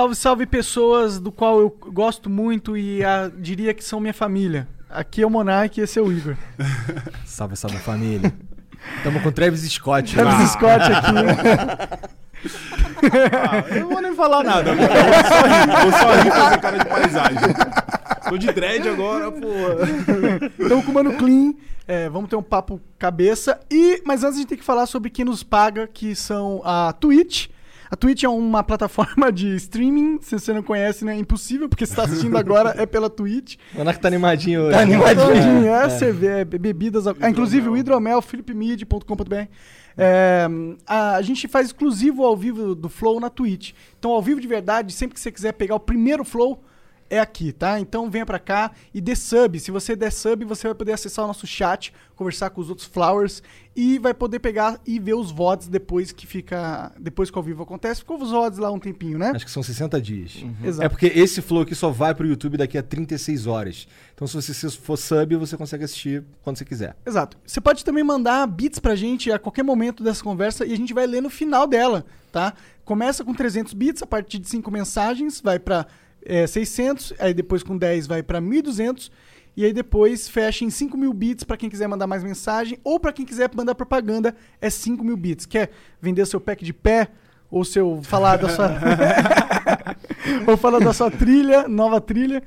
Salve, salve pessoas do qual eu gosto muito e ah, diria que são minha família. Aqui é o Monark e esse é o Igor. Salve, salve família. Tamo com Travis Scott. Travis Scott aqui. Ah, eu não vou nem falar nada vou só rir, vou só rir fazer cara de paisagem. Tô de dread agora, pô. Estamos com o Mano Clean. É, vamos ter um papo cabeça. E, mas antes a gente tem que falar sobre quem nos paga, que são a Twitch. A Twitch é uma plataforma de streaming. Se você não conhece, né? É impossível, porque você está assistindo agora é pela Twitch. O Monark tá animadinho hoje. Tá animadinho, é, cerveja, é, bebidas. Ah, inclusive o hidromel, philipmid.com.br. É, a, a gente faz exclusivo ao vivo do Flow na Twitch. Então, ao vivo de verdade, sempre que você quiser pegar o primeiro Flow, é aqui, tá? Então venha pra cá e dê sub. Se você der sub, você vai poder acessar o nosso chat, conversar com os outros flowers e vai poder pegar e ver os VODs depois que fica. Depois que ao vivo acontece. Ficou os VODs lá um tempinho, né? Acho que são 60 dias. Exato. É porque esse flow aqui só vai pro YouTube daqui a 36 horas. Então se você for sub, você consegue assistir quando você quiser. Exato. Você pode também mandar bits pra gente a qualquer momento dessa conversa e a gente vai ler no final dela, tá? Começa com 300 bits, a partir de 5 mensagens, vai pra é, 600, aí depois com 10 vai pra 1.200 e aí depois fecha em 5 mil bits pra quem quiser mandar mais mensagem ou pra quem quiser mandar propaganda é 5 mil bits. Quer vender seu pack de pé ou seu falar da sua ou falar da sua trilha, nova trilha,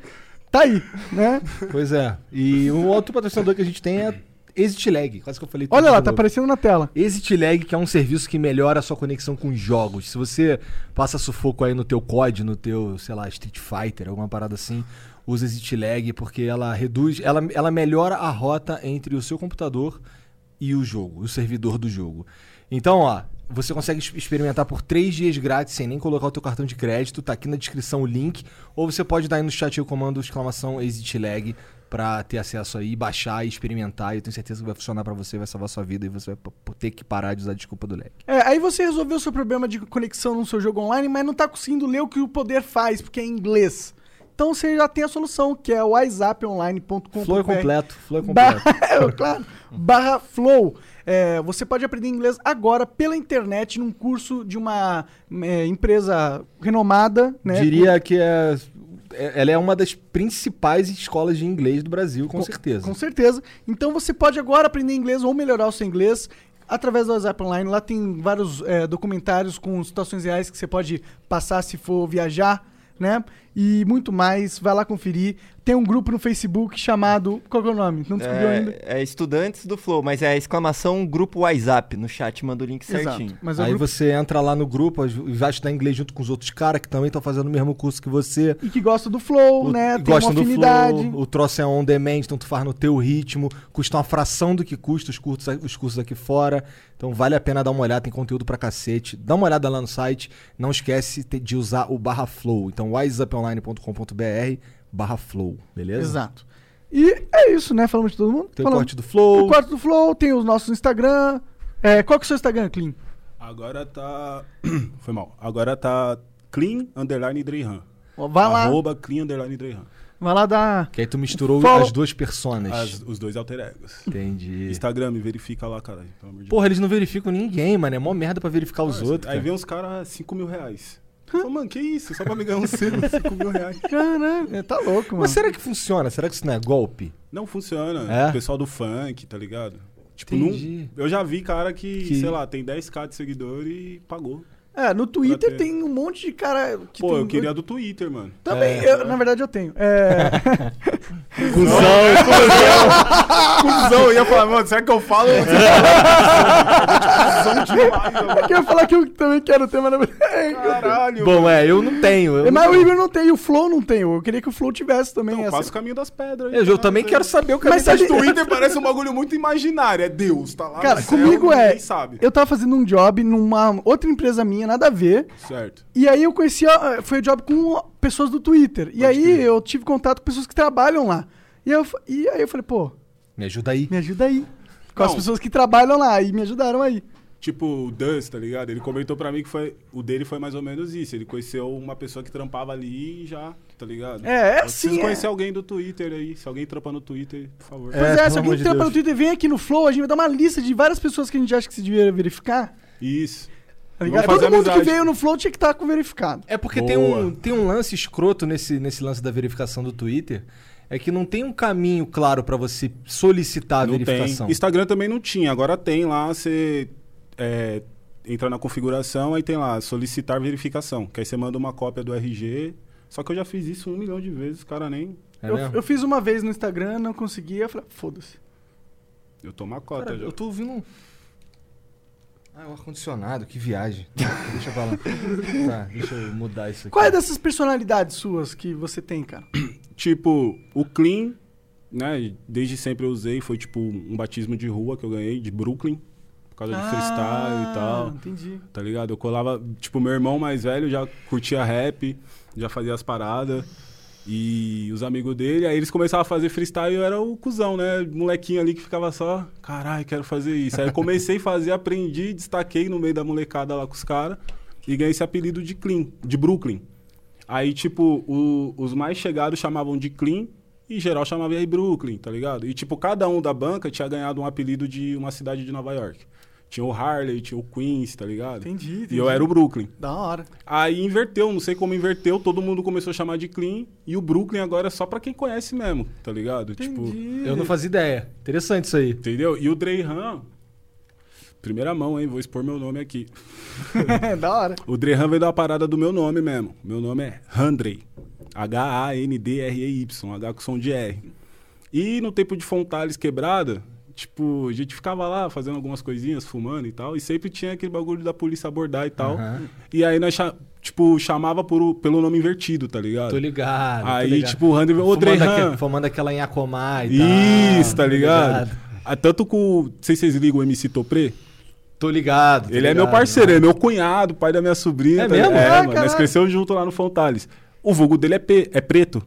tá aí, né? Pois é. E um outro patrocinador que a gente tem é Exit Lag. Quase que eu falei tudo Olha lá, tá aparecendo na tela. Exit Lag, que é um serviço que melhora a sua conexão com jogos. Se você passa sufoco aí no teu COD, no teu, sei lá, Street Fighter, alguma parada assim, usa Exit Lag porque ela reduz, ela, ela melhora a rota entre o seu computador e o jogo, o servidor do jogo. Então, ó, você consegue experimentar por 3 dias grátis sem nem colocar o teu cartão de crédito, tá aqui na descrição o link, ou você pode dar aí no chat o comando exclamação Exit Lag pra ter acesso aí, baixar e experimentar, e eu tenho certeza que vai funcionar pra você, vai salvar sua vida e você vai ter que parar de usar a desculpa do lag. É, aí você resolveu o seu problema de conexão no seu jogo online, mas não tá conseguindo ler o que o poder faz, porque é em inglês. Então você já tem a solução, que é o whatsapponline.com. Flow é completo, flow é completo. Barra, é, claro, barra Flow. É, você pode aprender inglês agora pela internet num curso de uma é, empresa renomada, né? Diria que é- ela é uma das principais escolas de inglês do Brasil, com, certeza. Com certeza. Então você pode agora aprender inglês ou melhorar o seu inglês através do WhatsApp Online. Lá tem vários é, documentários com situações reais que você pode passar se for viajar, né? E muito mais. Vai lá conferir. Tem um grupo no Facebook chamado. Qual que é o nome? Não descobriu ainda? É, é estudantes do Flow, mas é a exclamação grupo WhatsApp. No chat manda o link certinho. Exato. Mas é Aí grupo você entra lá no grupo e vai estudar inglês junto com os outros caras que também estão fazendo o mesmo curso que você. e que gosta do Flow, O- né? Tem uma gostam do afinidade. flow, o troço é on demand, então tu faz no teu ritmo, custa uma fração do que custa os cursos, os cursos aqui fora. Então vale a pena dar uma olhada, tem conteúdo pra cacete. Dá uma olhada lá no site, não esquece de usar o barra flow. Então wiseuponline.com.br barra flow, beleza? Exato. E é isso, né? Falamos de todo mundo. Tem o corte do flow. O corte do Flow, tem os nossos Instagram. É, qual que é o seu Instagram, Clean? Agora tá. Foi mal. Agora tá clean underline Dreyhan. Vai lá, Arroba clean underline Dreyhan. vai lá dar. Que aí tu misturou Follow- as duas personas. As- Os dois alter egos. Entendi. Instagram, me verifica lá, caralho. Pelo amor de Porra, eles não verificam ninguém, mano. É mó merda pra verificar os Deus. outros. Aí cara. vem uns caras 5 mil reais. Fala, mano, que isso? Só pra me ganhar uns 5 mil reais. Caralho, é, tá louco, mano. Mas será que funciona? Será que isso não é golpe? Não funciona. É? O pessoal do funk, tá ligado? Tipo, Entendi. não, eu já vi cara que, Que- sei lá, tem 10k de seguidor e pagou. É, no Twitter ter. tem um monte de cara que Pô, tem... eu queria a do Twitter, mano. Também, eu- na verdade eu tenho. É... Cusão, Cusão, eu ia falar, mano, será que eu falo? Cusão demais, eu mano. queria falar que eu também quero ter, mas na verdade... Caralho. Bom, é, eu não tenho. Eu, Mas não o. Igor não tem, e o Flow não tem. Eu queria que o Flow tivesse também. Então, essa- passa o caminho das pedras. aí, eu, eu cara. também quero saber o caminho Mas das sabe- O Twitter parece um bagulho muito imaginário. É Deus, tá lá Cara, no céu, comigo é... sabe. Eu tava fazendo um job numa outra empresa minha, nada a ver. Certo. E aí eu conhecia... Foi o job com pessoas do Twitter. E aí crer. eu tive contato com pessoas que trabalham lá. E, eu, e aí eu falei, pô, Me ajuda aí. me ajuda aí. Com as Não. pessoas que trabalham lá. E me ajudaram aí. Tipo, o Dust, tá ligado? Ele comentou pra mim que foi, o dele foi mais ou menos isso. Ele conheceu uma pessoa que trampava ali e já, tá ligado? É, é Eu preciso assim, é. conhecer alguém do Twitter aí. Se alguém trampa no Twitter, por favor. Pois é, É, se alguém de trampa no Deus. Twitter, vem aqui no Flow, a gente vai dar uma lista de várias pessoas que a gente acha que se devia verificar. Isso. Tá ligado? Todo mundo amizade. que veio no Flow tinha que estar com verificado. É porque Boa. tem um, tem um lance escroto nesse, nesse lance da verificação do Twitter. É que não tem um caminho claro pra você solicitar a Não verificação. tem. Instagram também não tinha, agora tem lá, você é, entra na configuração, aí tem lá, solicitar verificação. Que aí você manda uma cópia do RG. Só que eu já fiz isso um milhão de vezes, cara nem. É eu, eu fiz uma vez no Instagram, não conseguia, eu falei, foda-se. Eu tomo a cota Cara, já. eu tô ouvindo um. Ah, o ar-condicionado, que viagem. deixa eu falar. tá, deixa eu mudar isso aqui. Qual é dessas personalidades suas que você tem, cara? Tipo, o Clean, né? Desde sempre eu usei, foi tipo um batismo de rua que eu ganhei, de Brooklyn, por causa de freestyle e tal. Ah, Entendi. Tá ligado? Eu colava, tipo, meu irmão mais velho já curtia rap, já fazia as paradas. E os amigos dele, aí eles começavam a fazer freestyle e eu era o cuzão, né? Molequinho ali que ficava só, caralho, quero fazer isso. Aí eu comecei a fazer, aprendi, destaquei no meio da molecada lá com os caras e ganhei esse apelido de Clean, de Brooklyn. Aí, tipo, o- os mais chegados chamavam de Clean e geral chamava aí Brooklyn, tá ligado? E, tipo, cada um da banca tinha ganhado um apelido de uma cidade de Nova York. Tinha o Harley, tinha o Queens, tá ligado? Entendi, entendi. E eu era o Brooklyn. Da hora. Aí inverteu, não sei como inverteu, todo mundo começou a chamar de Clean e o Brooklyn agora é só pra quem conhece mesmo, tá ligado? Tipo, Entendi. Eu não fazia ideia. Interessante isso aí. entendeu? E o Dreyhan, primeira mão, hein? Vou expor meu nome aqui. da hora. O Dreyhan veio da parada do meu nome mesmo. Meu nome é Handrey. H-A-N-D-R-E-Y, H com som de R. E no tempo de Fontales quebrada, tipo, a gente ficava lá fazendo algumas coisinhas, fumando e tal, e sempre tinha aquele bagulho da polícia abordar e tal. Aham. E aí nós, tipo, chamava por, pelo nome invertido, tá ligado? Tô ligado. tô Aí, ligado. tipo, o Handrey, ô aque- fumando aquela em Acomar e tal. Isso, tá tô ligado? Ah, tanto com, o- não sei se vocês ligam o MC Topré. Tô ligado. tô Ele é ligado, meu parceiro, ele é meu cunhado, pai da minha sobrinha. É tá- mesmo? É, Ah, mano. Nós crescemos junto lá no Fontales. O vulgo dele é, pe- é preto.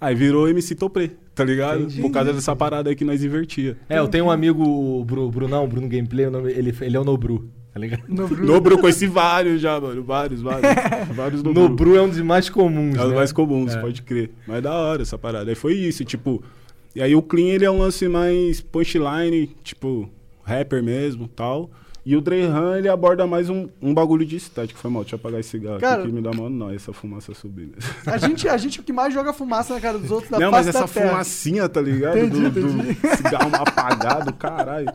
Aí virou MC Topré, tá ligado? Entendi. Por causa dessa parada aí que nós invertia. É, eu tenho um amigo, o Bru, Brunão, Bruno Gameplay, ele, ele é o Nobru, tá ligado? No Nobru, conheci vários já, mano. Vários, vários. vários Nobru. Nobru é um dos mais comuns, É os né? mais comuns, É. pode crer. Mas da hora essa parada. Aí foi isso, tipo. E aí o Clean, ele é um lance mais punchline, tipo, rapper mesmo tal. E o Dreyhan, ele aborda mais um, um bagulho de estética. Foi mal, deixa eu apagar esse cigarro Cara- aqui que me dá mano não, essa fumaça subindo. A gente, a gente é o que mais joga fumaça na cara dos outros da não, mas essa fumacinha, tá ligado? Entendi, do, entendi. do cigarro apagado, caralho.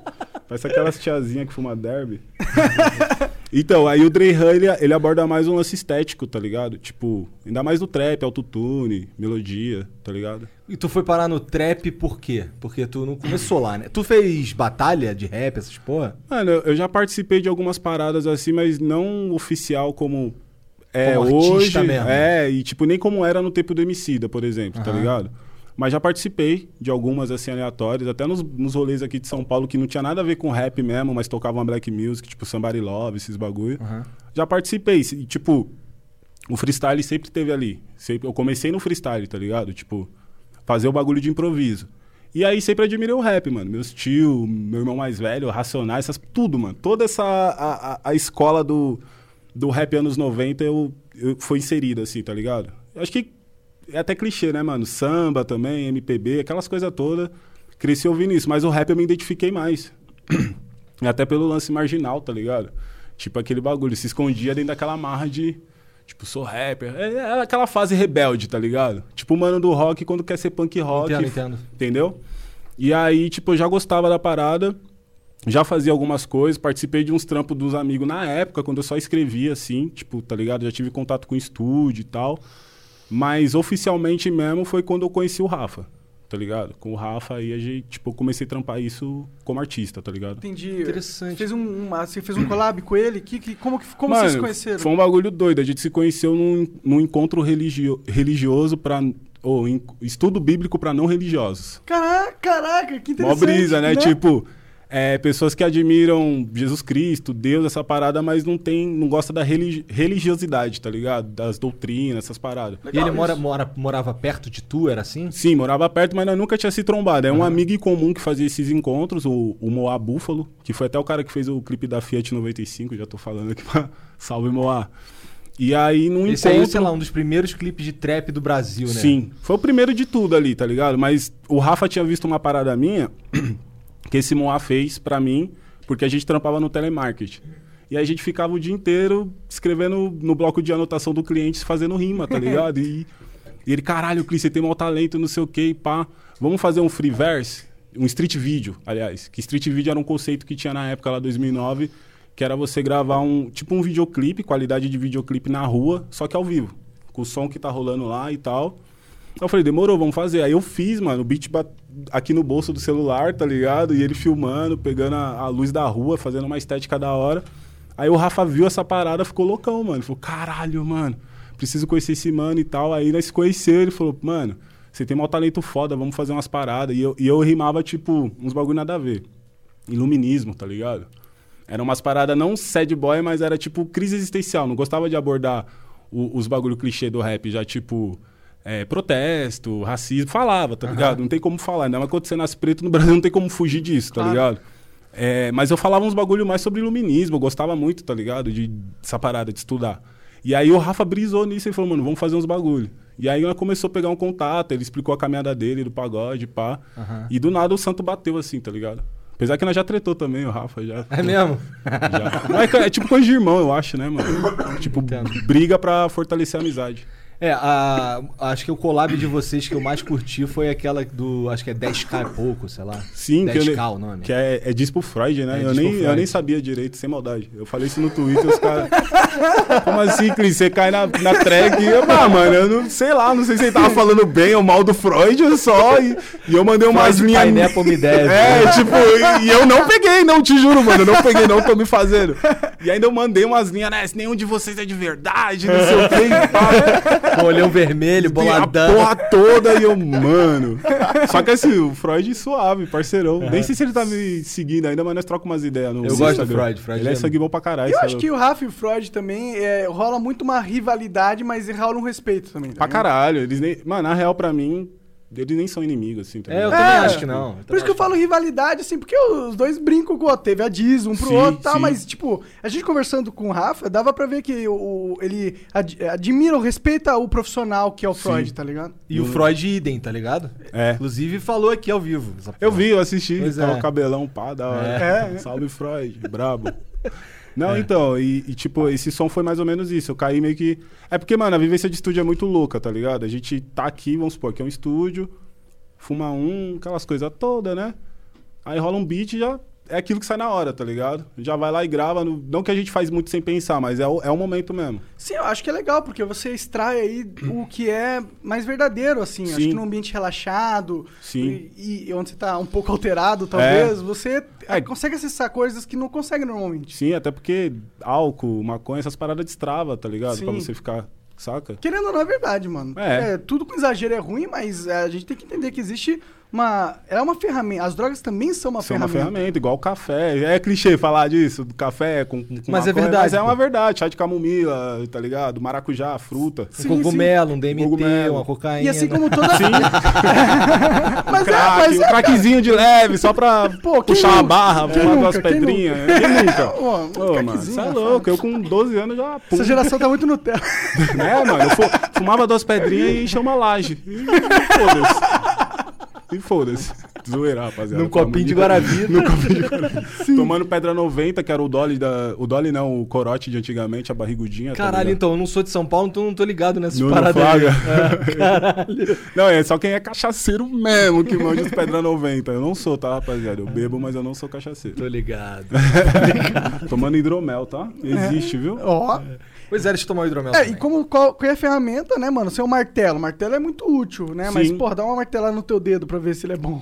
Parece aquelas tiazinhas que fuma derby. então, aí o Dreyhan, ele, ele aborda mais um lance estético, tá ligado? Tipo, ainda mais no trap, autotune, melodia, tá ligado? E tu foi parar no trap por quê? Porque tu não começou lá, né? Tu fez batalha de rap, essas porra? Mano, eu eu já participei de algumas paradas assim, mas não oficial como é Como hoje. mesmo. É, e tipo, nem como era no tempo do Emicida, por exemplo, tá Aham. ligado? Mas já participei de algumas assim aleatórias, até nos, nos rolês aqui de São Paulo que não tinha nada a ver com rap mesmo, mas tocavam black music, tipo Somebody Love, esses bagulho. Já participei, e tipo, o freestyle sempre teve ali. Sempre, eu comecei no freestyle, tá ligado? Tipo, fazer o bagulho de improviso. E aí sempre admirei o rap, mano. Meus tio, meu irmão mais velho, Racionais, essas, tudo, mano. Toda essa a, a, a escola do, do rap anos 90 eu, eu foi inserida, assim, tá ligado? Eu acho que é até clichê, né, mano? Samba também, MPB, aquelas coisas todas. Cresci ouvindo isso, mas o rap eu me identifiquei mais. E até pelo lance marginal, tá ligado? Tipo aquele bagulho, se escondia dentro daquela marra de. Tipo, sou rapper. É, é aquela fase rebelde, tá ligado? Tipo o mano do rock quando quer ser punk rock. Entendo, entendo. Entendeu? E aí, tipo, eu já gostava da parada, já fazia algumas coisas, participei de uns trampos dos amigos na época, quando eu só escrevia, assim, tipo, tá ligado? Já tive contato com estúdio e tal. Mas oficialmente mesmo foi quando eu conheci o Rafa, tá ligado? Com o Rafa aí a gente, tipo, comecei a trampar isso como artista, tá ligado? Entendi. Interessante. Fez um, uma- você fez um collab com ele? Que, que, como que, como Mano, vocês se conheceram? Foi um bagulho doido. A gente se conheceu num, num encontro religio- religioso para ou em- estudo bíblico para não religiosos. Caraca, caraca, que Mó interessante. brisa, né? Tipo, é, pessoas que admiram Jesus Cristo, Deus, essa parada, mas não tem, não gosta da religi- religiosidade, tá ligado? Das doutrinas, essas paradas. E ele mora, mora, morava perto de tu, era assim? Sim, morava perto, mas nós nunca tinha se trombado. É um amigo em comum que fazia esses encontros, o, o Moá Búfalo, que foi até o cara que fez o clipe da Fiat 95, já tô falando aqui pra salve Moá. E aí, num Esse encontro... aí, sei lá, um dos primeiros clipes de trap do Brasil, né? Sim, foi o primeiro de tudo ali, tá ligado? Mas o Rafa tinha visto uma parada minha que esse Moá fez pra mim, porque a gente trampava no telemarketing. E a gente ficava o dia inteiro escrevendo no bloco de anotação do cliente, fazendo rima, tá ligado? E, e ele, caralho, Cris, você tem mau talento, não sei o que, pá. Vamos fazer um free verse? Um street video, aliás. Que street video era um conceito que tinha na época, lá 2009, que era você gravar um, tipo um videoclipe, qualidade de videoclipe na rua, só que ao vivo. Com o som que tá rolando lá e tal. Eu falei, demorou, vamos fazer. Aí eu fiz, mano, o beat aqui no bolso do celular, tá ligado? E ele filmando, pegando a, a luz da rua, fazendo uma estética da hora. Aí o Rafa viu essa parada, ficou loucão, mano. Ele falou, caralho, mano, preciso conhecer esse mano e tal. Aí nós conheceu, ele falou, mano, você tem mau talento foda, vamos fazer umas paradas. E eu, e eu rimava, tipo, uns bagulho nada a ver. Iluminismo, tá ligado? Era umas paradas não sad boy, mas era tipo crise existencial. Não gostava de abordar o- os bagulho clichê do rap, já tipo é, protesto, racismo. Falava, tá ligado? Não tem como falar. Ainda mais quando você nasce preto no Brasil, não tem como fugir disso, tá Claro. ligado? É, mas eu falava uns bagulho mais sobre iluminismo. Eu gostava muito, tá ligado? De, dessa parada de estudar. E aí o Rafa brisou nisso e falou, mano, vamos fazer uns bagulho. E aí nós começou a pegar um contato, ele explicou a caminhada dele, do pagode, pá. E do nada o santo bateu assim, tá ligado? Apesar que nós já tretou também, o Rafa já. É mesmo? Já. É, é tipo coisa de irmão, eu acho, né, mano? Tipo, Entendo. briga pra fortalecer a amizade. É, a- acho que o collab de vocês que eu mais curti foi aquela do. Acho que é 10k e pouco, sei lá. Sim, que, 10k eu, o nome. que é, é diz pro Freud, né? É, eu, nem, pro eu Freud. nem sabia direito, sem maldade. Eu falei isso no Twitter, os caras. Como assim, Cris? Você cai na, na track e eu, ah, mano, eu não sei lá, não sei se ele tava falando bem ou mal do Freud só. E, e eu mandei umas Freud linhas. Pineapple me deve. É, tipo, e, e eu não peguei, não, te juro, mano. Eu não peguei, não, tô me fazendo. E ainda eu mandei umas linhas, né? Se nenhum de vocês é de verdade, não sei o que. Com olhão vermelho, A boladão. porra toda e eu, mano. Só que assim, o Freud suave, parceirão. Nem sei se ele tá me seguindo ainda, mas nós trocamos umas ideias no Eu gosto do. Freud, Freud Ele é é- sangue bom pra caralho. Eu é acho que o Rafa e o Freud também é, rola muito uma rivalidade, mas rola um respeito também. tá Pra caralho. Eles nem... Mano, na real, pra mim, eles nem são inimigos, assim. Tá É, eu ligado? também É, acho que não. Por isso que eu falo rivalidade, assim, porque os dois brincam com o outro. Teve a Diz um pro Sim, outro e tal, sim. mas, tipo, a gente conversando com o Rafa, dava pra ver que o, ele ad- admira ou respeita o profissional que é o Freud, tá ligado? E o Freud idem, tá ligado? É. Inclusive falou aqui ao vivo. Eu vi, eu assisti. Pois Tava é. o cabelão, pá, da hora. É. Salve Freud, brabo. Não, então, e, e, tipo, esse som foi mais ou menos isso. Eu caí meio que. É porque, mano, a vivência de estúdio é muito louca, tá ligado? A gente tá aqui, vamos supor, que é um estúdio, fuma um, aquelas coisas todas, né? Aí rola um beat e já é aquilo que sai na hora, tá ligado? Já vai lá e grava. no- Não que a gente faz muito sem pensar, mas é o, é o momento mesmo. Sim, eu acho que é legal, porque você extrai aí o que é mais verdadeiro, assim. Acho Sim. que num ambiente relaxado Sim. E, e onde você tá um pouco alterado, talvez, você É. consegue acessar coisas que não consegue normalmente. Sim, até porque álcool, maconha, essas paradas destrava, tá ligado? Sim. Pra você ficar. Saca? Querendo ou não, é verdade, mano. É. tudo com exagero é ruim, mas é, a gente tem que entender que existe uma. É uma ferramenta. As drogas também são uma Isso é uma ferramenta. ferramenta, igual o café. É clichê falar disso, do café com, com Mas é verdade, Mas é uma verdade. Chá de camomila, tá ligado? Maracujá, fruta. Um Sim, cogumelo, um DMT, Cogumelo. uma cocaína. E assim como toda. Sim, mas é, crack, mas um é. craquezinho de leve, só pra Pô, quem puxar a nunca? barra, Quem fumar nunca? duas Quem pedrinhas. Quem nunca? Ô, um Ô, mano, craquezinho, você é né, louco. Eu com 12 anos já... Pum, Essa geração tá muito Nutella. né, mano? Eu fu- fumava duas pedrinhas e enchia uma laje. Foda-se. E foda-se. Zoeira, rapaziada. Num copinho de. Guaravita. Num copinho de Guaravita. Tomando pedra 90, que era o Dolly da. O Dolly não, o corote de antigamente, a barrigudinha. tá Caralho, ligado? então, eu não sou de São Paulo, então não tô ligado nessas aí. Flaga. É, caralho. Não, é só quem é cachaceiro mesmo que manja os pedra 90. Eu não sou, tá, rapaziada? Eu bebo, mas eu não sou cachaceiro. Tô ligado. Tomando hidromel, tá? Existe, viu? Ó. Pois é, deixa eu tomar o hidromel É, também. e como qual, qual é a ferramenta, né, mano? Seu martelo. Martelo é muito útil, né? Mas, Sim. pô, dá uma martelada no teu dedo pra ver se ele é bom.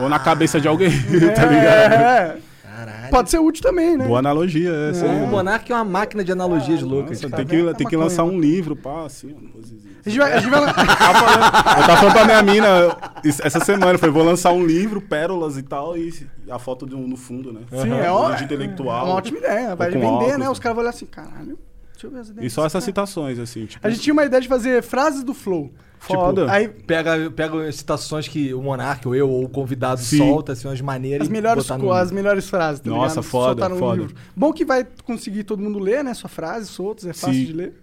Ou na cabeça de alguém, tá ligado? É, Caralho. pode ser útil também, né? Boa analogia, é. O Monark é uma máquina de analogias loucas. Nossa, tá tem que, É tem que maconha, lançar um livro, pá, assim, ó. posezinho. A gente vai, a gente vai... Eu tava falando pra minha mina essa semana, eu falei, vou lançar um livro, pérolas e tal, e a foto de um, no fundo, né? Sim, Um é, ó, vídeo é intelectual. uma ótima ideia. Vai vender, óculos, né? né? Os caras vão olhar assim, caralho, deixa eu ver as ideias. E só essas citações, assim, tipo. A gente tinha uma ideia de fazer frases do Flow. Foda. Tipo, aí, Pega, pega citações que o Monark ou eu ou o convidado Sim. solta, assim, umas maneiras as melhores, no... as melhores frases, tá Nossa, ligado? foda, foda. livro. Bom que vai conseguir todo mundo ler, né? Sua frase, soltos, é fácil Sim. de ler.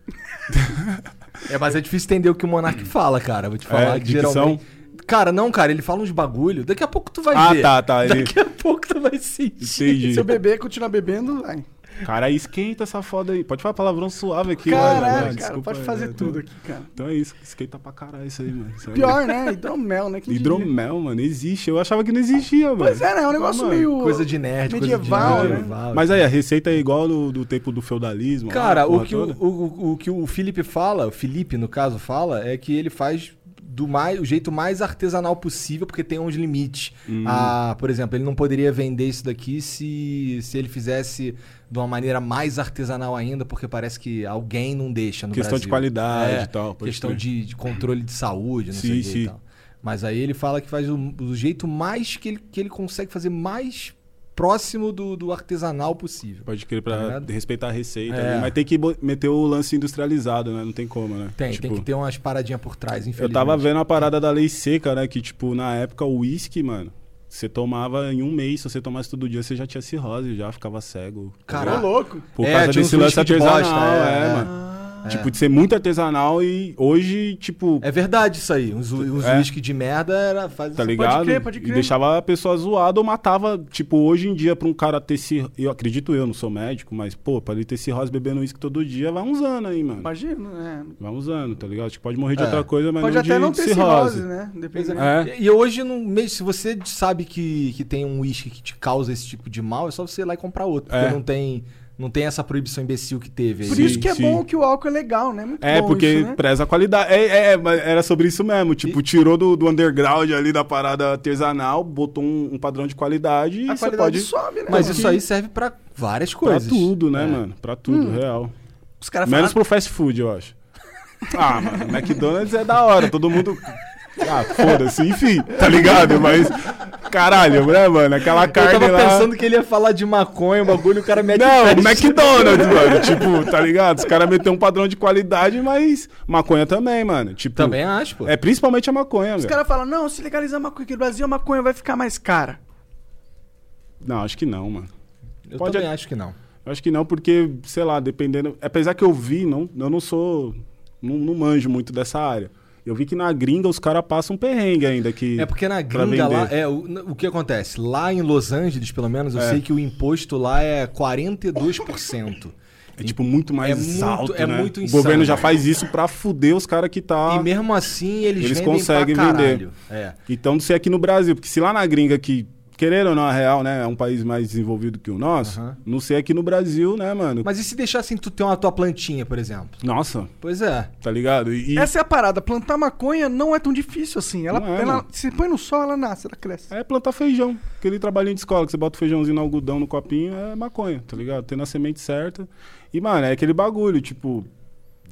É, mas é difícil entender o que o Monark fala, cara. Vou te falar É, que dicção? geralmente... Cara, não, cara, ele fala uns bagulho. Daqui a pouco tu vai Ah, ver. tá, tá, ele- Daqui a pouco tu vai sentir. Entendi. Se eu beber, continuar bebendo, vai. Cara, esquenta essa foda aí. Pode falar palavrão suave aqui, Caralho, olha, né? cara, Desculpa, pode fazer é, tudo então- aqui, cara. Então é isso, esquenta pra caralho isso aí, mano. Isso aí. Pior, né? Hidromel, né? Diria? Hidromel, mano, existe. Eu achava que não existia, mano. Pois é, né? É um negócio Mano, meio. Coisa de nerd, medieval, coisa de né? medieval. Mas aí, a receita é igual do, do tempo do feudalismo. Cara, o que o, o, o- o que o Felipe fala, o Felipe, no caso, fala, é que ele faz do mais, o jeito mais artesanal possível, porque tem uns limites. Hum. Ah, por exemplo, ele não poderia vender isso daqui se, se ele fizesse de uma maneira mais artesanal ainda, porque parece que alguém não deixa no Questão de Brasil. qualidade É, e tal. Questão de, de controle de saúde, não Sim, sei o que e tal. Mas aí ele fala que faz do, do jeito mais que ele, que ele consegue fazer mais próximo do, do artesanal possível. Pode crer Tá pra ligado? respeitar a receita. É. ali, Mas tem que meter o lance industrializado, né? Não tem como, né? Tem, Tipo, tem que ter umas paradinhas por trás, Eu infelizmente. tava vendo a parada da lei seca, né? Que, tipo, na época o uísque, mano, você tomava em um mês, se você tomasse todo dia, você já tinha cirrose, já ficava cego. tá Caralho. Louco. Por É, causa desse lance artesanal, bosta, é, é, é. Tipo, de ser muito artesanal e hoje, tipo, É verdade isso aí. Uns, uns É. whisky de merda era, faz tá essa- ligado? crer, pode E crer. deixava a pessoa zoada ou matava, tipo, hoje em dia, pra um cara ter cirrose, eu acredito eu, não sou médico, mas, pô, pra ele ter cirrose bebendo uísque todo dia, vai uns anos aí, mano. Imagina, né? Vai uns anos, tá ligado? Tipo, pode morrer de É. outra coisa, mas Pode não até de não ter cirrose, né? Dependendo. É. E hoje, mesmo se você sabe que, que tem um uísque que te causa esse tipo de mal, é só você ir lá e comprar outro. Porque É. não tem, não tem essa proibição imbecil que teve. aí. Por isso que é sim. bom que o álcool é legal, né? Muito É, bom porque isso, né? preza a qualidade. É, é, é, mas era sobre isso mesmo. Tipo, tirou do, do underground ali da parada artesanal, botou um, um padrão de qualidade e A você qualidade pode. sobe, né? Mas isso aí serve pra várias Pra coisas. tudo, né, É. mano? Pra tudo, real. Os caras Menos falam. pro fast food, eu acho. Ah, mano, McDonald's é da hora, todo mundo. Ah, foda-se, enfim, tá ligado? Mas, caralho, né, mano? Aquela Eu carne tava lá. pensando que ele ia falar de maconha, o bagulho, o cara mete Não, McDonald's, mano. Tipo, tá ligado? Os caras meteram um padrão de qualidade, mas maconha também, mano. Tipo, Também acho, pô. É principalmente a maconha, Os caras falam, não, se legalizar a maconha aqui no Brasil, a maconha vai ficar mais cara. Não, acho que não, mano. Eu pode- também acho que não. Eu acho que não, porque, sei lá, dependendo. Apesar que eu vi, não, eu não sou. Não, não manjo muito dessa área. Eu vi que na gringa os caras passam um perrengue ainda. Que, É porque na gringa lá, é, o, o que acontece? Lá em Los Angeles, pelo menos, eu É. sei que o imposto lá é 42%. É tipo muito mais É muito- alto, é né? muito O governo insano. já faz isso pra fuder os caras que tá. E mesmo assim eles, Eles vendem conseguem vender. É. Então, não sei aqui no Brasil, porque se lá na gringa que, querendo ou não, a real, né, é um país mais desenvolvido que o nosso, Aham. não sei aqui no Brasil, né, mano? Mas e se deixassem tu ter uma tua plantinha, por exemplo? Nossa, Pois é. tá ligado? E, Essa é a parada. Plantar maconha não é tão difícil assim. Ela, é, ela se põe no sol, ela nasce, ela cresce. é plantar feijão. Aquele trabalhinho de escola que você bota o feijãozinho no algodão no copinho é maconha, tá ligado? Tendo a semente certa. E, mano, é aquele bagulho, tipo,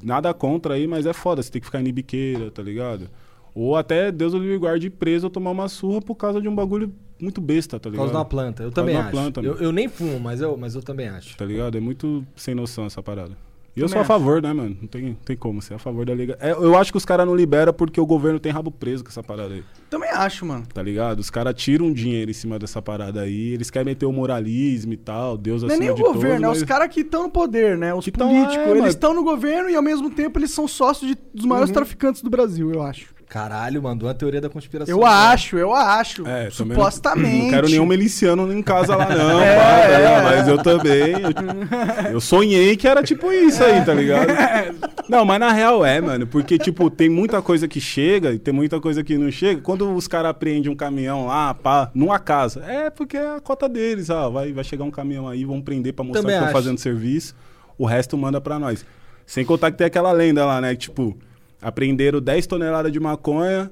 nada contra aí, mas é foda. Você tem que ficar em biqueira, tá ligado? Ou até, Deus o livre guarde, preso ou tomar uma surra por causa de um bagulho muito besta, tá Por ligado? causa de uma planta. Eu Por causa também acho. planta, eu, eu nem fumo, mas eu, mas eu também acho. Tá ligado? É muito sem noção essa parada. E eu sou a acho. favor, né, mano? Não tem, tem como ser a favor da liga. É, eu acho que os caras não liberam porque o governo tem rabo preso com essa parada aí. Também acho, mano. Tá ligado? Os caras tiram dinheiro em cima dessa parada aí. Eles querem meter o moralismo e tal. Deus Não é acima nem o governo, todos, é os mas- caras que estão no poder, né? Os Que tão- políticos. é, eles mas- estão no governo e ao mesmo tempo eles são sócios de- dos maiores traficantes do Brasil, eu acho. Caralho, mandou uma teoria da conspiração. Eu acho, eu acho. É, supostamente. Não, não quero nenhum miliciano em casa lá, não. É, pá, tá é. Mas eu também. Eu, eu sonhei que era tipo isso aí, tá ligado? Não, mas na real é, mano. Porque, tipo, tem muita coisa que chega e tem muita coisa que não chega. Quando os caras apreendem um caminhão lá, pá, numa casa, é porque é a cota deles, ó. Vai, vai chegar um caminhão aí, vão prender pra mostrar Também que estão fazendo serviço. O resto manda pra nós. Sem contar que tem aquela lenda lá, né? que, Tipo, apreenderam 10 toneladas de maconha.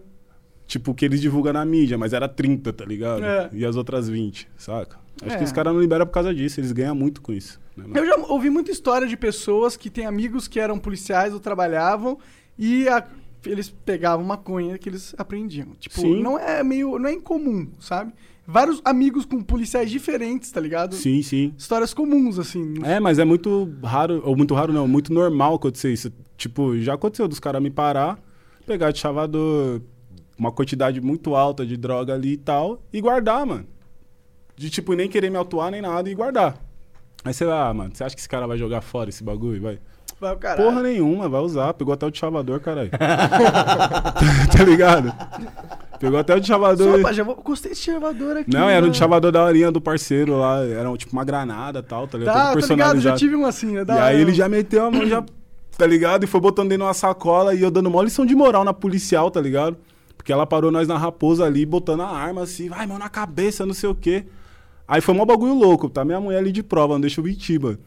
Tipo, que eles divulgam na mídia, mas era 30, tá ligado? É. E as outras 20, saca? Acho É. que os caras não liberam por causa disso, eles ganham muito com isso. né? Eu já ouvi muita história de pessoas que têm amigos que eram policiais ou trabalhavam e a- eles pegavam maconha que eles aprendiam. Tipo, Sim. não é meio. não é incomum, sabe? Vários amigos com policiais diferentes, tá ligado? Sim, sim. Histórias comuns, assim. É, mas é muito raro, ou muito raro não, muito normal acontecer isso. Tipo, já aconteceu dos caras me parar, pegar de chavador, uma quantidade muito alta de droga ali e tal, e guardar, mano. De tipo, nem querer me autuar nem nada e guardar. Aí você vai, ah, mano, você acha que esse cara vai jogar fora esse bagulho? Vai. Vai, caralho. Porra nenhuma, vai usar. Pegou até o de chavador, caralho. tá ligado? Pegou até o de chavador. pá, já vou, gostei desse chavador aqui. Não, era um né? de chavador da horinha do parceiro lá. Era um, tipo uma granada e tal, tá ligado? Tá, tá ligado, já tive um assim, né? E aí hora. ele já meteu a mão, já, tá ligado? E foi botando dentro de uma sacola e eu dando mó lição de moral na policial, tá ligado? Porque ela parou nós na raposa ali, botando a arma assim, vai, mão na cabeça, não sei o quê. Aí foi mó bagulho louco, tá? Minha mulher ali de prova, não deixa eu mentir, mano.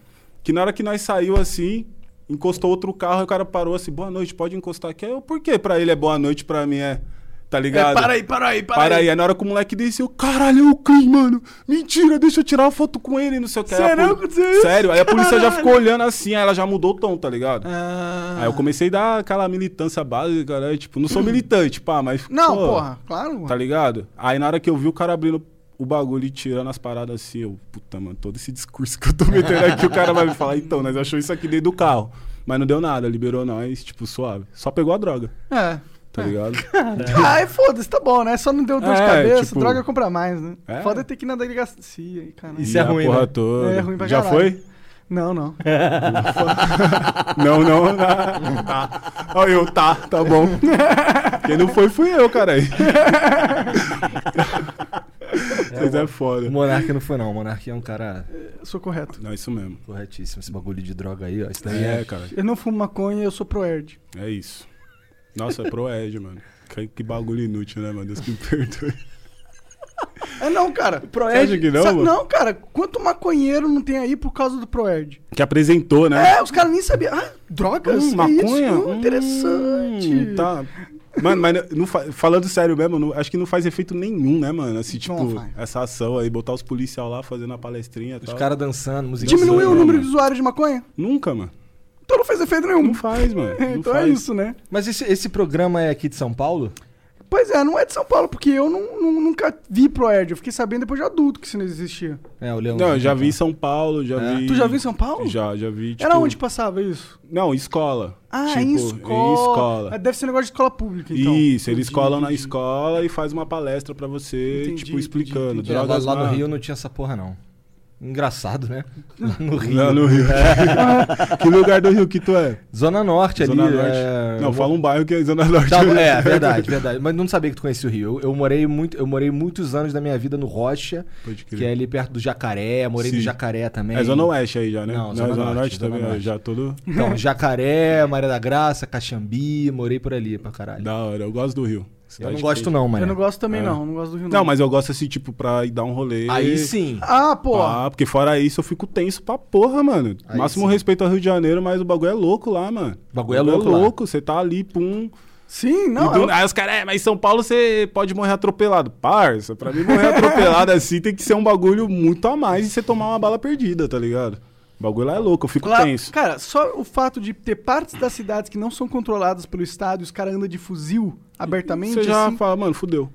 Que na hora que nós saiu assim, encostou outro carro, e o cara parou assim, boa noite, pode encostar aqui. Eu, por que pra ele é boa noite, pra mim é. Tá É, ligado? para aí, para aí, para, Para aí. Aí na hora que o moleque desceu, caralho, é o Cris, mano. Mentira, deixa eu tirar uma foto com ele, não sei o que. Sério? poli-? Sério, aí a polícia já Caralho. ficou olhando assim, aí ela já mudou o tom, tá ligado? Ah. Aí eu comecei a dar aquela militância básica, né? Tipo, não sou militante, pá, mas. Não, pô, porra, claro. mano. Tá ligado? Aí na hora que eu vi o cara abrindo o bagulho e tirando as paradas assim, eu, puta, mano, todo esse discurso que eu tô metendo aqui, o cara vai me falar, então, nós achou isso aqui dentro do carro. Mas não deu nada, liberou nós, tipo, suave. Só pegou a droga, É. tá ligado? Ai, foda-se, tá bom, né? Só não deu dor de É, cabeça, tipo- droga compra mais, né? É. Foda é ter que ir na delegacia aí, cara. Isso é E a ruim, porra né? toda. É ruim pra Já caralho. foi? Não, não. Não, não, não. Tá. Olha eu, tá, tá bom. Quem não foi, fui eu, cara. Vocês é O foda. Monark não foi, não. O Monark é um cara Eu sou correto. Não, isso mesmo. corretíssimo. Esse bagulho de droga aí, ó. Isso daí é. É, cara. Eu não fumo maconha, eu sou pro-erd. É isso. Nossa, é pro Ed, mano. Que, que bagulho inútil, né, mano? Deus que me perdoe. É não, cara. Você acha que não, Sa- mano? Não, cara. Quanto maconheiro não tem aí por causa do pro-erd? Que apresentou, né? É, os caras nem sabiam. Ah, drogas? Hum, é maconha? Isso? Hum, interessante. Hum, tá. Mano, mas não fa- falando sério mesmo, não- acho que não faz efeito nenhum, né, mano? Assim, Não tipo, faz. essa ação aí, botar os policial lá fazendo a palestrinha e Os caras dançando, música. Diminuiu o Não, número mano. de usuários de maconha? Nunca, mano. Então não fez efeito nenhum. Não faz, mano. Não então faz. é isso, né? Mas esse, esse programa é aqui de São Paulo? Pois é, não é de São Paulo, porque eu não, não- nunca vi pro-erd. Eu fiquei sabendo depois de adulto que isso não existia. É, o Leão. Não, eu já vi em São Paulo, já É. vi. Tu já viu em São Paulo? Já, já vi. Tipo... Era onde passava isso? Não, escola. Ah, Tipo, em escola. Em escola. Ah, Deve ser negócio de escola pública, então. Isso, eles Entendi, colam na escola e faz uma palestra pra você, Entendi, tipo, explicando. entendi, entendi. É, lá, Drogas lá no Rio não tinha essa porra, não. Engraçado, né? No Rio. Lá no Rio. que lugar do Rio que tu é? Zona Norte Zona ali. Norte. é, Não, fala um bairro que é Zona Norte. Tá, é, verdade, verdade. Mas não sabia que tu conhecia o Rio. Eu, eu morei muito, eu morei muitos anos da minha vida no Rocha, que é ali perto do Jacaré. Morei no Sim. Jacaré também. É Zona Oeste aí já, né? Não, é Zona Zona Norte, Norte, Zona também, Norte. já tudo Então, Jacaré, Maria da Graça, Caxambi, morei por ali pra caralho. da hora. Eu gosto do Rio. Eu não gosto não, mano. Eu não gosto também, É. não. Não gosto do Rio, Não, mas eu gosto assim, tipo, pra ir dar um rolê. Aí sim. Ah, pô. Ah, porque fora isso eu fico tenso pra porra, mano. Aí Máximo sim. respeito ao Rio de Janeiro, mas o bagulho é louco lá, mano. O bagulho é louco lá. Você tá ali, pum. Sim, não. Do- eu- Aí os caras, é, mas em São Paulo você pode morrer atropelado. Parça, pra mim morrer atropelado assim tem que ser um bagulho muito a mais e você tomar uma bala perdida, tá ligado? O bagulho lá é louco, eu fico Claro, tenso. cara, só o fato de ter partes das cidades que não são controladas pelo Estado e os caras andam de fuzil abertamente, Você já assim, fala, mano, fudeu.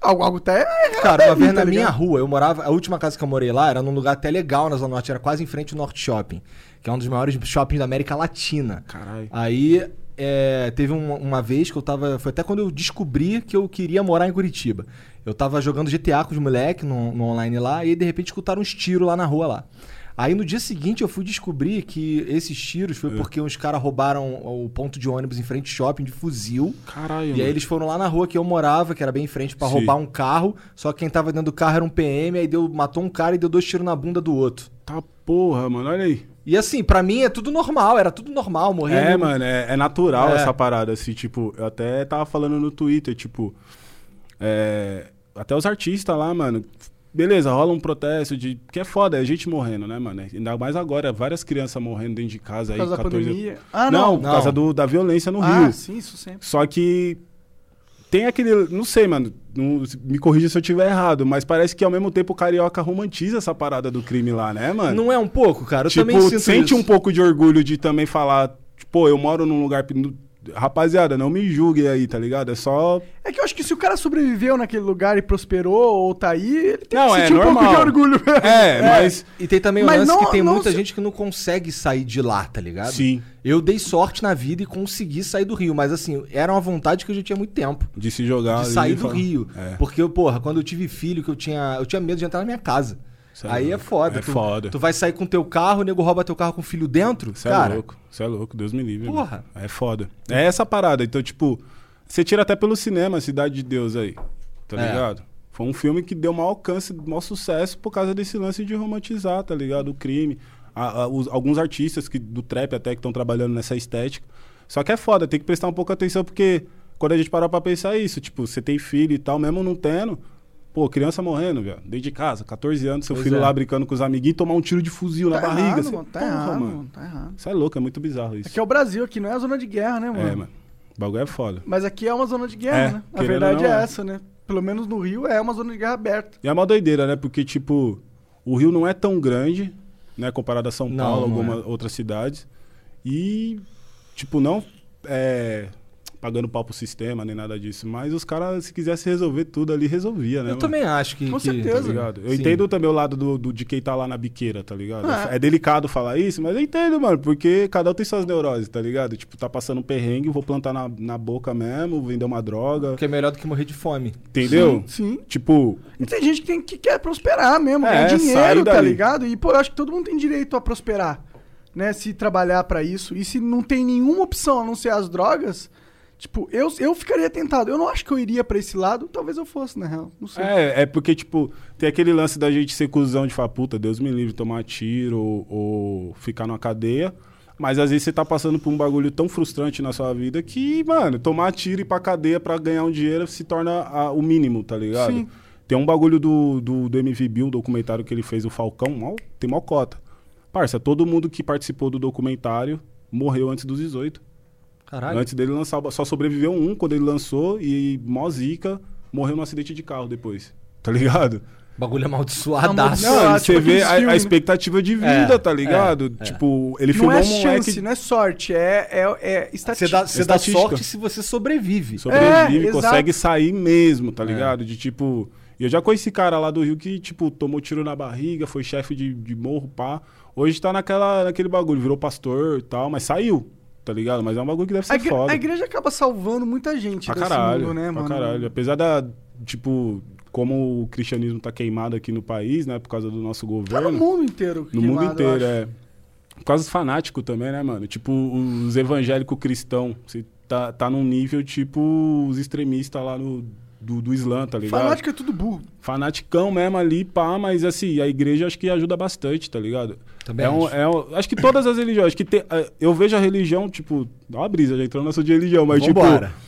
algo, algo tá errado Cara, uma vez tá na minha ligado? rua, eu morava. A última casa que eu morei lá era num lugar até legal na Zona Norte, era quase em frente ao Norte Shopping, que é um dos maiores shoppings da América Latina. Caralho. Aí é, teve uma, uma vez que eu tava. Foi até quando eu descobri que eu queria morar em Curitiba. Eu tava jogando GTA com os moleques no, no online lá, e de repente escutaram uns tiros lá na rua lá. Aí no dia seguinte eu fui descobrir que esses tiros É. foi porque uns caras roubaram o ponto de ônibus em frente ao shopping de fuzil. Caralho. E aí mano. eles foram lá na rua que eu morava, que era bem em frente, pra Sim. roubar um carro. Só que quem tava dentro do carro era um PM, aí deu, matou um cara e deu dois tiros na bunda do outro. Tá porra, mano, olha aí. E assim, pra mim é tudo normal, era tudo normal, morrer. É, no- mano, é, é natural É. essa parada, assim, tipo, eu até tava falando no Twitter, tipo, é, até os artistas lá, mano, beleza, rola um protesto de, que é foda, é gente morrendo, né, mano, ainda mais agora, várias crianças morrendo dentro de casa Por aí, causa da 14 pandemia. Ah, não, não. por causa do, da violência no ah, Rio. sim, isso sempre. Só que tem aquele, não sei, mano, não- me corrija se eu tiver errado, mas parece que ao mesmo tempo o carioca romantiza essa parada do crime lá, né, mano? Não é um pouco, cara? Eu tipo, também sinto sente isso. um pouco de orgulho de também falar, pô, eu moro num lugar. Rapaziada, não me julguem aí, tá ligado? É só. É que eu acho que se o cara sobreviveu naquele lugar e prosperou ou tá aí, ele tem Não, que é sentir um pouco normal. de orgulho mesmo. É, mas. E tem também o Mas lance não- que tem não muita se- gente que não consegue sair de lá, tá ligado? Sim, Eu dei sorte na vida e consegui sair do Rio, mas assim, era uma vontade que eu já tinha muito tempo. de se jogar. De sair do falar- Rio. É. Porque, porra, quando eu tive filho, que eu tinha. Eu tinha medo de entrar na minha casa. Cê é Aí é louco. foda. É tu, foda. Tu vai sair com teu carro, o nego rouba teu carro com o filho dentro? É cara, louco, você é louco, Deus me livre. Porra. mano. É foda. É essa parada. Então, tipo, Você tira até pelo cinema Cidade de Deus aí, tá É. ligado? Foi um filme que deu maior alcance, maior sucesso por causa desse lance de romantizar, tá ligado? O crime. A- a- os- alguns artistas que, do trap até que estão trabalhando nessa estética. Só que é foda, tem que prestar um pouco atenção, porque quando a gente parar pra pensar isso, tipo, você tem filho e tal, mesmo não tendo, pô, criança morrendo, velho, dentro de casa, 14 anos, seu Pois filho é. lá brincando com os amiguinhos e tomar um tiro de fuzil na Tá barriga. errado, você- mano. Tá porra, errado, mano. Tá errado. Isso é louco, é muito bizarro isso. Aqui é o Brasil, aqui não é a zona de guerra, né, mano? É, mano. O bagulho é foda. Mas aqui é uma zona de guerra, É, né? A verdade é é. essa, né? Pelo menos no Rio é uma zona de guerra aberta. E é uma doideira, né? Porque, tipo, o Rio não é tão grande, né? Comparado a São Não, Paulo, não algumas outras cidades. E, tipo, não é, pagando pau pro sistema, nem nada disso. Mas os caras, se quisesse resolver tudo ali, resolvia, né? Eu mano? também acho que. Com que- certeza. Tá ligado? Eu Sim. entendo também o lado do, do- de quem tá lá na biqueira, tá ligado? Ah. É delicado falar isso, mas eu entendo, mano, porque cada um tem suas neuroses, tá ligado? Tipo, tá passando um perrengue, vou plantar na, na boca mesmo, vender uma droga, Que é melhor do que morrer de fome. entendeu? Sim. Tipo, E tem gente que, tem, que quer prosperar mesmo, É, ganhar dinheiro, tá ligado? E, pô, eu acho que todo mundo tem direito a prosperar, né? Se trabalhar pra isso. E se não tem nenhuma opção a não ser as drogas, tipo, eu, eu ficaria tentado. Eu não acho que eu iria pra esse lado, talvez eu fosse, na real. Não sei. É, é porque, tipo, tem aquele lance da gente ser cuzão de falar, puta, Deus me livre, tomar tiro ou, ou ficar numa cadeia. Mas às vezes você tá passando por um bagulho tão frustrante na sua vida que, mano, tomar tiro e ir pra cadeia pra ganhar um dinheiro se torna a- o mínimo, tá ligado? Sim. Tem um bagulho do, do, do MV Bill, um documentário que ele fez, o Falcão, mal, tem mó cota. Parça, todo mundo que participou do documentário morreu antes dos 18. Caralho. Antes dele lançar, só sobreviveu um quando ele lançou e mó zica, morreu num acidente de carro depois. Tá ligado? Bagulho amaldiçoadaço. Não, Não, ah, você tipo vê a, a expectativa de vida, É, tá ligado? é, é. Tipo, ele não filmou é um moleque chance, não é sorte, é, é, é Você estatística. dá, você dá Estatística. sorte se você sobrevive. sobrevive, É, consegue exato. sair mesmo, tá É. ligado? De tipo. E eu já conheci cara lá do Rio que, tipo, tomou tiro na barriga, foi chefe de, de morro, pá. Hoje tá naquela, naquele bagulho, virou pastor e tal, mas saiu, tá ligado? Mas é um bagulho que deve ser A, igre- foda. a igreja acaba salvando muita gente Pra caralho, mundo, né, pra mano? caralho. Apesar da, tipo, como o cristianismo tá queimado aqui no país, né, por causa do nosso Tá no governo. mundo inteiro. No queimado, mundo inteiro, é. Por causa dos fanáticos também, né, mano? Tipo, os evangélicos cristãos. Você tá, tá num nível, tipo, os extremistas lá no, do, do Islã, tá ligado? Fanático é tudo burro. Fanaticão mesmo ali, pá, mas assim, a igreja acho que ajuda bastante, tá ligado? Também é um, acho. é um- acho que todas as religiões, acho que tem, eh, eu vejo a religião, tipo, dá uma brisa, já entrou no assunto de religião, mas Vambora. tipo,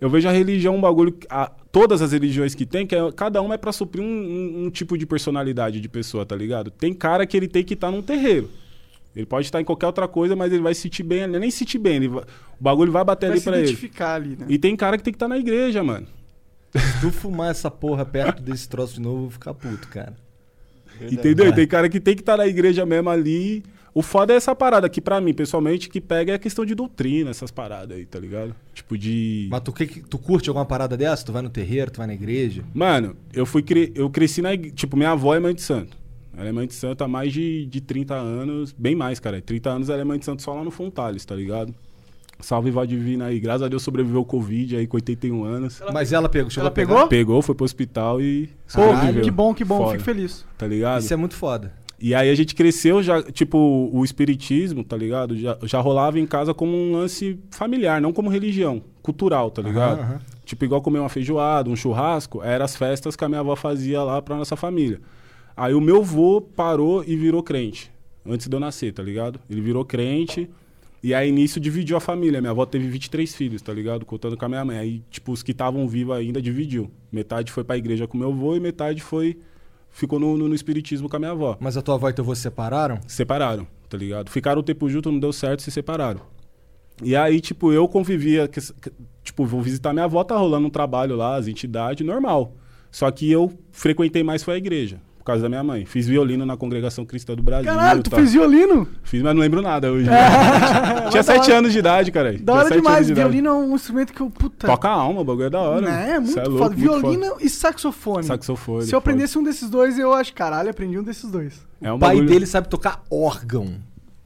eu vejo a religião um bagulho, a- todas as religiões que tem, que é- cada uma é pra suprir um, um- um tipo de personalidade de pessoa, tá ligado? Tem cara que ele tem que estar num terreiro. Ele pode estar em qualquer outra coisa, mas ele vai se sentir bem, ali, nem se sentir bem, ele vai- o bagulho vai bater Vai ali pra ele. identificar ali, né? E tem cara que tem que estar na igreja, mano. Se tu fumar essa porra perto desse troço de novo, eu vou ficar puto, cara. Entendeu? E Tem cara que tem que estar na igreja mesmo ali. O foda é essa parada que, pra mim, pessoalmente, que pega é a questão de doutrina, essas paradas aí, tá ligado? Tipo de. Mas tu, que- tu curte alguma parada dessa? Tu vai no terreiro, tu vai na igreja? Mano, eu fui cre... eu cresci na igreja. Tipo, minha avó é mãe de santo. Ela é mãe de santo há mais de, de 30 anos. Bem mais, cara. 30 anos ela é mãe de santo só lá no Fontales, tá ligado? Salve Vó Divina aí. Graças a Deus sobreviveu ao Covid aí com 81 anos. Mas ela pegou, chegou Ela a pegar? pegou? Pegou, foi pro hospital e Pô, sobreviveu. que bom, que bom. Foda, Fico feliz. Tá ligado? Isso é muito foda. E aí a gente cresceu já, tipo, o espiritismo, tá ligado? Já, já rolava em casa como um lance familiar, não como religião, cultural, tá ligado? Aham, aham. Tipo, igual comer uma feijoada, um churrasco, eram as festas que a minha avó fazia lá pra nossa família. Aí o meu vô parou e virou crente, antes de eu nascer, tá ligado? Ele virou crente, e aí nisso dividiu a família. Minha avó teve 23 filhos, tá ligado? Contando com a minha mãe. Aí, tipo, os que estavam vivos ainda dividiu. Metade foi pra igreja com meu vô e metade foi... Ficou no, no, no espiritismo com a minha avó Mas a tua avó e teu avô se separaram? se separaram, tá ligado? Ficaram o tempo junto, não deu certo, se separaram. E aí, tipo, eu convivia, que- que- tipo, vou visitar minha avó, tá rolando um trabalho lá, as entidades, normal. Só que eu frequentei mais foi a igreja, causa da minha mãe. Fiz violino na Congregação Cristã do Brasil. Caralho, tu tá? fez violino? Fiz, mas não lembro nada hoje. Mas Tinha sete hora. anos de idade, cara. Da hora demais. de idade. Violino é um instrumento que eu. Puta. Toca a alma, o bagulho é da hora. Né? É muito foda. louco, muito Violino foda. e saxofone. Saxofone. Se eu foda. aprendesse um desses dois, eu acho, caralho, aprendi um desses dois. É um o pai bagulho- dele sabe tocar órgão.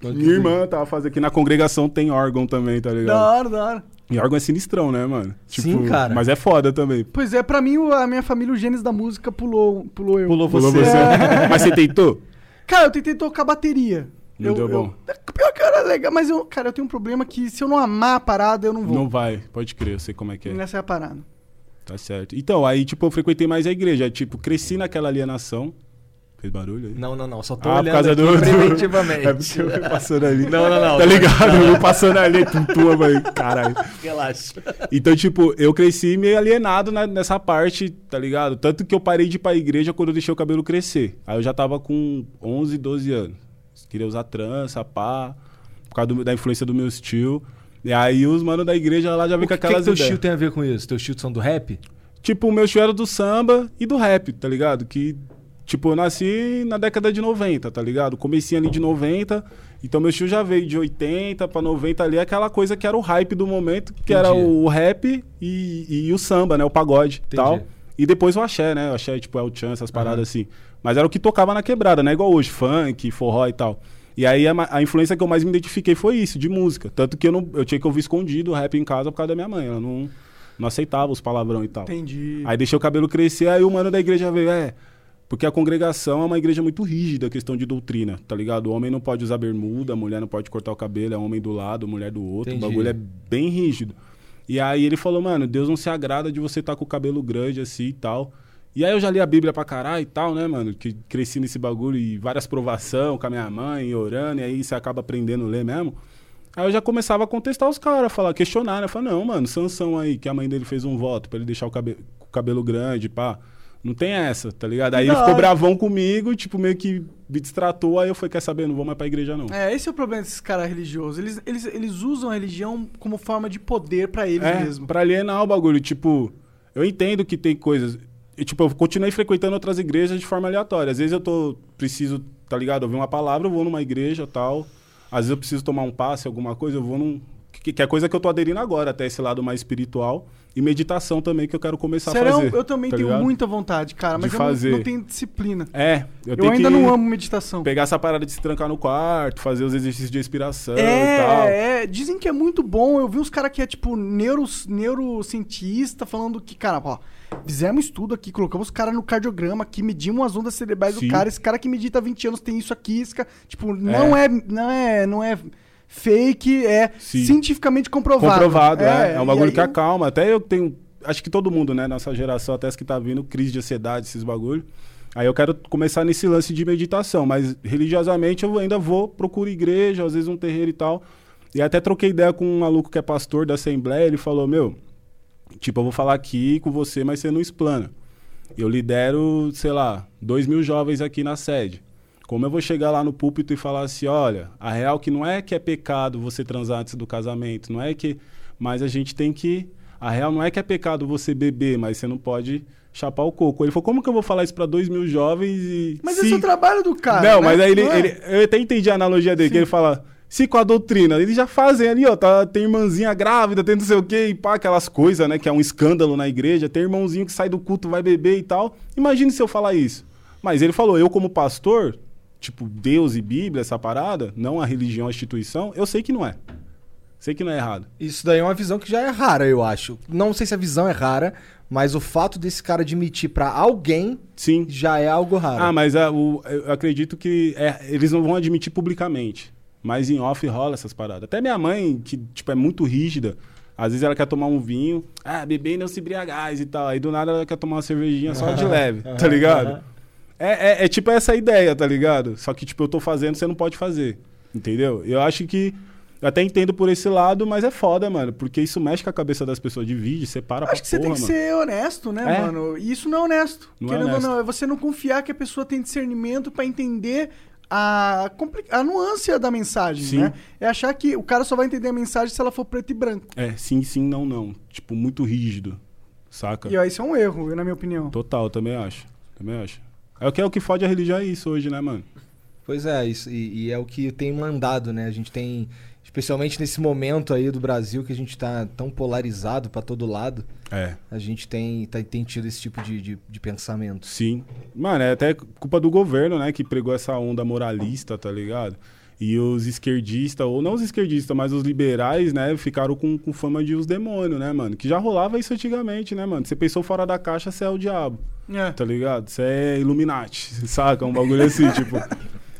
Minha irmã tava fazendo aqui na congregação, tem órgão também, tá ligado? Da hora, da hora. E órgão é sinistrão, né, mano? Sim, cara. Mas é foda também. Pois é, pra mim, a minha família, o Gênesis da música, pulou, pulou eu. Pulou Pulou você. você. Mas você tentou? Cara, eu tentei tocar bateria. Não eu, deu eu- bom. Pior que era legal, mas eu, cara, eu tenho um problema que se eu não amar a parada, eu não vou. Não vai, pode crer, eu sei como é que é. Essa é a parada. Tá certo. Então, aí, tipo, eu frequentei mais a igreja. Tipo, cresci naquela alienação. Fez barulho aí? Não, não, não. Só tô Ah, por olhando causa aqui do- preventivamente. É porque eu fui passando ali. Não, não, não. Tá ligado? Eu fui passando ali, tum, mãe. Caralho. Relaxa. Então, tipo, eu cresci meio alienado na- nessa parte, tá ligado? Tanto que eu parei de ir pra igreja quando eu deixei o cabelo crescer. Aí eu já tava com 11, 12 anos. Queria usar trança, pá, por causa do- da influência do meu tio. E aí os manos da igreja lá já vem O com que, que, aquelas que teu ideias. tio tem a ver com isso? Teus tios são do rap? Tipo, o meu tio era do samba e do rap, tá ligado? Que, tipo, eu nasci na década de 90, tá ligado? Comecinho ali de 90. Então meu tio já veio de 80 pra 90 ali, aquela coisa que era o hype do momento, que era Entendi. o rap e, e o samba, né? O pagode e tal. E depois o axé, né? O axé, tipo, El Chan, essas paradas assim. Mas era o que tocava na quebrada, né? Igual hoje, funk, forró e tal. E aí a, a influência que eu mais me identifiquei foi isso, de música. Tanto que eu, não, eu tinha que ouvir escondido o rap em casa por causa da minha mãe. Ela não, não aceitava os palavrão e tal. Entendi. Aí deixei o cabelo crescer, aí o mano da igreja veio, é. Porque a congregação é uma igreja muito rígida, questão de doutrina, tá ligado? O homem não pode usar bermuda, a mulher não pode cortar o cabelo, é homem do lado, mulher do outro. Entendi. O bagulho é bem rígido. E aí ele falou, mano, Deus não se agrada de você estar com o cabelo grande assim e tal. E aí eu já li a Bíblia pra caralho e tal, né, mano? Que cresci nesse bagulho e várias provação com a minha mãe, orando, e aí você acaba aprendendo a ler mesmo. Aí eu já começava a contestar os caras, falar, questionar, né? Falar, não, mano, Sansão aí, que a mãe dele fez um voto pra ele deixar o, cabe o cabelo grande, pá. Não tem essa, tá ligado? Aí Da ele ficou bravão comigo, tipo, meio que me distratou, aí eu falei, quer saber, não vou mais pra igreja, não. É, esse é o problema desses caras religiosos. Eles, eles, eles usam a religião como forma de poder pra eles É, mesmo. pra alienar o bagulho. Tipo, eu entendo que tem coisas. E, tipo, eu continuei frequentando outras igrejas de forma aleatória. Às vezes eu tô. Preciso, tá ligado? Ouvir uma palavra, eu vou numa igreja tal. Às vezes eu preciso tomar um passe, alguma coisa, eu vou num. Que, que é coisa que eu tô aderindo agora, até esse lado mais espiritual. E meditação também, que eu quero começar a Serão, fazer. eu também tá tenho ligado? muita vontade, cara, mas De eu não- fazer. Não, tenho disciplina. É, eu, Eu, ainda não amo meditação. pegar essa parada de se trancar no quarto, fazer os exercícios de respiração e tal. É, é, dizem que é muito bom. Eu vi uns caras que é tipo neuro, neurocientista falando que, cara, ó, fizemos estudo aqui, colocamos o cara no cardiograma aqui, medimos as ondas cerebrais Sim. do cara. Esse cara que medita há 20 anos tem isso aqui, esse cara, tipo, não é, não é, não é fake, é Sim. cientificamente comprovado. Comprovado, é. É, um e bagulho aí que acalma. Até eu tenho. Acho que todo mundo, né? Nossa geração, até as que tá vindo, crise de ansiedade, esses bagulho. Aí eu quero começar nesse lance de meditação, mas religiosamente eu ainda vou, procuro igreja, às vezes um terreiro e tal. E até troquei ideia com um maluco que é pastor da Assembleia, ele falou, meu, tipo, eu vou falar aqui com você, mas você não explana. Eu lidero, sei lá, dois mil jovens aqui na sede. Como eu vou chegar lá no púlpito e falar assim, olha, a real que não é que é pecado você transar antes do casamento, não é que... Mas a gente tem que... A real não é que é pecado você beber, mas você não pode chapar o coco. Ele falou, como que eu vou falar isso pra dois mil jovens e... Mas se- esse é o trabalho do cara. não, né? mas aí ele, é? ele- Eu até entendi a analogia dele, que ele fala... Se com a doutrina, eles já fazem ali, ó, tá, tem irmãzinha grávida, tem não sei o quê, e pá, aquelas coisas, né, que é um escândalo na igreja, tem irmãozinho que sai do culto, vai beber e tal. Imagine se eu falar isso. Mas ele falou, eu como pastor, tipo, Deus e Bíblia, essa parada, não a religião, a instituição, eu sei que não é. Sei que não é errado. Isso daí é uma visão que já é rara, eu acho. Não sei se a visão é rara, mas o fato desse cara admitir pra alguém Sim. já é algo raro. Ah, mas o- eu acredito que é, eles não vão admitir publicamente. Mas em off rola essas paradas. Até minha mãe, que tipo, é muito rígida, às vezes ela quer tomar um vinho, ah, beber e não se embriagais e tal. Aí do nada ela quer tomar uma cervejinha só de leve, tá ligado? É, é- é tipo essa ideia, tá ligado? Só que, tipo, eu tô fazendo, você não pode fazer. Entendeu? Eu acho que. Eu até entendo por esse lado, mas é foda, mano. Porque isso mexe com a cabeça das pessoas. Divide, separa Acho pra que você porra, tem que mano. ser honesto, né, É. mano? E isso não é honesto. Não é Querendo honesto. ou não, é você não confiar que a pessoa tem discernimento pra entender a, a nuance da mensagem, Sim. né? É achar que o cara só vai entender a mensagem se ela for preto e branco. É, sim, sim, não, não. Tipo, muito rígido. Saca? E ó, isso é um erro, na minha opinião. Total, também acho. Também acho. É o que é o que fode a religião é isso hoje, né, mano? Pois é, isso, e, e é o que tem mandado, né? A gente tem, especialmente nesse momento aí do Brasil que a gente tá tão polarizado pra todo lado, É. a gente tem, tá- tem tido esse tipo de, de, de pensamento. Sim. Mano, é até culpa do governo, né, que pregou essa onda moralista, tá ligado? E os esquerdistas, ou não os esquerdistas, mas os liberais, né, ficaram com, com fama de os demônios, né, mano? Que já rolava isso antigamente, né, mano? Você pensou fora da caixa, você é o diabo. É. tá ligado? Você é Illuminati, saca? Um bagulho assim, tipo.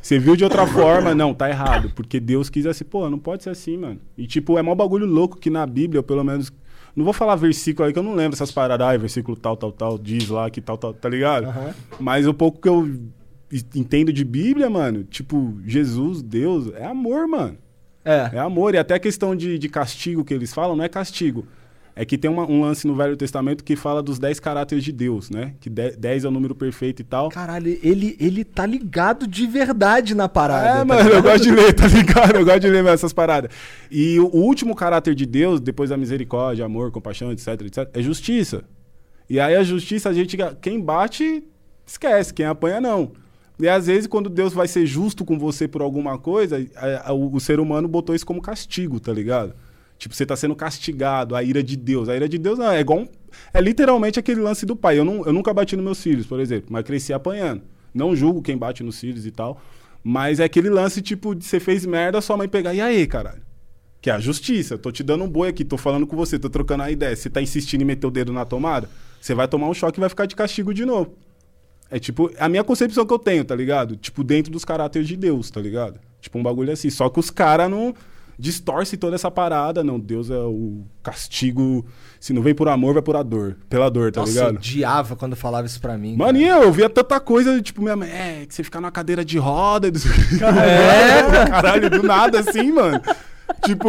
Você viu de outra forma, não, tá errado. Porque Deus quis assim, pô, não pode ser assim, mano. E tipo, é mó bagulho louco que na Bíblia, pelo menos. Não vou falar versículo aí que eu não lembro essas paradas, ah, versículo tal, tal, tal, diz lá que tal, tal, tá ligado? Mas o pouco que eu entendo de Bíblia, mano, tipo, Jesus, Deus, é amor, mano. É. É amor. E até a questão de, de castigo que eles falam, não é castigo. É que tem uma- um lance no Velho Testamento que fala dos 10 caráteres de Deus, né? Que 10 é o número perfeito e tal. Caralho, ele, ele tá ligado de verdade na parada. É, tá mano, eu ligado? gosto de ler, tá ligado? Eu gosto de ler essas paradas. E o, o último caráter de Deus, depois da misericórdia, amor, compaixão, etc, etc, é justiça. E aí a justiça, a gente. Quem bate, esquece, quem apanha, não. E às vezes, quando Deus vai ser justo com você por alguma coisa, a- a- o, o ser humano botou isso como castigo, tá ligado? Tipo, você tá sendo castigado, a ira de Deus. A ira de Deus não, é igual. um- é literalmente aquele lance do pai. Eu, não, eu nunca bati nos meus filhos, por exemplo, mas cresci apanhando. Não julgo quem bate nos filhos e tal. Mas é aquele lance, tipo, de você fez merda, sua mãe pegar, e aí, caralho? Que é a justiça. Tô te dando um boi aqui, tô falando com você, tô trocando a ideia. Você tá insistindo em meter o dedo na tomada, você vai tomar um choque e vai ficar de castigo de novo. É tipo, a minha concepção que eu tenho, tá ligado? Tipo, dentro dos caráteres de Deus, tá ligado? Tipo, um bagulho assim. Só que os caras não distorcem toda essa parada. Não, Deus é o castigo. Se não vem por amor, vai por a dor. Pela dor, tá Nossa, eu ligado? odiava quando falava isso pra mim. Mano, e eu via tanta coisa, tipo, minha mãe, é, que você ficar numa cadeira de roda. É? Caralho, do nada assim, mano. Tipo,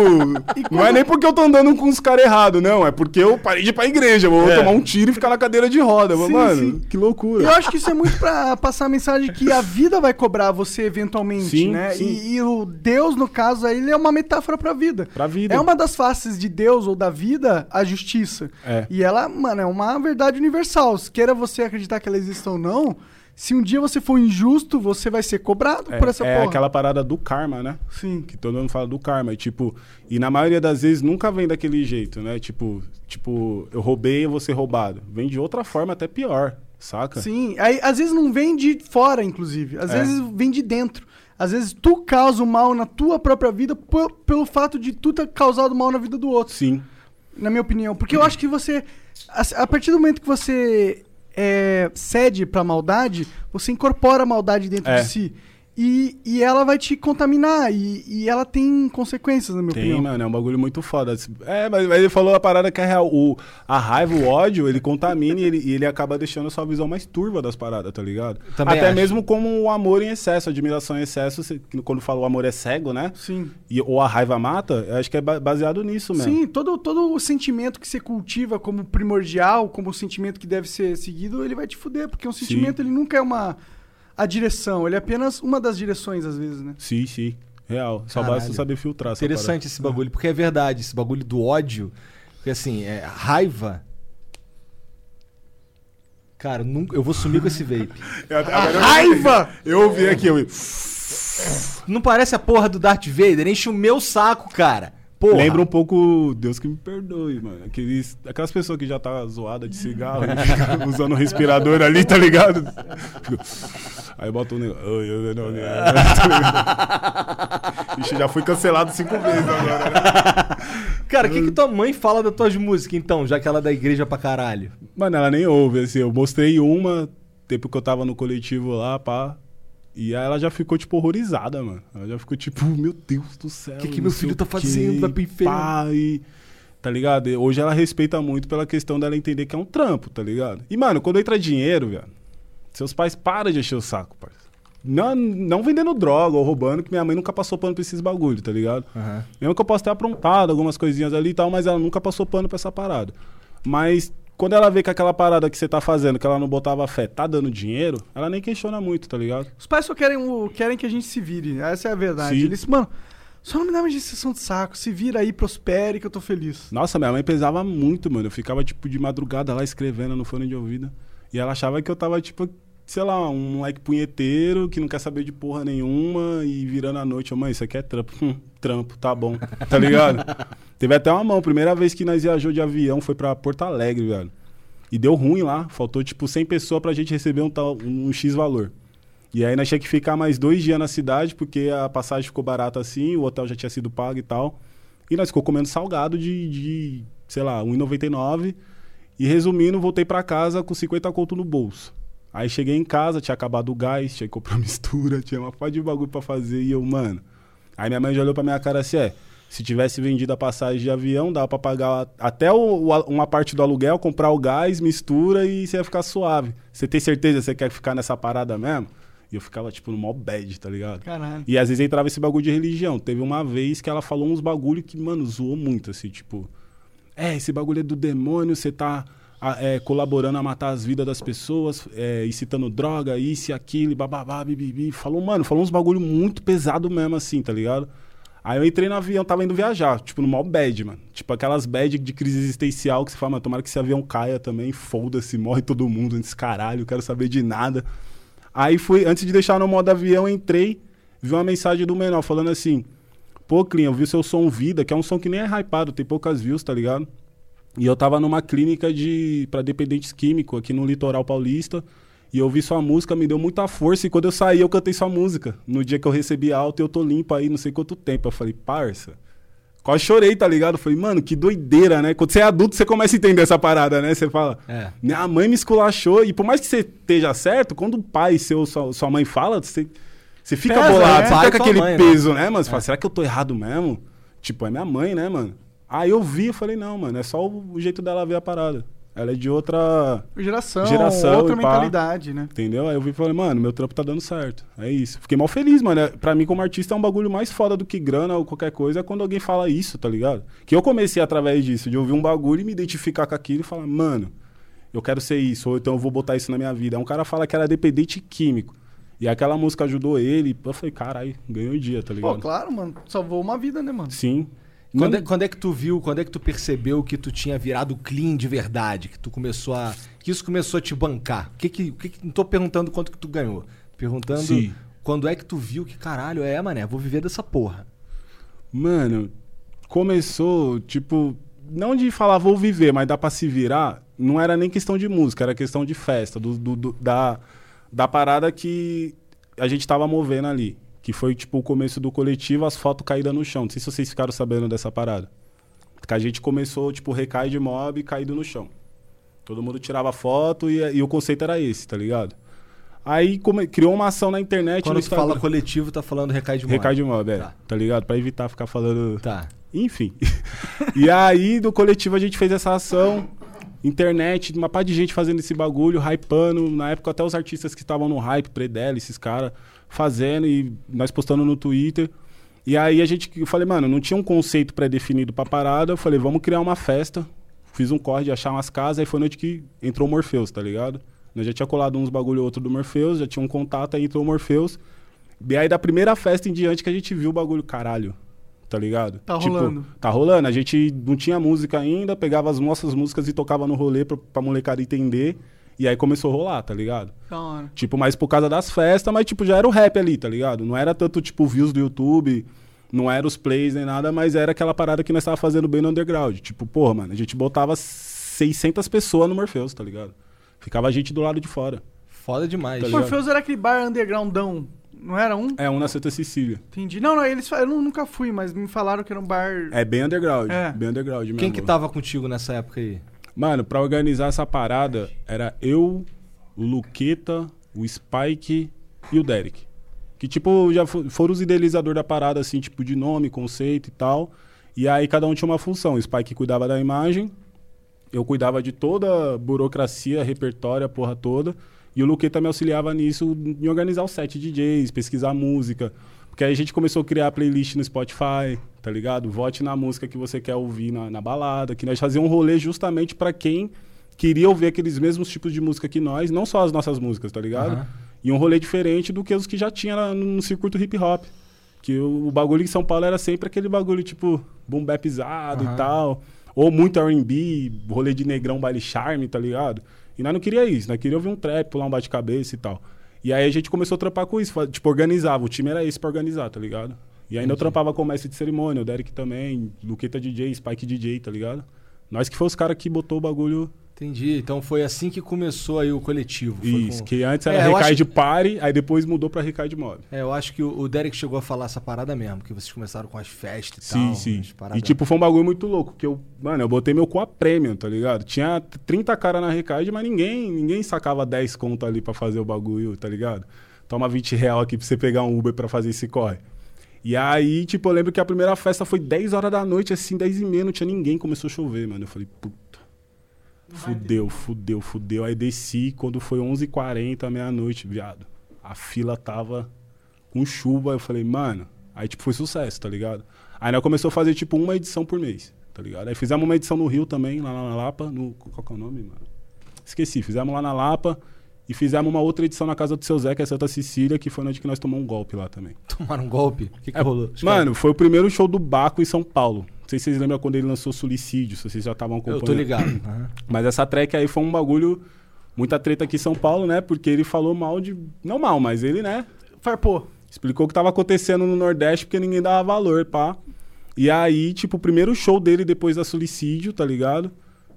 não é nem porque eu tô andando com os caras errados, não. É porque eu parei de ir pra igreja. Vou É. tomar um tiro e ficar na cadeira de roda. Sim, mano, sim. que loucura. Eu acho que isso é muito pra passar a mensagem que a vida vai cobrar você eventualmente, Sim, né? sim. E, e o Deus, no caso, aí, ele é uma metáfora pra vida. Pra vida. É uma das faces de Deus ou da vida, a justiça. É. E ela, mano, é uma verdade universal. Se queira você acreditar que ela exista ou não, se um dia você for injusto, você vai ser cobrado É, por essa é porra. aquela parada do karma, né? Sim. Que todo mundo fala do karma. E, tipo, e na maioria das vezes nunca vem daquele jeito, né? Tipo, tipo, eu roubei, eu vou ser roubado. Vem de outra forma, até pior, saca? Sim, aí, às vezes não vem de fora, inclusive. Às É. vezes vem de dentro. Às vezes tu causa o mal na tua própria vida pelo fato de tu ter causado mal na vida do outro. Sim. Na minha opinião. Porque eu acho que você. A, a partir do momento que você é, cede pra maldade, você incorpora a maldade dentro É. de si. E, e ela vai te contaminar. E, e ela tem consequências, na minha Tem, opinião. mano, é um bagulho muito foda. É, mas, mas ele falou a parada que é real. O, a raiva, o ódio, ele contamina e ele, e ele acaba deixando a sua visão mais turva das paradas, tá ligado? Também Até acho. mesmo como o amor em excesso, a admiração em excesso, você- quando fala o amor é cego, né? Sim. E, ou a raiva mata, eu acho que é ba- baseado nisso mesmo. Sim, todo, todo o sentimento que você cultiva como primordial, como o sentimento que deve ser seguido, ele vai te fuder, porque um sentimento ele nunca é uma a direção, ele é apenas uma das direções às vezes, né? Sim, sim. Real. Só Caralho. basta saber filtrar. essa Interessante esse bagulho, porque é verdade, esse bagulho do ódio. Porque assim, é raiva. Cara, nunca, eu vou sumir com esse vape. eu- Raiva! Eu ouvi aqui, eu... Não parece a porra do Darth Vader? Enche o meu saco, cara. Porra. Lembra um pouco, Deus que me perdoe, mano. Aqueles, aquelas pessoas que já tá zoada de cigarro, fica usando o respirador ali, tá ligado? Aí bota um negócio. Tá? Ixi, já fui cancelado cinco vezes agora, né? Cara, o que, que tua mãe fala das tuas músicas, então, já que ela é da igreja pra caralho? Mano, ela nem ouve, assim. Eu mostrei uma, tempo que eu tava no coletivo lá, pá. E aí ela já ficou, tipo, horrorizada, mano. Ela já ficou, tipo, meu Deus do céu. Que que não meu filho o tá fazendo? Vai pro inferno. e- Tá ligado? E Hoje ela respeita muito pela questão dela entender que é um trampo, tá ligado? E, mano, quando entra dinheiro, velho, seus pais param de encher o saco, parceiro. Não, não vendendo droga ou roubando, que minha mãe nunca passou pano pra esses bagulho, tá ligado? Mesmo que eu possa ter aprontado algumas coisinhas ali e tal, mas ela nunca passou pano pra essa parada. Mas quando ela vê que aquela parada que você tá fazendo, que ela não botava fé, tá dando dinheiro, ela nem questiona muito, tá ligado? Os pais só querem, o, querem que a gente se vire, essa é a verdade. Sim. Eles, mano, só não me dá mais injeção de saco, se vira aí, prospere que eu tô feliz. Nossa, minha mãe pesava muito, mano. Eu ficava, tipo, de madrugada lá escrevendo no fone de ouvido. E ela achava que eu tava, tipo, sei lá, um moleque punheteiro que não quer saber de porra nenhuma e virando a noite. Ô, mãe, isso aqui é trampo. Hum, trampo, tá bom. Tá ligado? Teve até uma mão. Primeira vez que nós viajou de avião foi pra Porto Alegre, velho. E deu ruim lá. Faltou, tipo, 100 pessoas pra gente receber um, tal, um X valor. E aí nós tinha que ficar mais dois dias na cidade, porque a passagem ficou barata assim, o hotel já tinha sido pago e tal. E nós ficou comendo salgado de, de sei lá, 1,99. E resumindo, voltei pra casa com 50 conto no bolso. Aí cheguei em casa, tinha acabado o gás, tinha que comprar mistura, tinha uma foda de bagulho pra fazer. E eu, mano. Aí minha mãe já olhou pra minha cara assim: é, se tivesse vendido a passagem de avião, dava pra pagar até o- o- uma parte do aluguel, comprar o gás, mistura e você ia ficar suave. Você tem certeza que você quer ficar nessa parada mesmo? E eu ficava, tipo, no mó bad, tá ligado? Caralho. E às vezes entrava esse bagulho de religião. Teve uma vez que ela falou uns bagulho que, mano, zoou muito, assim, tipo. É, esse bagulho é do demônio, você tá a- é, colaborando a matar as vidas das pessoas, é, incitando droga, isso e aquilo, bababá, bibibi. Falou, mano, falou uns bagulho muito pesado mesmo, assim, tá ligado? Aí eu entrei no avião, tava indo viajar, tipo, no mó bad, mano. Tipo, aquelas bad de crise existencial que você fala, mano, tomara que esse avião caia também, foda-se, morre todo mundo nesse caralho, eu quero saber de nada. Aí fui, antes de deixar no modo avião, entrei, vi uma mensagem do menor falando assim: Pô, Clean, eu vi seu som Vida, que é um som que nem é hypado, tem poucas views, tá ligado? E eu tava numa clínica de para dependentes químicos aqui no litoral paulista. E eu ouvi sua música, me deu muita força. E quando eu saí, eu cantei sua música. No dia que eu recebi alta, eu tô limpo aí, não sei quanto tempo. Eu falei, parça. Quase chorei, tá ligado? Eu falei, mano, que doideira, né? Quando você é adulto, você começa a entender essa parada, né? Você fala, É. minha mãe me esculachou. E por mais que você esteja certo, quando o pai seu, sua, sua mãe fala, você, você fica Pesa, bolado, né? você fica com aquele mãe, né? peso, né, mano? Você fala, será que eu tô errado mesmo? Tipo, é minha mãe, né, mano? Aí eu vi e falei, não, mano, é só o, jeito dela ver a parada. Ela é de outra. Geração, Geração outra e pá. mentalidade, né? Entendeu? Aí eu vi e falei, mano, meu trampo tá dando certo. É isso. Fiquei mal feliz, mano. É- Pra mim, como artista, é um bagulho mais foda do que grana ou qualquer coisa, é quando alguém fala isso, tá ligado? Que eu comecei através disso, de ouvir um bagulho e me identificar com aquilo e falar, mano, eu quero ser isso, ou então eu vou botar isso na minha vida. Aí um cara fala que era dependente químico. E aquela música ajudou ele. Eu falei, caralho, ganhou o dia, tá ligado? Pô, claro, mano. Salvou uma vida, né, mano? Sim. Quando é, quando é que tu viu, quando é que tu percebeu que tu tinha virado clean de verdade? Que tu começou a. Que isso começou a te bancar? O que que, que que- não tô perguntando quanto que tu ganhou. Tô Perguntando Sim. quando é que tu viu que, caralho, é, mané, vou viver dessa porra. Mano, começou, tipo, não de falar vou viver, mas dá pra se virar. Não era nem questão de música, era questão de festa, do, do- do- da, da parada que a gente tava movendo ali. Que foi, tipo, o começo do coletivo, as fotos caídas no chão. Não sei se vocês ficaram sabendo dessa parada. Que a gente começou, tipo, recai de mob caído no chão. Todo mundo tirava foto e, e o conceito era esse, tá ligado? Aí come- criou uma ação na internet Quando tu fala coletivo, tá falando recai de mob. Recai de mob, é. Tá. Tá ligado? Pra evitar ficar falando Tá. enfim. e aí, do coletivo, a gente fez essa ação. Internet, uma par de gente fazendo esse bagulho, hypando. Na época, até os artistas que estavam no hype, Predella, esses caras, fazendo e nós postando no Twitter. E aí a gente, eu falei, mano, não tinha um conceito pré-definido pra parada. Eu falei, vamos criar uma festa. Fiz um corre de achar umas casas. Aí foi noite que entrou o Morpheus, tá ligado? Nós já tinha colado uns bagulho outro do Morpheus, já tinha um contato, aí entrou o Morpheus. E aí, da primeira festa em diante que a gente viu o bagulho, caralho, tá ligado? Tá rolando. Tá rolando. A gente não tinha música ainda, pegava as nossas músicas e tocava no rolê pra, pra molecada entender. E aí começou a rolar, tá ligado? Hora. Tipo, mais por causa das festas, mas tipo, já era o rap ali, tá ligado? Não era tanto, tipo, views do YouTube, não era os plays nem nada, mas era aquela parada que nós tava fazendo bem no underground. Tipo, porra, mano, a gente botava 600 pessoas no Morpheus, tá ligado? Ficava a gente do lado de fora. Foda demais. Tá O? Morpheus era aquele bar undergroundão, não era um? É um na Santa Cecília. Entendi. Não, não, eles eu nu- nunca fui, mas me falaram que era um bar. É bem underground. É. Bem underground mesmo. Quem que tava contigo nessa época aí? Mano, pra organizar essa parada, era eu, o Luqueta, o Spike e o Derek. Que, tipo, já fo- foram os idealizadores da parada, assim, tipo, de nome, conceito e tal. E aí cada um tinha uma função. O Spike cuidava da imagem, eu cuidava de toda a burocracia, repertório, a porra toda. E o Luqueta me auxiliava nisso, em organizar o set de DJs, pesquisar música. Porque aí a gente começou a criar playlist no Spotify, tá ligado? Vote na música que você quer ouvir na, na balada. Que nós fazíamos um rolê justamente pra quem queria ouvir aqueles mesmos tipos de música que nós, não só as nossas músicas, tá ligado? Aham. E um rolê diferente do que os que já tinha no, circuito hip hop. Que o, o bagulho em São Paulo era sempre aquele bagulho tipo boom bapizado Aham. e tal. Ou muito R&B, rolê de negrão, baile charme, tá ligado? E nós não queria isso, nós queria ouvir um trap, pular um bate-cabeça e tal. E aí a gente começou a trampar com isso, tipo, organizava. O time era esse pra organizar, tá ligado? E ainda eu trampava com o mestre de cerimônia, o Derek também, Luqueta DJ, Spike DJ, tá ligado? Nós que foi os caras que botou o bagulho Entendi. Então foi assim que começou aí o coletivo. Isso, com- que antes era É, eu Recade acho- Party, aí depois mudou pra Recade Mob. É, eu acho que o Derek chegou a falar essa parada mesmo, que vocês começaram com as festas e Sim, tal. sim. paradas- E tipo, foi um bagulho muito louco, que eu, mano, eu botei meu cu a prêmio, tá ligado? Tinha 30 cara na Recade, mas ninguém, ninguém sacava 10 conto ali pra fazer o bagulho, tá ligado? Toma 20 real aqui pra você pegar um Uber pra fazer esse corre. E aí, tipo, eu lembro que a primeira festa foi 10 horas da noite, assim, 10 e meia, não tinha ninguém, começou a chover, mano. Eu falei, puta. Fudeu, fudeu, fudeu. Aí desci, quando foi 11h40, meia-noite, viado. A fila tava com chuva. Eu falei, mano. Aí, tipo, foi sucesso, tá ligado? Aí nós começou a fazer, tipo, uma edição por mês, tá ligado? Aí fizemos uma edição no Rio também, lá na Lapa. No, qual que é o nome, mano? Esqueci. Fizemos lá na Lapa. E fizemos uma outra edição na casa do seu Zé, que é Santa Cecília, que foi onde que nós tomamos um golpe lá também. Tomaram um golpe? O que, que É, rolou? Mano, foi o primeiro show do Baco em São Paulo. Não sei se vocês lembram quando ele lançou Suicídio, se vocês já estavam acompanhando. eu tô ligado. Aham. Mas essa track aí foi um bagulho, muita treta aqui em São Paulo, né? Porque ele falou mal de. Não mal, mas ele, né? Farpou. Explicou o que tava acontecendo no Nordeste porque ninguém dava valor, pá. E aí, tipo, o primeiro show dele depois da Suicídio, tá ligado?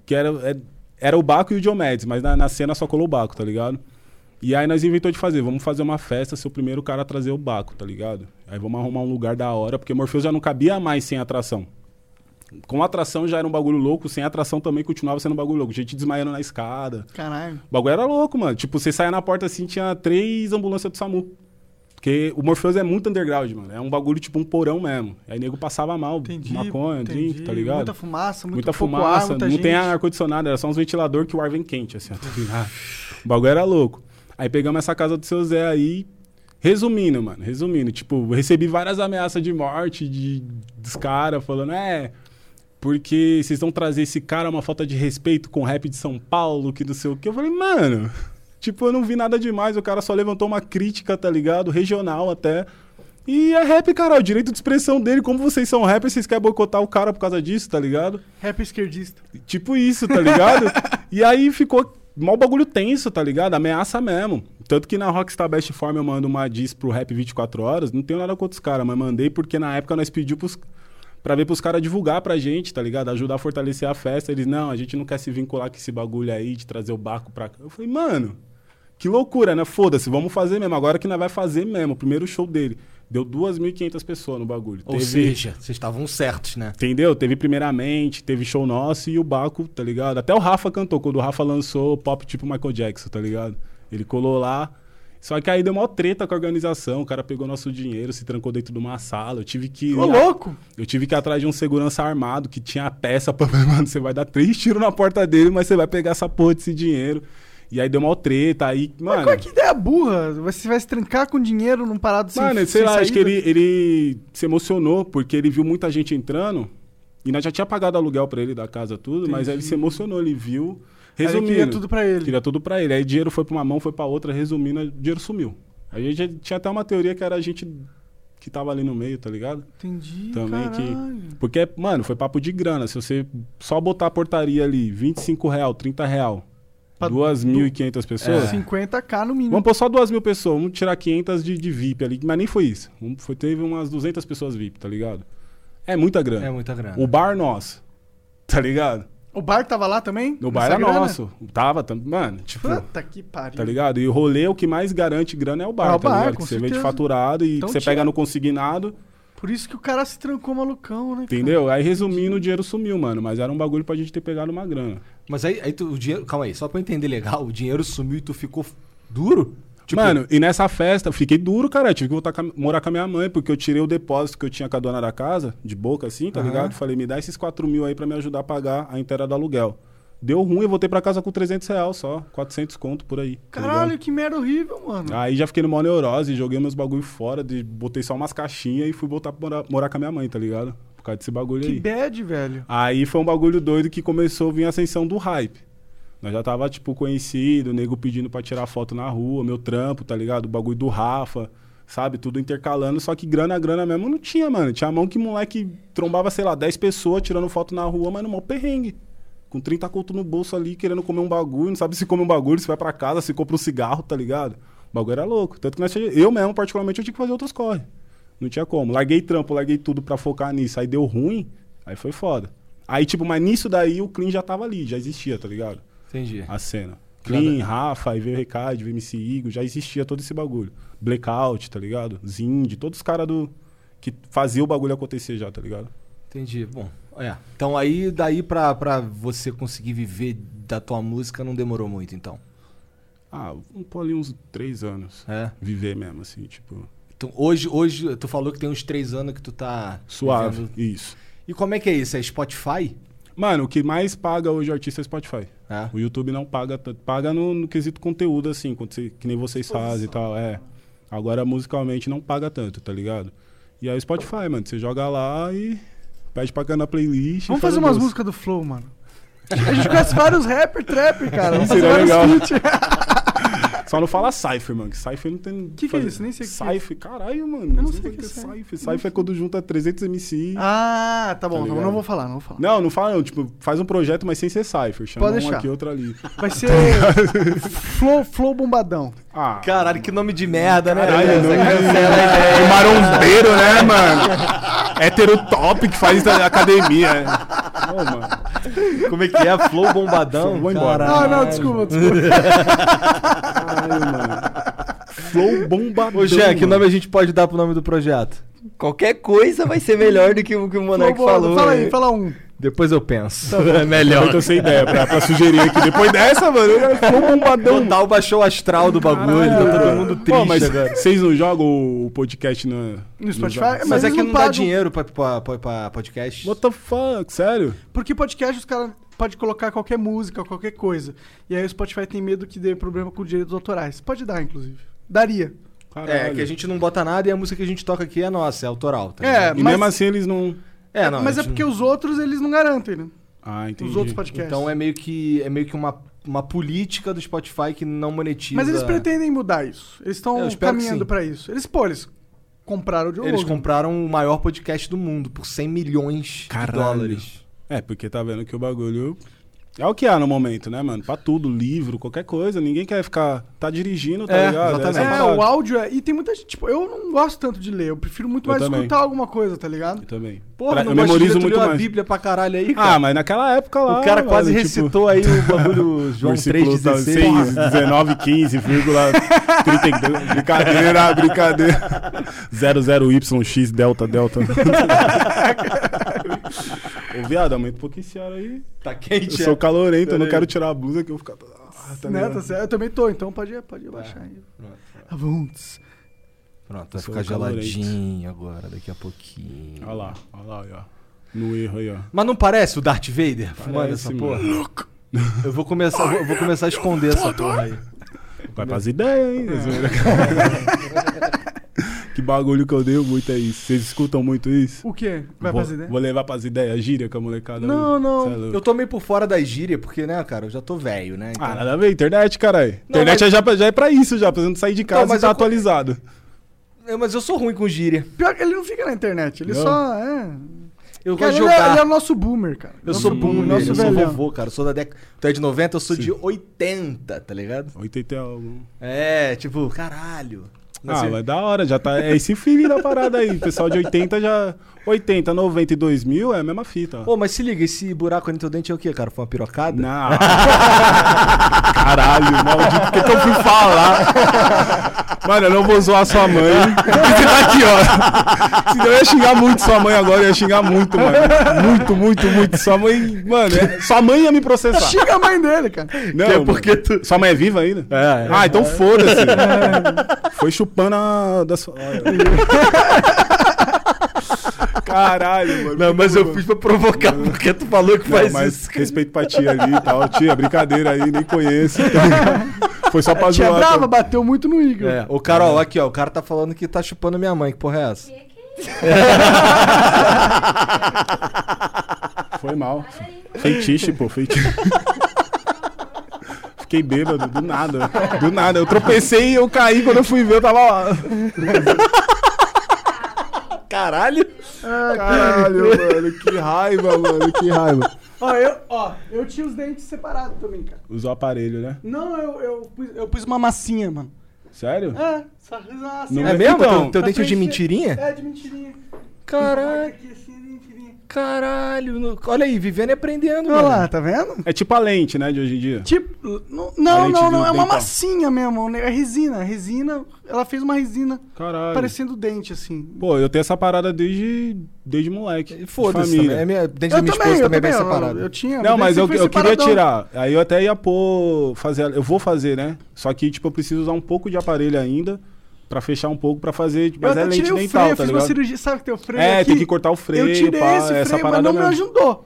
Que era, é- era o Baco e o Diomedes, mas na, na cena só colou o Baco, tá ligado? E aí nós inventou de fazer, vamos fazer uma festa, ser o primeiro cara a trazer o Baco, tá ligado? Aí vamos arrumar um lugar da hora, porque Morpheus já não cabia mais sem atração. Com atração já era um bagulho louco, sem atração também continuava sendo um bagulho louco. Gente desmaiando na escada. Caralho. O bagulho era louco, mano. Tipo, você saia na porta assim, tinha três ambulâncias do SAMU. Porque o Morpheus é muito underground, mano. É um bagulho tipo um porão mesmo. Aí nego passava mal, Entendi. maconha, entendi. drink, tá ligado? Muita fumaça, muito Muita fumaça, ar, muita não gente. tem ar-condicionado, era só uns ventilador que o ar vem quente, assim, ó, tá ligado? O bagulho era louco. Aí pegamos essa casa do seu Zé aí, resumindo, mano, resumindo, tipo, recebi várias ameaças de morte de, dos caras, falando, é, porque vocês vão trazer esse cara uma falta de respeito com o rap de São Paulo, que não sei o que. Eu falei, mano, tipo, eu não vi nada demais, o cara só levantou uma crítica, tá ligado? Regional até. E é rap, cara, é o direito de expressão dele. Como vocês são rappers, vocês querem boicotar o cara por causa disso, tá ligado? Rap esquerdista. Tipo isso, tá ligado? e aí ficou mal bagulho tenso, tá ligado? Ameaça mesmo. Tanto que na Rockstar Best Form eu mando uma diss pro Rap 24 Horas, não tenho nada contra os caras, mas mandei porque na época nós pedimos pros, pra ver pros caras divulgar pra gente, tá ligado? Ajudar a fortalecer a festa. Eles, não, a gente não quer se vincular com esse bagulho aí de trazer o barco pra cá. Eu falei, mano, que loucura, né? Foda-se, vamos fazer mesmo. Agora que nós vai fazer mesmo. O primeiro show dele. Deu 2.500 pessoas no bagulho. Ou seja, vocês estavam certos, né? Entendeu? Teve primeiramente, teve show nosso e o Baco, tá ligado? Até o Rafa cantou, quando o Rafa lançou pop tipo Michael Jackson, tá ligado? Ele colou lá. Só que aí deu uma treta com a organização, o cara pegou nosso dinheiro, se trancou dentro de uma sala. Eu tive que. Ô, louco! Eu tive que ir atrás de um segurança armado que tinha a peça pra. Mano, você vai dar três tiros na porta dele, mas você vai pegar essa porra desse dinheiro. E aí deu uma treta, aí, Mas mano. qual é que ideia burra? Você vai se trancar com dinheiro num parado sem Mano, sei sem lá, acho que saída? ele, ele se emocionou porque ele viu muita gente entrando e nós já tinha pagado aluguel pra ele da casa, tudo, mas aí ele se emocionou, ele viu. Ele Resumindo. queria tudo pra ele. Queria tudo pra ele. Aí dinheiro foi pra uma mão, foi pra outra, resumindo, o dinheiro sumiu. A gente tinha até uma teoria que era a gente que tava ali no meio, tá ligado? Entendi, Também que- caralho. Porque, mano, foi papo de grana. Se você só botar a portaria ali, 25 real, 30 real, Pra 2.500 pessoas. É. 50k no mínimo. Vamos pôr só 2 mil pessoas, vamos tirar 500 de, de VIP ali, mas nem foi isso. Foi, teve umas 200 pessoas VIP, tá ligado? É muita grana. É muita grana. O bar nosso, tá ligado? O bar tava lá também? O bar era grana? nosso. Tava, tam- mano, tipo, Puta que pariu. tá ligado? E o rolê, o que mais garante grana é o bar, É o tá bar, ligado? Que você vende certeza. faturado e Então que você tinha- pega no consignado, Por isso que o cara se trancou malucão, né? cara? entendeu? Aí resumindo, o dinheiro sumiu, mano. Mas era um bagulho pra gente ter pegado uma grana. Mas aí, aí tu, o dinheiro. Calma aí, só pra eu entender legal, o dinheiro sumiu e tu ficou duro? Tipo, Mano, e nessa festa, eu fiquei duro, cara. Eu tive que voltar a- morar com a minha mãe, porque eu tirei o depósito que eu tinha com a dona da casa, de boca assim, tá Aham. ligado? Falei, me dá esses 4 mil aí pra me ajudar a pagar a inteira do aluguel. Deu ruim, eu voltei pra casa com 300 reais só, 400 conto por aí. tá Caralho, ligado? que merda horrível, mano. Aí já fiquei no maior neurose, joguei meus bagulho fora, de, botei só umas caixinhas e fui voltar pra morar, morar com a minha mãe, tá ligado? Por causa desse bagulho que aí. bad, velho. Aí foi um bagulho doido que começou a vir a ascensão do hype. Nós já tava, tipo, conhecido, o nego pedindo pra tirar foto na rua, meu trampo, tá ligado? O bagulho do Rafa, sabe? Tudo intercalando, só que grana, grana mesmo não tinha, mano. Tinha mão que moleque trombava, sei lá, 10 pessoas tirando foto na rua, mas no maior perrengue. Com 30 conto no bolso ali, querendo comer um bagulho, não sabe se come um bagulho, se vai pra casa, se compra um cigarro, tá ligado? O bagulho era louco. Tanto que nós, eu mesmo, particularmente, eu tinha que fazer outros corre. Não tinha como. Larguei trampo, larguei tudo pra focar nisso. Aí deu ruim, aí foi foda. Aí, tipo, mas nisso daí o clean já tava ali, já existia, tá ligado? Entendi. a cena. Clean, Rafa, aí veio o Recade, veio MC Igor, já existia todo esse bagulho. Blackout, tá ligado? Zind, todos os caras do. que faziam o bagulho acontecer já, tá ligado? Entendi. Bom, é. Então aí, daí pra, pra você conseguir viver da tua música não demorou muito, então. Ah, vamos pôr ali uns três anos. É. Viver mesmo, assim, tipo. Então, hoje, hoje, tu falou que tem uns três anos que tu tá. Suave. vivendo- Isso. E como é que é isso? É Spotify? Mano, o que mais paga hoje o artista é Spotify. É. O YouTube não paga tanto. Paga no, no quesito conteúdo, assim, quando você- que nem vocês fazem e tal. É. Agora, musicalmente, não paga tanto, tá ligado? E aí o Spotify, mano, você joga lá e pede pra na playlist. Vamos faz fazer o umas músicas do Flow, mano. A gente conhece vários rapper, trapper, cara. Vamos fazer Seria vários legal. Só não fala Cypher, mano, que Cypher não tem. Que que é isso? Nem sei o que é Cypher, caralho, mano. Eu não não sei o que é Cypher. Cypher é quando junta 300 MC. Ah, tá bom. Tá ligado? não vou falar, não vou falar. Não, não fala não. Tipo, faz um projeto, mas sem ser Cypher. Chama Pode um deixar. aqui, outro ali. Vai ser Flow, Flow Bombadão. Ah, Caralho, que nome de merda, né? Caralho, Essa nome de- cancela a ideia. é marombeiro, né, mano? Hétero top que faz academia. Ô, mano. Como é que é? Flow bombadão? Vou embora. Não, Caralho. não, desculpa, desculpa. Caralho, mano. Flow bombadão. Ô, Jean, que nome a gente pode dar pro nome do projeto? Qualquer coisa vai ser melhor do que o que o Monark falou. Fala né? aí, fala um. Depois eu penso. É melhor. Eu tô sem ideia pra, pra sugerir aqui. Depois dessa, mano, eu flow bombadão. Total baixou o astral do bagulho, tá todo mundo triste Pô, mas agora. vocês não jogam o podcast no... No Spotify? Mas... Mas é que não não dá dinheiro pra, pra, pra, podcast. What the fuck? Sério? Porque podcast os caras podem colocar qualquer música, qualquer coisa. E aí o Spotify tem medo que dê problema com direitos autorais. Pode dar, inclusive. Daria. Caralho. É, que a gente não bota nada e a música que a gente toca aqui é nossa, é autoral. Tá É, ligado? E mas- mesmo assim eles não... é, não. Mas é porque não- os outros eles não garantem, né? Ah, entendi. Os outros podcasts. Então é meio que, é meio que uma, uma política do Spotify que não monetiza. Mas eles pretendem mudar isso. Eles É, estão caminhando pra isso. Eles, pô, eles compraram o Joe Eles Rogan. compraram o maior podcast do mundo por 100 milhões Caralho. de dólares. É, porque tá vendo que o bagulho é o que há no momento, né, mano? Pra tudo, livro, qualquer coisa. Ninguém quer ficar. Tá dirigindo, tá É, ligado? exatamente. Essa a É, o áudio é... E tem muita gente... Tipo, eu não gosto tanto de ler. Eu prefiro muito Eu mais também. escutar alguma coisa, tá ligado? Eu também. Porra, Pra- não eu de memorizo ler, muito leu a mais. Bíblia pra caralho aí, cara. Ah, mas naquela época lá. o cara quase velho, tipo, recitou aí o bagulho João versículo 3,16. 6, 19, 15, vírgula 32. Brincadeira, brincadeira. 00YX, delta, delta. Ô, viado, aumenta um pouquinho esse ar aí. Tá Eu quente, sou é? calorento, eu não quero tirar a blusa que eu vou ficar. Ah, tá né? ligado? Tá certo. Eu também tô, então pode, pode abaixar aí. Avunts. Pronto, vai ficar geladinho agora, daqui a pouquinho. Olha lá, olha lá, olha lá. No erro aí, ó. Mas não parece o Darth Vader fumando essa mano. porra? Eu vou começar, eu vou, eu vou começar a esconder essa porra aí. Vai pras ideias, hein? que bagulho que eu dei muito é isso. Vocês escutam muito isso? O quê? Vai vou, fazer ideia? Vou levar pras ideias, gíria com a molecada. Não, não. É. Eu tô meio por fora da gíria, porque, né, cara, eu já tô velho, né? Então- Ah, nada a ver, internet, caralho. Não, Internet mas- é já, já é pra isso, já, pra você não sair de casa mas e tá eu- atualizado. Eu- mas eu sou ruim com gíria. Pior que ele não fica na internet, ele Não? só é. Eu Cara, gosto de ele, é jogar. ele é o nosso boomer, cara. Eu Nosso sou boomer, nosso eu sou velhão. vovô, cara. Eu sou da década. Tu é de 90, eu sou de Sim. 80, tá ligado? 80 é algo. É, tipo, caralho. Ah, Assim, mas da hora, já tá. É esse feeling da parada aí. O pessoal de 80 já. 80, 90 e 2000 é a mesma fita. Pô, mas se liga, esse buraco no teu dente é o quê, cara? Foi uma pirocada? Não. Caralho, maldito, por que, que eu fui falar? Mano, eu não vou zoar sua mãe. Porque tá aqui, ó. Senão eu ia xingar muito sua mãe agora, eu ia xingar muito, mano. Muito, muito, muito. Sua mãe. Mano, é- sua mãe ia me processar. Xinga a mãe dele, cara. Não, Que é porque tu- Sua mãe é viva ainda? É, é. Ah, então foda-se. Foi chupando a. Da sua... Caralho, mano. Não, mas eu fiz pra provocar, porque tu falou que Não, faz mas isso. respeito pra tia ali e tal. Tia, brincadeira aí, nem conheço. Foi só pra A tia zoar. brava tá? bateu muito no Igor. É, ô Carol, aqui ó, o cara tá falando que tá chupando minha mãe, que porra é essa? Foi mal. Feitiço, pô, feitiço. Fiquei bêbado, do nada. Do nada. Eu tropecei e eu caí quando eu fui ver, eu tava lá. Caralho! Caralho, mano, que raiva, mano, que raiva. Ó, eu, ó, eu tinha os dentes separados também, cara. Usou o aparelho, né? Não, eu, eu, pus, eu pus uma massinha, mano. Sério? É, só fiz uma massinha. Não É mesmo? Então, teu teu Pra dente é de mentirinha? É, de mentirinha. Caralho. Aqui, assim, de mentirinha. Caralho. no- Olha aí, vivendo e aprendendo, Olha mano. lá, tá vendo? É tipo a lente, né, de hoje em dia. Tipo, não, não, não, não, é uma dental. massinha mesmo, né? é resina, resina, ela fez uma resina Caralho. parecendo dente, assim. Pô, eu tenho essa parada desde, desde moleque. De Foda-se. É minha, dentro Eu da minha também, esposa eu também é bem eu- separado. Eu, tinha, Não, mas eu, eu queria tirar. Aí eu até ia pôr. Fazer. Eu vou fazer, né? Só que, tipo, eu preciso usar um pouco de aparelho ainda. Pra fechar um pouco, pra fazer. Eu Mas é lente dental, freio, tá fiz uma ligado? cirurgia, sabe que tem o freio É, aqui? tem que cortar o freio. Eu tirei pá, esse essa freio, mas não me mesmo. ajudou.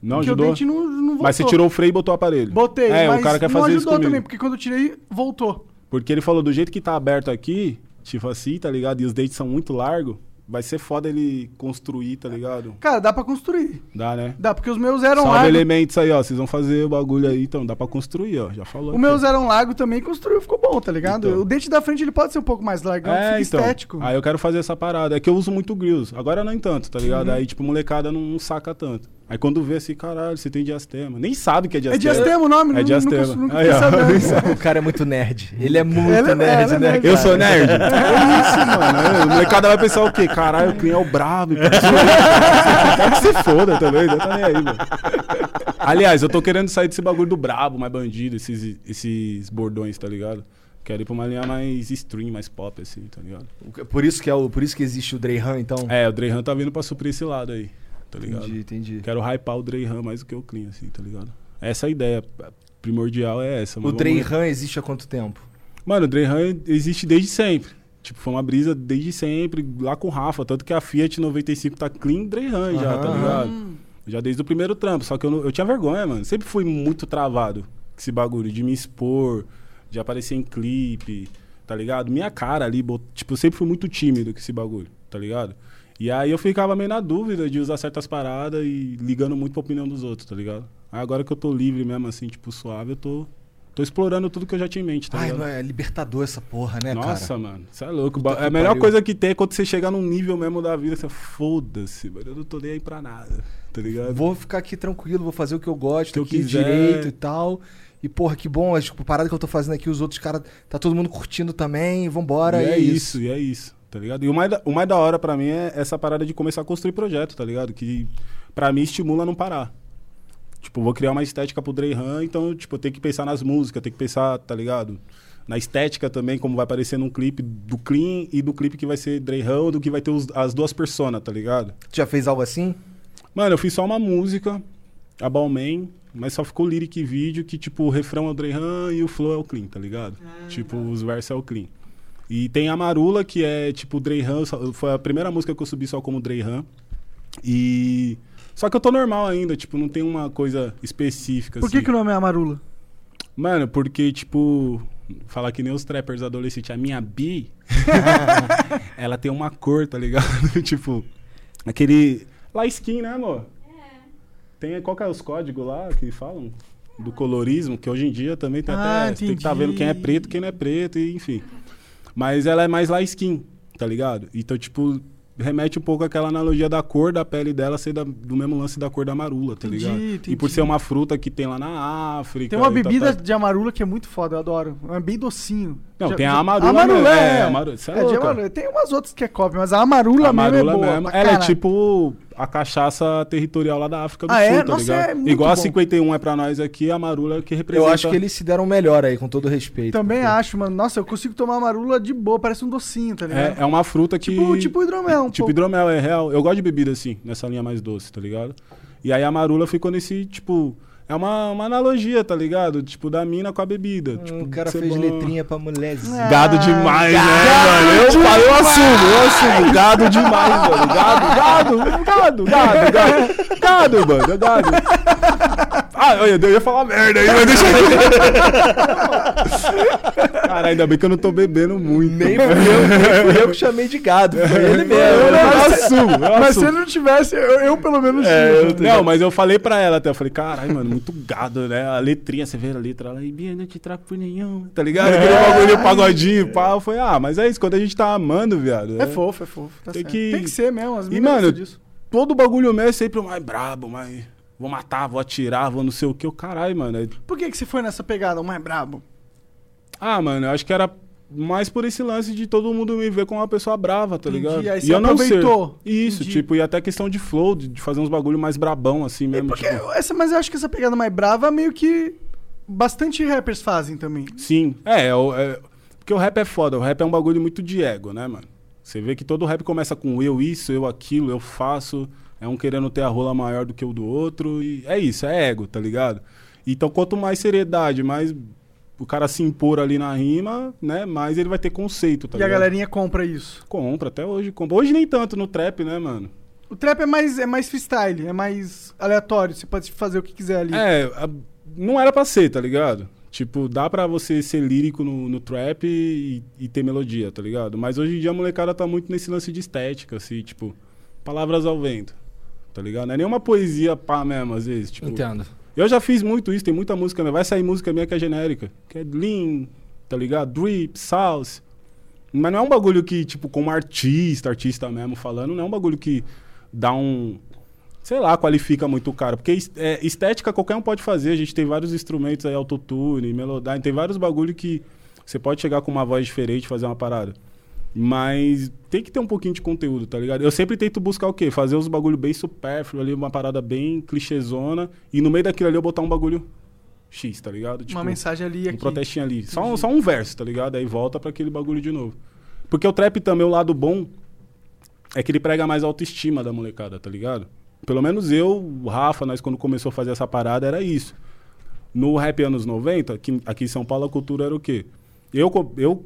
Não porque ajudou? o dente não, não voltou. Mas você tirou o freio e botou o aparelho. Botei, É, o cara quer fazer isso ajudou comigo. também, porque quando eu tirei, voltou. Porque ele falou, do jeito que tá aberto aqui, tipo assim, tá ligado? E os dentes são muito largos, vai ser foda ele construir, tá ligado? Cara, dá pra construir. Dá, né? Dá, porque os meus eram Salve largos. elementos aí, ó. Vocês vão fazer o bagulho aí, então dá pra construir, ó. Já falou. O meus eram largo também, construiu, ficou bom, tá ligado? Então. O dente da frente ele pode ser um pouco mais largão, É, fica então. estético. Aí eu quero fazer essa parada. É que eu uso muito grills. Agora não tanto, tá Uhum. ligado? Aí, tipo, molecada não, não saca tanto. Aí quando vê assim, caralho, você tem diastema. Nem sabe que é É diastema. diastema o nome? É diastema. Nunca, nunca Aí, ó. O cara é muito nerd. Ele é muito Ele é- nerd, é né? nerd. Eu sou nerd? É isso, mano. É, O molecada vai pensar o quê? Caralho, o Clean é o brabo. Quero que você foda também, não tá nem aí, mano. Aliás, eu tô querendo sair desse bagulho do brabo, mais bandido, esses, esses bordões, tá ligado? Quero ir pra uma linha mais stream, mais pop, assim, tá ligado? Por isso que, é o, por isso que existe o Dreyhan, então? É, o Dreyhan tá vindo pra suprir esse lado aí, tá ligado? entendi, entendi. Quero hypar o Dreyhan mais do que o Clean, assim, tá ligado? Essa é a ideia primordial é essa. O. Dreyhan existe há quanto tempo? Mano, o Dreyhan existe desde sempre. Tipo, foi uma brisa desde sempre, lá com o Rafa. Tanto que a Fiat 95 tá clean Dreyhan já, tá ligado? Já desde o primeiro trampo. Só que eu, não- eu tinha vergonha, mano. Sempre fui muito travado com esse bagulho de me expor, de aparecer em clipe, tá ligado? Minha cara ali, tipo, eu sempre fui muito tímido com esse bagulho, tá ligado? E aí eu ficava meio na dúvida de usar certas paradas e ligando muito pra opinião dos outros, tá ligado? Aí agora que eu tô livre mesmo, assim, tipo, suave, eu tô, tô explorando tudo que eu já tinha em mente, tá Ai, ligado? é libertador essa porra, né, Nossa, cara? mano, você é louco. Puta É a melhor pariu. coisa que tem é quando você chegar num nível mesmo da vida, você foda-se, mano, eu não tô nem aí pra nada, tá ligado? Vou ficar aqui tranquilo, vou fazer o que eu gosto, Que eu aqui quiser. direito e tal. E, porra, que bom, as tipo, parada que eu tô fazendo aqui, os outros caras, tá todo mundo curtindo também, vambora, e é, é isso. isso, e é isso, tá ligado? E o mais, da, o mais da hora pra mim é essa parada de começar a construir projeto, tá ligado? Que pra mim estimula a não parar. Tipo, vou criar uma estética pro Dreyhan, então, tipo, eu tenho que pensar nas músicas, tenho que pensar, tá ligado? Na estética também, como vai aparecer num clipe do Clean e do clipe que vai ser Dreyhan, do que vai ter os- as duas personas, tá ligado? Tu já fez algo assim? Mano, eu fiz só uma música, a Balmain, mas só ficou lyric e vídeo que, tipo, o refrão é o Dreyhan e o flow é o Clean, tá ligado? tipo, os versos é o Clean. E tem a Marula, que é, tipo, Dreyhan, foi a primeira música que eu subi só como Dreyhan. E... Só que eu tô normal ainda, tipo, não tem uma coisa específica, Por que, assim. que o nome é Amarula? Mano, porque, tipo, falar que nem os trappers adolescentes, a minha bi, ela tem uma cor, tá ligado? tipo, aquele. Lá skin, né, amor? Tem, qual que é os códigos lá que falam? Do colorismo, que hoje em dia também tem Ah, até. Você tem que estar vendo quem é entendi. preto, quem não é preto, e enfim. Mas ela é mais lá skin, tá ligado? Então, tipo, remete um pouco àquela analogia da cor da pele dela ser da- do mesmo lance da cor da marula, tá Entendi, ligado? E entendi. por ser uma fruta que tem lá na África. Tem uma e bebida tal. de amarula que é muito foda, eu adoro. É bem docinho. Não, Já- tem a já- amarula Amarula, mesmo, é. é, amarula, cê é de amarula. Tem umas outras que é cópia, mas a amarula, a mesmo é boa. mesmo. Ela é tipo a cachaça territorial lá da África do Ah, Sul, é? tá Nossa, ligado? é muito Igual a bom. 51 é pra nós aqui, a marula é que representa. Eu acho que eles se deram melhor aí, com todo respeito. Também porque- acho, mano. Nossa, eu consigo tomar amarula de boa, parece um docinho, tá ligado? É, é uma fruta que. Tipo, tipo hidromel, um Tipo pouco. hidromel, é real. Eu gosto de bebida assim, nessa linha mais doce, tá ligado? E aí a marula ficou nesse, tipo. É uma, uma analogia, tá ligado? Tipo, da mina com a bebida. Hum, tipo, o cara fez bom. letrinha pra mulherzinha. Ah, Gado demais, né, gado mano? Eu, falo, eu assumo, eu assumo. Gado demais, mano. Gado, gado, gado, gado, gado. Gado, mano, gado. Ah, eu ia, falar merda aí, mas deixa eu. Cara, ainda bem que eu não tô bebendo muito. Nem fui eu, nem fui eu que chamei de gado, foi ele mesmo. Eu, assumo, eu Mas se assumo. ele não tivesse, eu, eu pelo menos É, eu- não, mas eu falei pra ela até, eu falei, caralho, mano, muito gado, né? A letrinha, você vê a letra lá, e Bia, não te trago por nenhum, tá ligado? Aquele bagulho pagodinho, pá. Eu falei, ah, mas é isso, quando a gente tá amando, viado. É fofo, é fofo. Tá Tem certo. que- Tem que ser mesmo. As E, mano, disso. todo bagulho meu é sempre o mais brabo, mais. Vou matar, vou atirar, vou não sei o que. O caralho, mano. é- Por que, que você foi nessa pegada, o mais brabo? Ah, mano, eu acho que era mais por esse lance de todo mundo me ver como uma pessoa brava, tá Entendi, ligado? aí e você eu não ser. aproveitou. Isso, Entendi. tipo, e até questão de flow, de, fazer uns bagulho mais brabão, assim mesmo. tipo- essa, mas eu acho que essa pegada mais brava meio que bastante rappers fazem também. Sim, é, é, é- Porque o rap é foda, o rap é um bagulho muito de ego, né, mano? Você vê que todo rap começa com eu isso, eu aquilo, eu faço. É um querendo ter a rola maior do que o do outro. E é isso, é ego, tá ligado? Então, quanto mais seriedade, mais o cara se impor ali na rima, né? Mais ele vai ter conceito, tá e a ligado? galerinha compra isso. Compra, até hoje compra. Hoje nem tanto no trap, né, mano? O trap é mais, é mais freestyle, é mais aleatório, você pode fazer o que quiser ali. É, a- não era pra ser, tá ligado? Tipo, dá pra você ser lírico no, no trap e, e ter melodia, tá ligado? Mas hoje em dia a molecada tá muito nesse lance de estética, assim, tipo, palavras ao vento, tá ligado? Não é nenhuma poesia pá mesmo, às vezes. Tipo, Entendo. eu já fiz muito isso, tem muita música minha. Vai sair música minha que é genérica. Que é lean, tá ligado? Drip, sauce. Mas não é um bagulho que, tipo, como artista, artista mesmo falando, não é um bagulho que dá um. Sei lá, qualifica muito o cara. Porque é, estética qualquer um pode fazer. A gente tem vários instrumentos aí, autotune, melodyne, tem vários bagulho que você pode chegar com uma voz diferente e fazer uma parada. Mas tem que ter um pouquinho de conteúdo, tá ligado? Eu sempre tento buscar o quê? Fazer uns bagulho bem supérfluo ali, uma parada bem clichêzona. E no meio daquilo ali eu botar um bagulho X, tá ligado? Uma mensagem ali um aqui. protestinho ali. Só um, só um verso, tá ligado? Aí volta pra aquele bagulho de novo. Porque o trap também, o lado bom, é que ele prega mais a autoestima da molecada, tá ligado? Pelo menos eu, o Rafa, nós quando começou a fazer essa parada, era isso. No rap anos 90, aqui, aqui em São Paulo a cultura era o quê? Eu, eu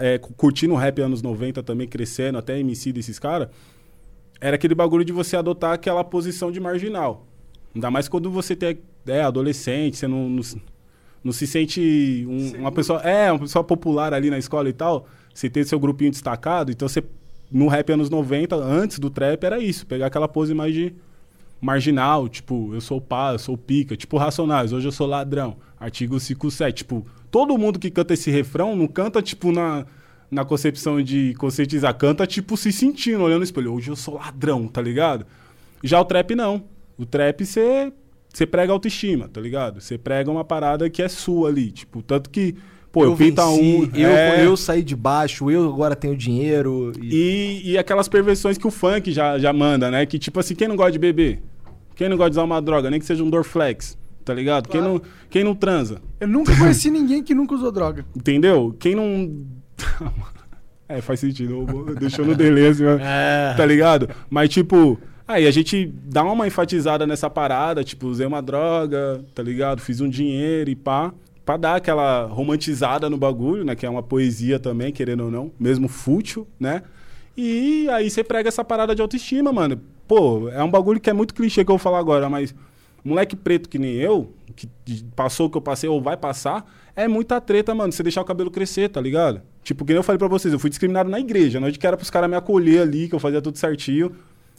é, cu- curtindo o rap anos 90 também, crescendo, até MC desses caras, era aquele bagulho de você adotar aquela posição de marginal. Ainda mais quando você tem, é adolescente, você não, não, se- não se sente um- uma pessoa. É, uma pessoa popular ali na escola e tal. Você tem seu grupinho destacado, então você. No rap anos 90, antes do trap, era isso, pegar aquela pose mais de marginal, tipo, eu sou pá, eu sou o pica, tipo Racionais, hoje eu sou ladrão, artigo 57, tipo, todo mundo que canta esse refrão não canta, tipo, na, na concepção de conscientizar, canta, tipo, se sentindo, olhando no espelho, hoje eu sou ladrão, tá ligado? Já o trap não, o trap você você prega autoestima, tá ligado? Você prega uma parada que é sua ali, tipo, tanto que, pô, eu, pinta venci, um... Eu, é, eu saí de baixo, eu agora tenho dinheiro. E... e, e aquelas perversões que o funk já, já manda, né? Que tipo assim, quem não gosta de beber? Quem não gosta de usar uma droga? Nem que seja um Dorflex, tá ligado? Quem, Claro. não, quem não transa? Eu nunca conheci ninguém que nunca usou droga. Entendeu? Quem não. é, faz sentido. Deixou no delay assim, É. tá ligado? Mas tipo. Aí a gente dá uma enfatizada nessa parada, tipo, usei uma droga, tá ligado? Fiz um dinheiro e pá. Pra dar aquela romantizada no bagulho, né? Que é uma poesia também, querendo ou não. Mesmo fútil, né? E aí você prega essa parada de autoestima, mano. Pô, é um bagulho que é muito clichê que eu vou falar agora, mas moleque preto que nem eu, que passou o que eu passei ou vai passar, é muita treta, mano. Você deixar o cabelo crescer, tá ligado? Tipo, que nem eu falei pra vocês, eu fui discriminado na igreja, não de que era pros caras me acolher ali, que eu fazia tudo certinho.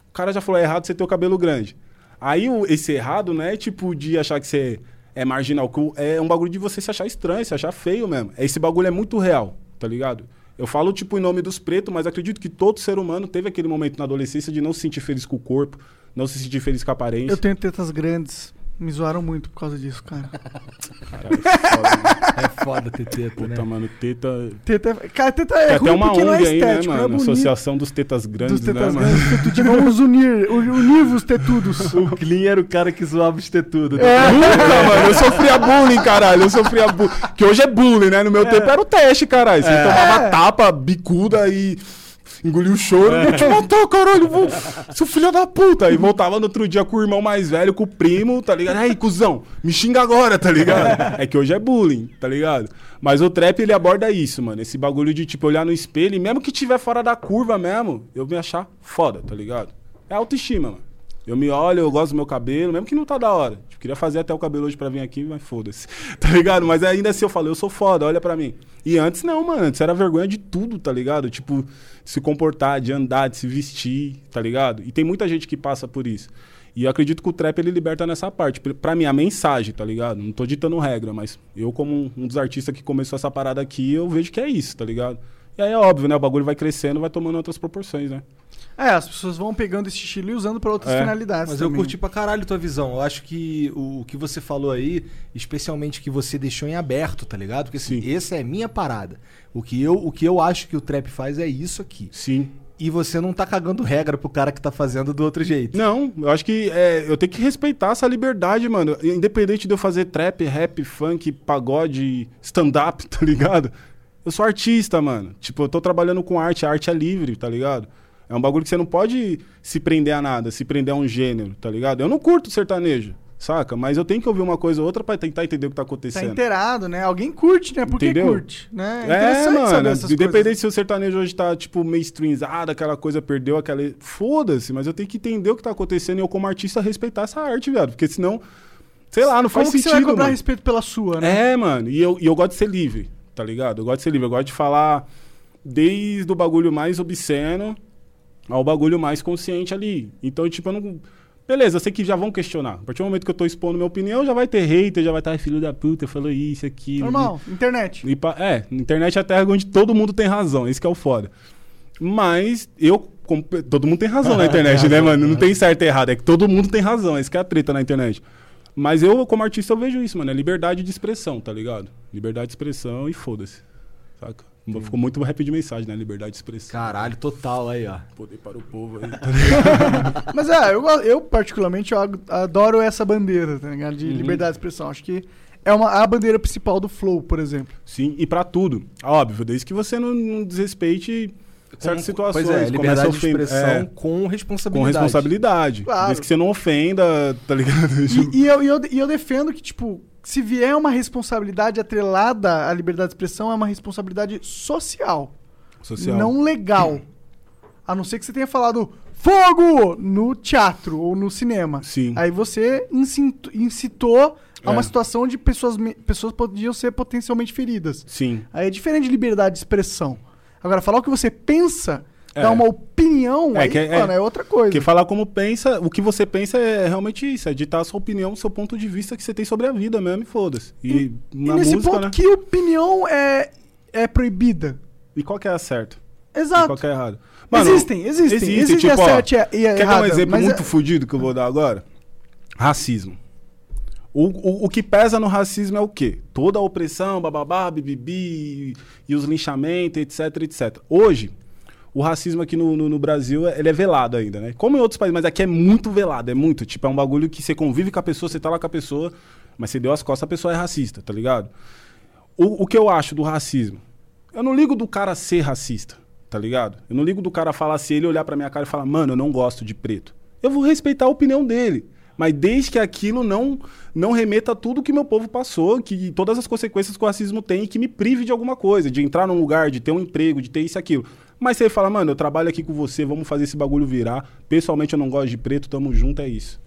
O cara já falou, é errado você ter o cabelo grande. Aí esse errado não é tipo de achar que você é marginal, é um bagulho de você se achar estranho, se achar feio mesmo. Esse bagulho é muito real, tá ligado? Eu falo, tipo, em nome dos pretos, mas acredito que todo ser humano teve aquele momento na adolescência de não se sentir feliz com o corpo, não se sentir feliz com a aparência. Eu tenho tetas grandes. Me zoaram muito por causa disso, cara. Caralho, foda, né? É foda ter teta, né? Puta, mano, teta. Teta, cara, teta é Tem ruim até uma porque não é ONG aí, né, estético, não é mano? bonito. Associação dos Tetas Grandes, Dos tetas né, mano? grandes, tetudos. Vamos unir, unir os tetudos. O Clean era o cara que zoava os tetudos. Nunca, mano. Eu sofria bullying, caralho. Eu sofria bullying. Que hoje é bullying, né? No meu tempo era o teste, caralho. Você tomava tapa, bicuda e engoliu o choro. Vou te matar, caralho. Vou... Seu filho da puta. E voltava no outro dia com o irmão mais velho, com o primo, tá ligado? Aí, cuzão, me xinga agora, tá ligado? É que hoje é bullying, tá ligado? Mas o trap, ele aborda isso, mano. Esse bagulho de, tipo, olhar no espelho e mesmo que tiver fora da curva mesmo, eu me achar foda, tá ligado? É autoestima, mano. Eu me olho, eu gosto do meu cabelo, mesmo que não tá da hora. Tipo, queria fazer até o cabelo hoje pra vir aqui, mas foda-se. Tá ligado? Mas ainda assim eu falo, eu sou foda, olha pra mim. E antes não, mano. Antes era vergonha de tudo, tá ligado? Tipo, se comportar, de andar, de se vestir, tá ligado? E tem muita gente que passa por isso. E eu acredito que o trap ele liberta nessa parte. Pra- Pra mim, a mensagem, tá ligado? Não tô ditando regra, mas eu, como um dos artistas que começou essa parada aqui, eu vejo que é isso, tá ligado? E aí é óbvio, né? O bagulho vai crescendo, vai tomando outras proporções, né? É, as pessoas vão pegando esse estilo e usando pra outras É, finalidades. Mas eu também. curti pra caralho tua visão. Eu acho que o, o que você falou aí, especialmente que você deixou em aberto, tá ligado? Porque assim, Sim. essa é minha parada. O que, eu, o que eu acho que o trap faz é isso aqui. Sim. E você não tá cagando regra pro cara que tá fazendo do outro jeito. Não, eu acho que é, eu tenho que respeitar essa liberdade, mano. Independente de eu fazer trap, rap, funk, pagode, stand-up, tá ligado? Eu sou artista, mano. Tipo, eu tô trabalhando com arte, a arte é livre, tá ligado? É um bagulho que você não pode se prender a nada, se prender a um gênero, tá ligado? Eu não curto sertanejo, saca? Mas eu tenho que ouvir uma coisa ou outra pra tentar entender o que tá Tá acontecendo. inteirado, né? Alguém curte, né? Por que curte? Né? É, saber mano, independente coisas. se o sertanejo hoje tá, tipo, mainstreamizado, aquela coisa perdeu aquela. Foda-se, mas eu tenho que entender o que tá acontecendo e eu, como artista, respeitar essa arte, viado. Porque senão, sei lá, não faz Como que sentido. você vai cobrar mano. respeito pela sua, né? É, mano, e eu, e eu gosto de ser livre, tá ligado? Eu gosto de ser livre, eu gosto de falar desde o bagulho mais obsceno ao bagulho mais consciente ali. Então, tipo, eu não. Beleza, eu sei que já vão questionar. A partir do momento que eu tô expondo minha opinião, já vai ter hater, já vai estar filho da puta, falou isso, aquilo. Normal, internet. E pa- é, internet é a terra onde todo mundo tem razão, isso que é o foda. Mas eu. como- todo mundo tem razão na internet, né, mano? Não tem certo e errado, é que todo mundo tem razão, isso que é a treta na internet. Mas eu, como artista, eu vejo isso, mano. É liberdade de expressão, tá ligado? Liberdade de expressão e foda-se. Saca? Ficou muito rap de mensagem, né? Liberdade de expressão. Caralho, total aí, ó. Poder para o povo aí. Mas é, eu, eu particularmente eu adoro essa bandeira, tá ligado? Uhum. De liberdade de expressão. Acho que é uma, a bandeira principal do Flow, por exemplo. Sim, e pra tudo. Óbvio, desde que você não, não desrespeite certas Com- situações. Pois é, liberdade de ofender- expressão é, com com responsabilidade. responsabilidade. Claro. Desde que você não ofenda, tá ligado? E, e eu, e, eu, e eu defendo que, tipo, se vier uma responsabilidade atrelada à liberdade de expressão, é uma responsabilidade social, Social. não legal. A não ser que você tenha falado fogo no teatro ou no cinema. Sim. Aí você incitou a uma É. situação onde pessoas, pessoas podiam ser potencialmente feridas. Sim. Aí é diferente de liberdade de expressão. Agora, falar o que você pensa, É. dar uma opinião, É aí, que é- mano, é outra coisa. Porque falar como pensa, o que você pensa é realmente isso, é ditar a sua opinião, o seu ponto de vista que você tem sobre a vida mesmo, e foda-se. E, E na nesse música, ponto, né? que opinião é, é proibida? E qual que é a certa? E Exato. qual que é a errada? Existem, existem. existe, Existe a tipo, ó, certa e a- e a Quer dar um exemplo mas muito é- fudido que eu vou dar agora? Racismo. O, o, o que pesa no racismo é o quê? Toda a opressão, bababá, bibibi, e os linchamentos, etc, etc. Hoje, o racismo aqui no, no, no Brasil, ele é velado ainda, né? Como em outros países, mas aqui é muito velado, é muito. Tipo, é um bagulho que você convive com a pessoa, você tá lá com a pessoa, mas você deu as costas, a pessoa é racista, tá ligado? O, o que eu acho do racismo? Eu não ligo do cara ser racista, tá ligado? Eu não ligo do cara falar se ele olhar pra minha cara e falar, mano, eu não gosto de preto. Eu vou respeitar a opinião dele. Mas desde que aquilo não não remeta a tudo que meu povo passou, que todas as consequências que o racismo tem e que me prive de alguma coisa, de entrar num lugar, de ter um emprego, de ter isso e aquilo. Mas você fala, mano, eu trabalho aqui com você, vamos fazer esse bagulho virar. Pessoalmente eu não gosto de preto, tamo junto, é isso.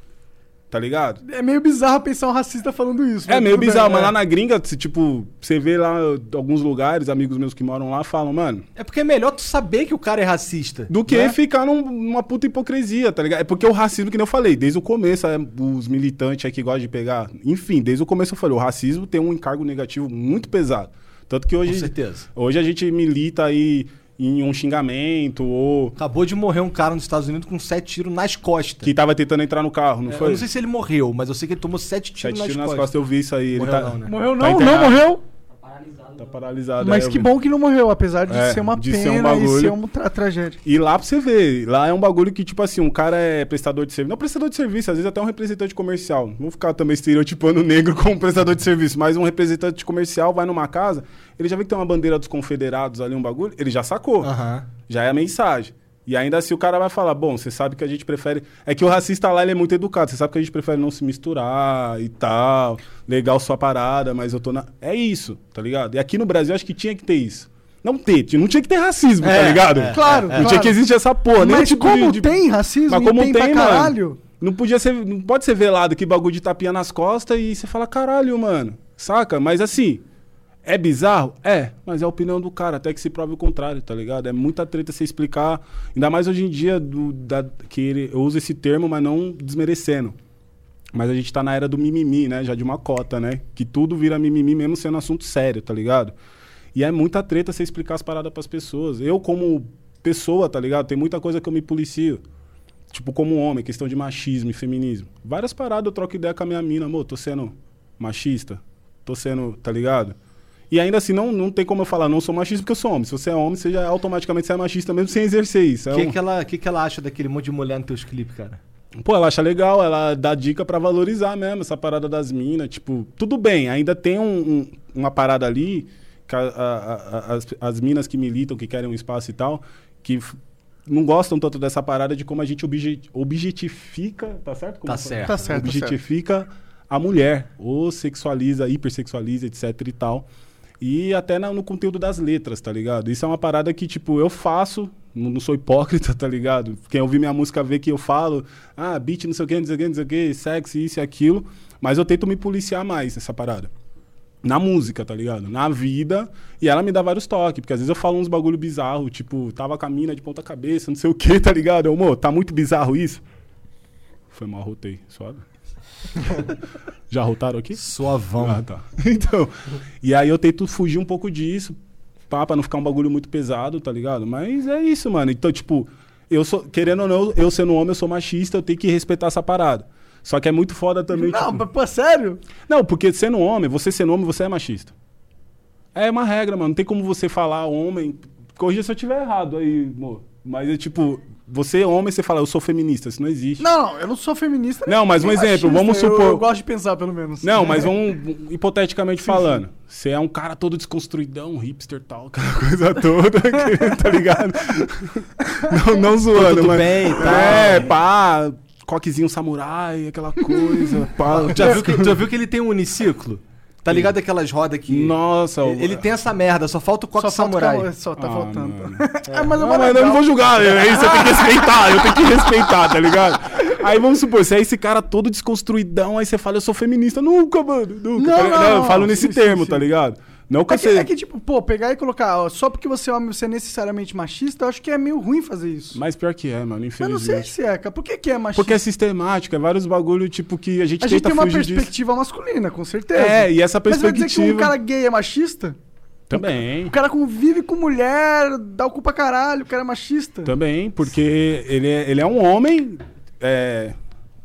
Tá ligado? É meio bizarro pensar um racista falando isso. É meio tudo bem, bizarro, mas é. lá na gringa, se, tipo, você vê lá alguns lugares, amigos meus que moram lá falam, mano, É porque é melhor tu saber que o cara é racista. do que né? ficar num- numa puta hipocrisia, tá ligado? É porque o racismo, que nem eu falei, desde o começo, é, os militantes aí que gostam de pegar. Enfim, desde o começo eu falei, o racismo tem um encargo negativo muito pesado. Tanto que Com hoje, certeza. hoje a gente milita aí em um xingamento, ou Acabou de morrer um cara nos Estados Unidos com sete tiros nas costas. que tava tentando entrar no carro, não É, foi? Eu não sei se ele morreu, mas eu sei que ele tomou sete tiros, Sete nas, tiros nas costas. costas, eu vi isso aí. Ele Morreu tá, não, né? Morreu tá não, não internado. morreu. Tá paralisado. Mas é, que bom que não morreu, apesar de É, ser uma de pena ser um e bagulho. ser uma tra- tragédia. E lá pra você ver, lá é um bagulho que, tipo assim, um cara é prestador de serviço. Não prestador de serviço, às vezes até um representante comercial. Não vou ficar também estereotipando o negro como prestador de serviço, mas um representante comercial vai numa casa, ele já vê que tem uma bandeira dos confederados ali, um bagulho, ele já sacou. Já é a mensagem. E ainda assim o cara vai falar, bom, você sabe que a gente prefere... É que o racista lá, ele é muito educado. Você sabe que a gente prefere não se misturar e tal. Legal sua parada, mas eu tô na... É isso, tá ligado? E aqui no Brasil, acho que tinha que ter isso. Não ter, não tinha que ter racismo, tá É, ligado? é, Claro, Não claro. tinha que existir essa porra. nem Mas tipo como de- tem racismo Mas como tem, tem, mano. caralho... Não podia ser, não pode ser velado que bagulho de tapinha nas costas e você fala, caralho, mano. Saca? Mas assim, é bizarro? É, mas é a opinião do cara, até que se prove o contrário, tá ligado? É muita treta você explicar, ainda mais hoje em dia do, da, que ele, eu uso esse termo, mas não desmerecendo. Mas a gente tá na era do mimimi, né? Já de uma cota, né? Que tudo vira mimimi mesmo sendo assunto sério, tá ligado? E é muita treta você explicar as paradas pras pessoas. Eu, como pessoa, tá ligado? Tem muita coisa que eu me policio. Tipo, como homem, questão de machismo e feminismo. Várias paradas eu troco ideia com a minha mina, amor, tô sendo machista, tô sendo, tá ligado? E ainda assim, não, não tem como eu falar, não sou machista porque eu sou homem. Se você é homem, você já automaticamente você é machista mesmo sem exercer isso. É O que, um- que, ela, que, que ela acha daquele monte de mulher nos teus clipes, cara? Pô, ela acha legal, ela dá dica pra valorizar mesmo essa parada das minas. Tipo, tudo bem, ainda tem um- um- uma parada ali, que a- a- a- as, as minas que militam, que querem um espaço e tal, que f- não gostam tanto dessa parada de como a gente obje- objetifica, tá certo? Como Tá fala? certo. Tá certo, tá Objetifica a mulher, ou sexualiza, hipersexualiza, etc e tal. E até no conteúdo das letras, tá ligado? Isso é uma parada que, tipo, eu faço, não, não sou hipócrita, tá ligado? Quem ouvir minha música vê que eu falo, ah, beat, não sei o que, não sei o que, não sei o que, sexo, isso e aquilo. Mas eu tento me policiar mais nessa parada. Na música, tá ligado? Na vida. E ela me dá vários toques, porque às vezes eu falo uns bagulho bizarro, tipo, tava com a mina de ponta cabeça, não sei o que, tá ligado? Eu, amor, tá muito bizarro isso? Foi mal, rotei, suave. Já rotaram aqui? Suavão. Ah, tá. Então, e aí eu tento fugir um pouco disso, pá, pra não ficar um bagulho muito pesado, tá ligado? Mas é isso, mano. Então, tipo, eu sou, querendo ou não, eu sendo homem, eu sou machista, eu tenho que respeitar essa parada. Só que é muito foda também, Não, tipo... mas, pô, sério? Não, porque sendo homem, você sendo homem, você é machista. É uma regra, mano. Não tem como você falar homem. Corrija se eu estiver errado aí, amor. Mas é tipo, você é homem, você fala, eu sou feminista. Isso não existe. Não, não, eu não sou feminista. Não, mas um exemplo, machista, vamos eu- supor- Eu, gosto de pensar, pelo menos. Não, mas vamos, hipoteticamente falando, você é um cara todo desconstruidão, hipster tal, aquela coisa toda, que- tá ligado? Não, não zoando, tudo mas. bem tal. É, pá, coquezinho samurai, aquela coisa, pá. Já viu, que, já viu que ele tem um uniciclo? Tá ligado aquelas rodas que. Nossa, Ele, ele tem essa merda, só falta o coque Só falta samurai. calma, Só tá Ah, faltando. É, mas é Não, mas eu não vou julgar, é isso, eu tenho que respeitar, eu tenho que respeitar, tá ligado? Aí vamos supor, você é esse cara todo desconstruidão, aí você fala, eu sou feminista. Nunca, mano, nunca. Não, tá ligado? não, eu não, falo nesse sim, termo, sim. tá ligado? Não que É que, você. é que, tipo, pô, pegar e colocar, ó, só porque você é homem, você é necessariamente machista, eu acho que é meio ruim fazer isso. Mas pior que é, mano, eu não sei infelizmente. se é, cara. Por que, que é machista? Porque é sistemático, é vários bagulho, tipo, que a gente a gente tenta tem uma fugir disso. perspectiva masculina, com certeza. É, e essa Mas vai dizer que perspectiva. um cara gay é machista? Também. O cara convive com mulher, dá o cu pra caralho, o cara é machista. Também, porque ele é, ele é um homem. é,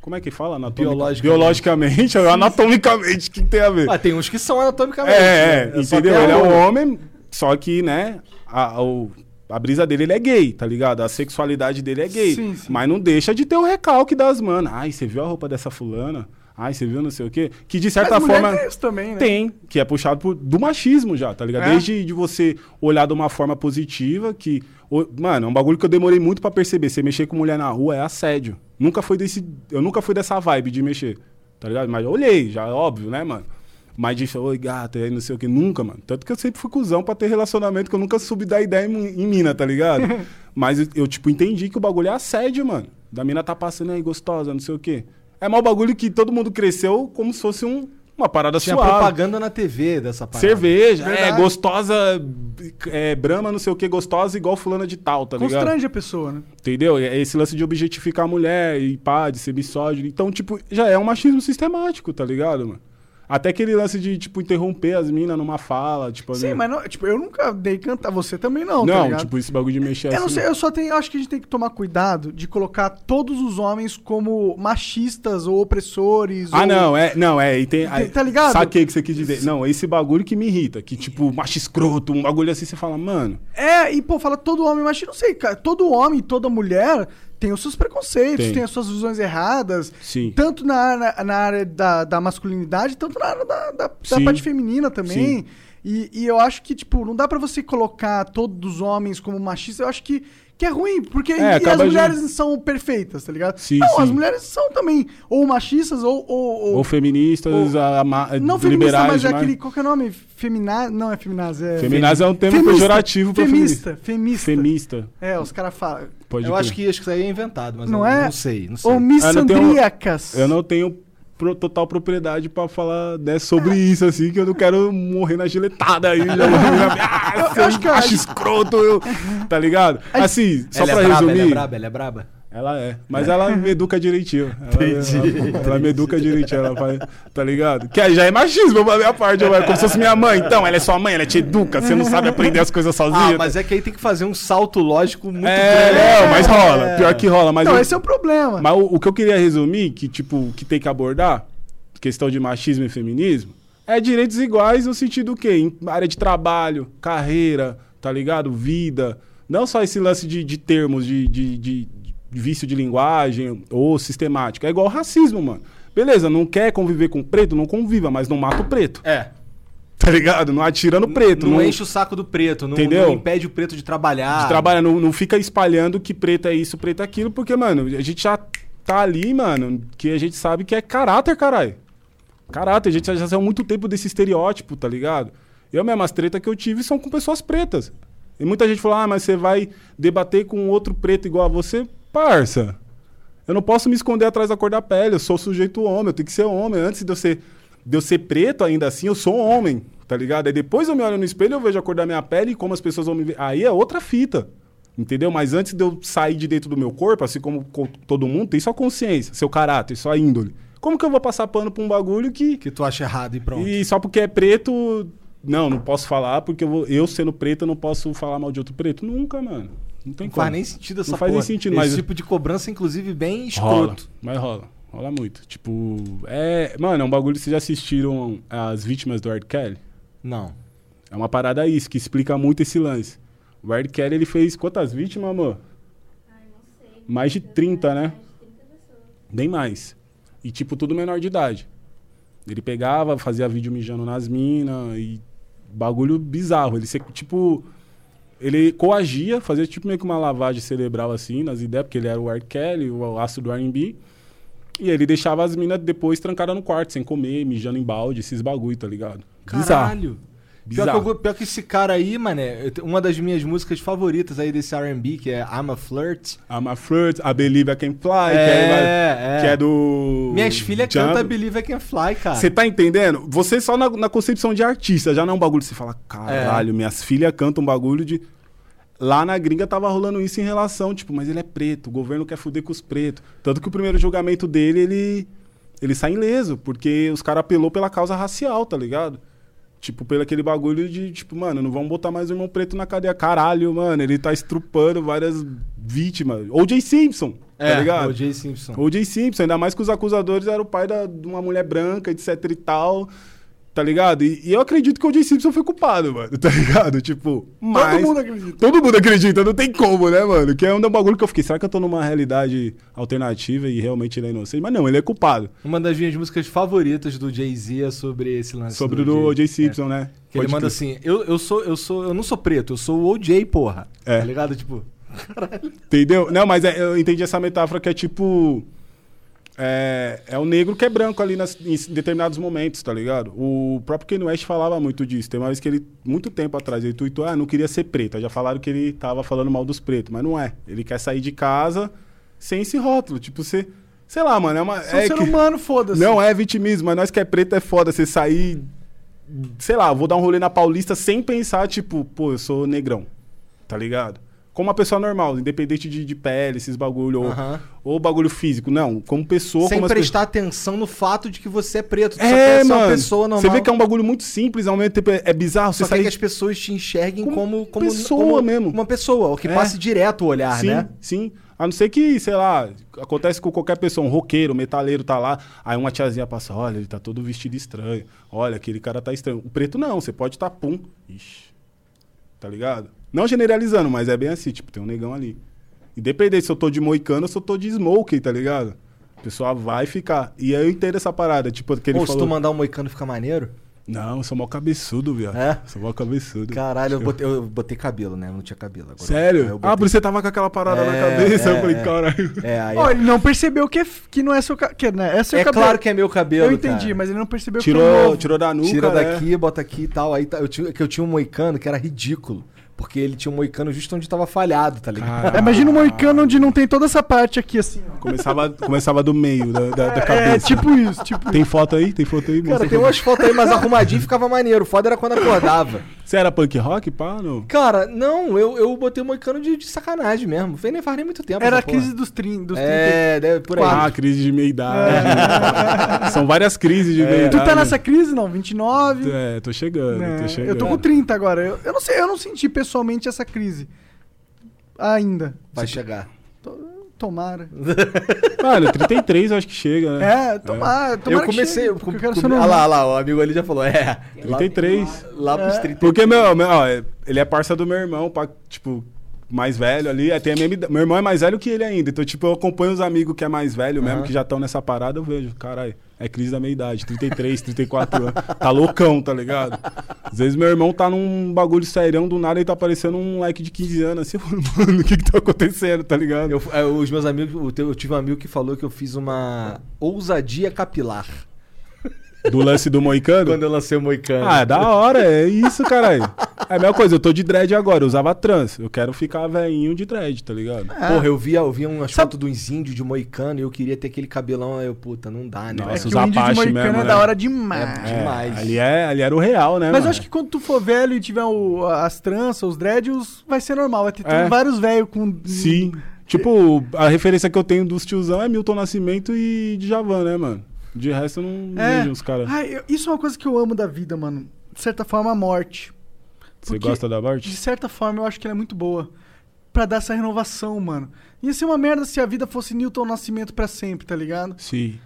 Como é que fala? Anatomica- Biologicamente. Biologicamente, anatomicamente, o que tem a ver? Ah, tem uns que são anatomicamente. É, né? é, Só entendeu? tem Ele é o- um homem, só que, né, a, o- a brisa dele ele é gay, tá ligado? A sexualidade dele é gay. Sim, sim. Mas não deixa de ter o recalque das manas. Ai, você viu a roupa dessa fulana? Ai, você viu não sei o quê? Que de certa forma. tem isso também, né? Tem, que é puxado por, do machismo já, tá ligado? É. Desde de você olhar de uma forma positiva, que. o- mano, é um bagulho que eu demorei muito pra perceber. Você mexer com mulher na rua é assédio. Nunca foi desse. Eu nunca fui dessa vibe de mexer, tá ligado? Mas eu olhei, já é óbvio, né, mano? Mas de oi, gata, aí não sei o que, nunca, mano. Tanto que eu sempre fui cuzão pra ter relacionamento, que eu nunca subi da ideia em, em mina, tá ligado? Mas eu, eu, tipo, entendi que o bagulho é assédio, mano. Da mina tá passando aí, gostosa, não sei o quê. É mal bagulho que todo mundo cresceu como se fosse um, uma parada Tinha suave. propaganda na TV dessa parada. Cerveja, é, gostosa, é, brama, não sei o que, gostosa igual fulana de tal, tá ligado? Constrange a pessoa, né? Entendeu? É esse lance de objetificar a mulher e pá, de ser misógino. Então, tipo, já é um machismo sistemático, tá ligado, mano? Até aquele lance de, tipo, interromper as minas numa fala, tipo... Sim, né? mas não, tipo, eu nunca dei cantar, você também não, tá Não, ligado? tipo, esse bagulho de mexer Eu não assim. sei, eu só tenho, eu acho que a gente tem que tomar cuidado de colocar todos os homens como machistas ou opressores. Ah, ou- não, é, não, é, e tem... Tá- tá ligado? Saquei o que você quis dizer. Não, esse bagulho que me irrita, que, tipo, macho escroto, um bagulho assim, você fala, mano... É, e pô, fala todo homem machista, não sei, cara, todo homem, toda mulher tem os seus preconceitos, Tem. tem, as suas visões erradas, Sim. tanto na, na, na área da, da masculinidade, tanto na área da, da, da parte feminina também. E, e eu acho que, tipo, não dá pra você colocar todos os homens como machistas, eu acho que, que é ruim, porque É, e as acaba de- mulheres são perfeitas, tá ligado? Sim, não, sim. as mulheres são também ou machistas ou... ou, ou- Ou feministas, ou- a, ma- não feminista, liberais mas é aquele, qual que é o nome? Feminaz, não é feminaz, é... Feminaz é um termo Femista, pejorativo pra Femista, femista. Femista. É, os caras falam. Pode Eu crer. acho que, acho que isso aí é inventado, mas Não eu é? não sei, não sei. Ou Eu não tenho- missandríacas. Eu não tenho pro- total propriedade pra falar né, sobre isso, assim, que eu não quero morrer na giletada aí. já. ah, eu acho que eu- acho escroto, eu, tá ligado? Assim, só ela pra é braba, resumir. ela é braba, ela é braba. Ela é. Mas ela me educa direitinho. Ela, Entendi, ela, ela me educa direitinho. Ela faz, tá ligado? Que aí já é machismo da minha parte. eu- Como se fosse minha mãe. Então, ela é sua mãe, ela te educa. Você não sabe aprender as coisas sozinha. Ah, mas é que aí tem que fazer um salto lógico muito É, grande. não, mas rola. Pior que rola. Mas, Então, eu- esse é o problema. mas o, o que eu queria resumir, que, tipo, que tem que abordar, questão de machismo e feminismo, é direitos iguais no sentido que em área de trabalho, carreira, tá ligado? Vida. Não só esse lance de, de termos de, de- de vício de linguagem ou sistemática. É igual racismo, mano. Beleza, não quer conviver com preto, não conviva, mas não mata o preto. É. Tá ligado? Não atira no preto. Não, Não, enche o saco do preto, não, Entendeu? não impede o preto de trabalhar. de trabalhar, não, não fica espalhando que preto é isso, preto é aquilo, porque, mano, a gente já tá ali, mano, que a gente sabe que é caráter, caralho. Caráter, a gente já saiu muito tempo desse estereótipo, tá ligado? Eu mesmo, as tretas que eu tive são com pessoas pretas. E muita gente falou, ah, mas você vai debater com outro preto igual a você? Parça, eu não posso me esconder atrás da cor da pele, eu sou sujeito homem, eu tenho que ser homem. Antes de eu ser, de eu ser preto ainda assim, eu sou homem, tá ligado? Aí depois eu me olho no espelho, eu vejo a cor da minha pele e como as pessoas vão me ver. Aí é outra fita, entendeu? Mas antes de eu sair de dentro do meu corpo, assim como co- todo mundo, tem sua consciência, seu caráter, sua índole. Como que eu vou passar pano pra um bagulho que... Que tu acha errado e pronto. E só porque é preto... Não, não posso falar, porque eu, vou- eu sendo preto, eu não posso falar mal de outro preto. Nunca, mano. Não tem Não como. faz nem sentido essa Não faz nem porra. sentido, Esse mas- tipo de cobrança, inclusive, bem Rola, escroto. mas rola. Rola muito. Tipo, é. Mano, é um bagulho. Vocês já assistiram as vítimas do R. Kelly? Não. É uma parada isso, que explica muito esse lance. O R. Kelly, ele fez quantas vítimas, amor? Mais de 30, né? Bem mais. E, tipo, tudo menor de idade. Ele pegava, fazia vídeo mijando nas minas e bagulho bizarro. Ele, se- tipo, ele coagia, fazia tipo meio que uma lavagem cerebral assim, nas ideias, porque ele era o R. Kelly, o aço do R&B. E ele deixava as minas depois trancadas no quarto, sem comer, mijando em balde, esses bagulho, tá ligado? Caralho. Pior que, eu- pior que esse cara aí, mané, uma das minhas músicas favoritas aí desse R&B, que é I'm a Flirt. I'm a flirt, I believe I can fly, É, que, é, é. que é do... Minhas filhas cantam Believe I Can Fly, cara. Você tá entendendo? Você só na, na concepção de artista, já não é um bagulho que você fala, caralho, minhas filhas cantam um bagulho de. Lá na gringa tava rolando isso em relação, tipo, mas ele é preto, o governo quer fuder com os pretos. Tanto que o primeiro julgamento dele, ele. Ele sai ileso, porque os caras apelou pela causa racial, tá ligado? Tipo, pelo aquele bagulho de, tipo, mano, não vamos botar mais o irmão preto na cadeia. Caralho, mano, ele tá estrupando várias vítimas. O.J. Simpson, é, tá ligado? o Jay Simpson. O.J. Simpson, ainda mais que os acusadores eram o pai da- de uma mulher branca, etc e tal. Tá ligado? E, e eu acredito que o O.J. Simpson foi culpado, mano. Tá ligado? Tipo, mas... Todo mundo acredita. Todo mundo acredita, não tem como, né, mano? Que é um bagulho que eu fiquei, será que eu tô numa realidade alternativa e realmente ele é inocente? Mas não, ele é culpado. Uma das minhas músicas favoritas do Jay-Z é sobre esse lance. Sobre do o O.J. É. Simpson, né? Que ele Pode manda crer. assim, eu, eu sou, eu sou, eu não sou preto, eu sou o OJ, porra. É. Tá ligado? Tipo, Entendeu? Não, mas é- eu entendi essa metáfora que é tipo. É, é o negro que é branco ali nas- em determinados momentos, tá ligado? O próprio Kanye West falava muito disso. Tem uma vez que ele, muito tempo atrás, ele tweetou, ah, não queria ser preto. Aí Já falaram que ele tava falando mal dos pretos, mas não é. Ele quer sair de casa sem esse rótulo. Tipo, você. Sei lá, mano, é uma. Sou é ser que- humano, foda-se. Não é vitimismo, mas nós que é preto é foda. Você sair. Sei lá, vou dar um rolê na Paulista sem pensar, tipo, pô, eu sou negrão. Tá ligado? Como uma pessoa normal, independente de, de pele, esses bagulho, ou, Aham. ou bagulho físico. Não, como pessoa, sem como prestar atenção no fato de que você é preto. Tu só É, mano. uma pessoa normal. Você vê que é um bagulho muito simples, ao mesmo tempo é, é bizarro. Só Você quer sair... que as pessoas te enxerguem Como como, como pessoa como mesmo. Uma pessoa, o que É. passe direto o olhar, sim, né? sim. A não ser que, sei lá, acontece com qualquer pessoa, um roqueiro, um metaleiro tá lá, aí uma tiazinha passa, olha, ele tá todo vestido estranho. Olha, aquele cara tá estranho. O preto não, você pode tá pum. Ixi. Tá ligado? Não generalizando, mas é bem assim, tipo, tem um negão ali. Independente se eu tô de moicano ou se eu tô de smoke, tá ligado? A pessoa vai ficar. E aí eu entendo essa parada, tipo, que ele Ou se falou... tu mandar um moicano ficar maneiro. Não, eu sou mal cabeçudo, viado. É? Sou mal cabeçudo. Caralho, eu botei, eu botei cabelo, né? Eu não tinha cabelo agora. Sério? eu Ah, botei- por isso você tava com aquela parada na É, cabeça. é, eu falei, é. caralho. É, aí Ó, ele não percebeu que, é que não é seu cabelo. Que, né? É seu é cabelo. claro que é meu cabelo. Eu entendi, cara. mas ele não percebeu que é Tirou, novo. tirou da nuca, Tira né? daqui, bota aqui e tal. Aí tá- eu tinha, que eu tinha um moicano que era ridículo. Porque ele tinha um moicano justo onde tava falhado, tá ligado? Caralho. É, Imagina um moicano onde não tem toda essa parte aqui, assim. ó. Começava, começava do meio da, da, da É, cabeça. tipo isso, tipo Tem foto aí? Tem foto aí? Cara, tem umas fotos aí mais arrumadinho ficava maneiro. O foda era quando acordava. Você era punk rock, pá? Não? Cara, não, eu, eu botei o moicano de, de sacanagem mesmo. Foi nem faz nem muito tempo. Era a crise dos 30. Dos 30. É, deve, por aí. Ah, crise de meia-idade. São várias crises de meia-idade. Tu tá nessa crise? Não, 29. É, tô chegando, né? tô chegando. Eu tô com 30 agora. Eu, eu não sei, eu não senti pessoalmente essa crise. Ainda. Vai chegar. Tomara. Mano, 33 eu acho que chega, né? É, tomara. tomara eu que comecei. chegue, Eu, com, eu quero com, ah lá, lá, o amigo ali já falou. É. 33. Lá, lá pros É. 30. Porque, meu, meu ó, ele é parça do meu irmão, pá, tipo, mais velho ali. é, Tem a idade- Meu irmão é mais velho que ele ainda. Então, tipo, eu acompanho os amigos que é mais velho mesmo, Aham. que já estão nessa parada, eu vejo, caralho, é crise da meia-idade, 33, 34 anos. Tá loucão, tá ligado? Às vezes meu irmão tá num bagulho serião, do nada ele tá parecendo um moleque de 15 anos, assim, mano, o que que tá acontecendo, tá ligado? Eu, é, os meus amigos, eu tive um amigo que falou que eu fiz uma ousadia capilar Do lance do moicano. quando eu lancei o moicano. Ah, é da hora, é isso, caralho. É a mesma coisa, eu tô de dread agora, eu usava trans. Eu quero ficar velhinho de dread, tá ligado? Porra, eu via, eu via umas Sabe- fotos dos índios de moicano e eu queria ter aquele cabelão. Aí eu, puta, não dá, né? Nossa, É que os o índio de Apache Moicano mesmo, é né? da hora demais. É, demais. Ali, é, ali era o real, né? Mas mano? eu acho que quando tu for velho e tiver o- as tranças, os dreads, vai ser normal. Vai ter É. vários velhos com. Sim. Tipo, a referência que eu tenho dos tiozão é Milton Nascimento e Djavan, né, mano? De resto eu não É. vejo os caras. Isso é uma coisa que eu amo da vida, mano. De certa forma, a morte. Você gosta da De morte? certa forma, eu acho que ela é muito boa. Pra dar essa renovação, mano. Ia ser uma merda se a vida fosse Newton Nascimento pra sempre, tá ligado? Sim.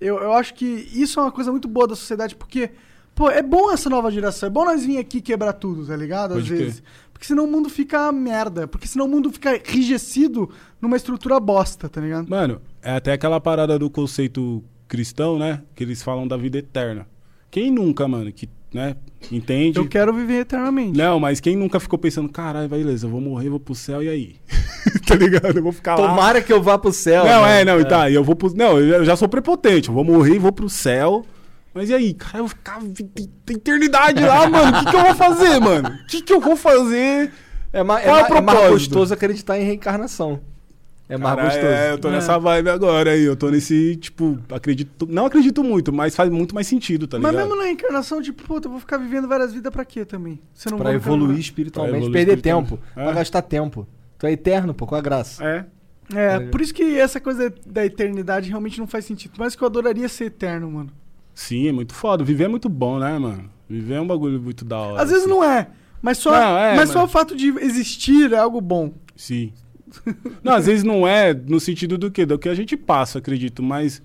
Eu, eu acho que isso é uma coisa muito boa da sociedade, porque, pô, é bom essa nova geração. É bom nós vir aqui quebrar tudo, tá ligado? Às Pode vezes. Porque senão o mundo fica merda. Porque senão o mundo fica enrijecido numa estrutura bosta, tá ligado? Mano, é até aquela parada do conceito cristão, né? Que eles falam da vida eterna. Quem nunca, mano, que, né, entende? Eu quero viver eternamente. Não, mas quem nunca ficou pensando, caralho, beleza, eu vou morrer, vou pro céu, e aí? tá ligado? Eu vou ficar lá. Tomara que eu vá pro céu. Não, né? é, não, e tá, e eu vou pro. Não, eu já sou prepotente, eu vou morrer e vou pro céu. Mas e aí, cara, eu vou ficar eternidade lá, mano. O que, que eu vou fazer, mano? O que, que eu vou fazer? É, ma- é, é o ma- é mais propósito? gostoso acreditar em reencarnação. É mais gostoso. É, eu tô É. nessa vibe agora aí. Eu tô nesse, tipo, acredito. Não acredito muito, mas faz muito mais sentido, tá Mas ligado? mesmo na encarnação, tipo, puta, eu vou ficar vivendo várias vidas pra quê também? Você não Pra evoluir espiritualmente, Pra evoluir perder espiritualmente. tempo. É. Pra gastar tempo. Tu é eterno, pô, com a graça. É. É, por isso que essa coisa da eternidade realmente não faz sentido. Mas que eu adoraria ser eterno, mano. Sim, é muito foda. Viver é muito bom, né, mano? Viver é um bagulho muito da hora. Às vezes assim. não é, mas só, Não, é, mas mas- só o fato de existir é algo bom. Sim. Não, às vezes não é no sentido do quê? Do que a gente passa, acredito, mas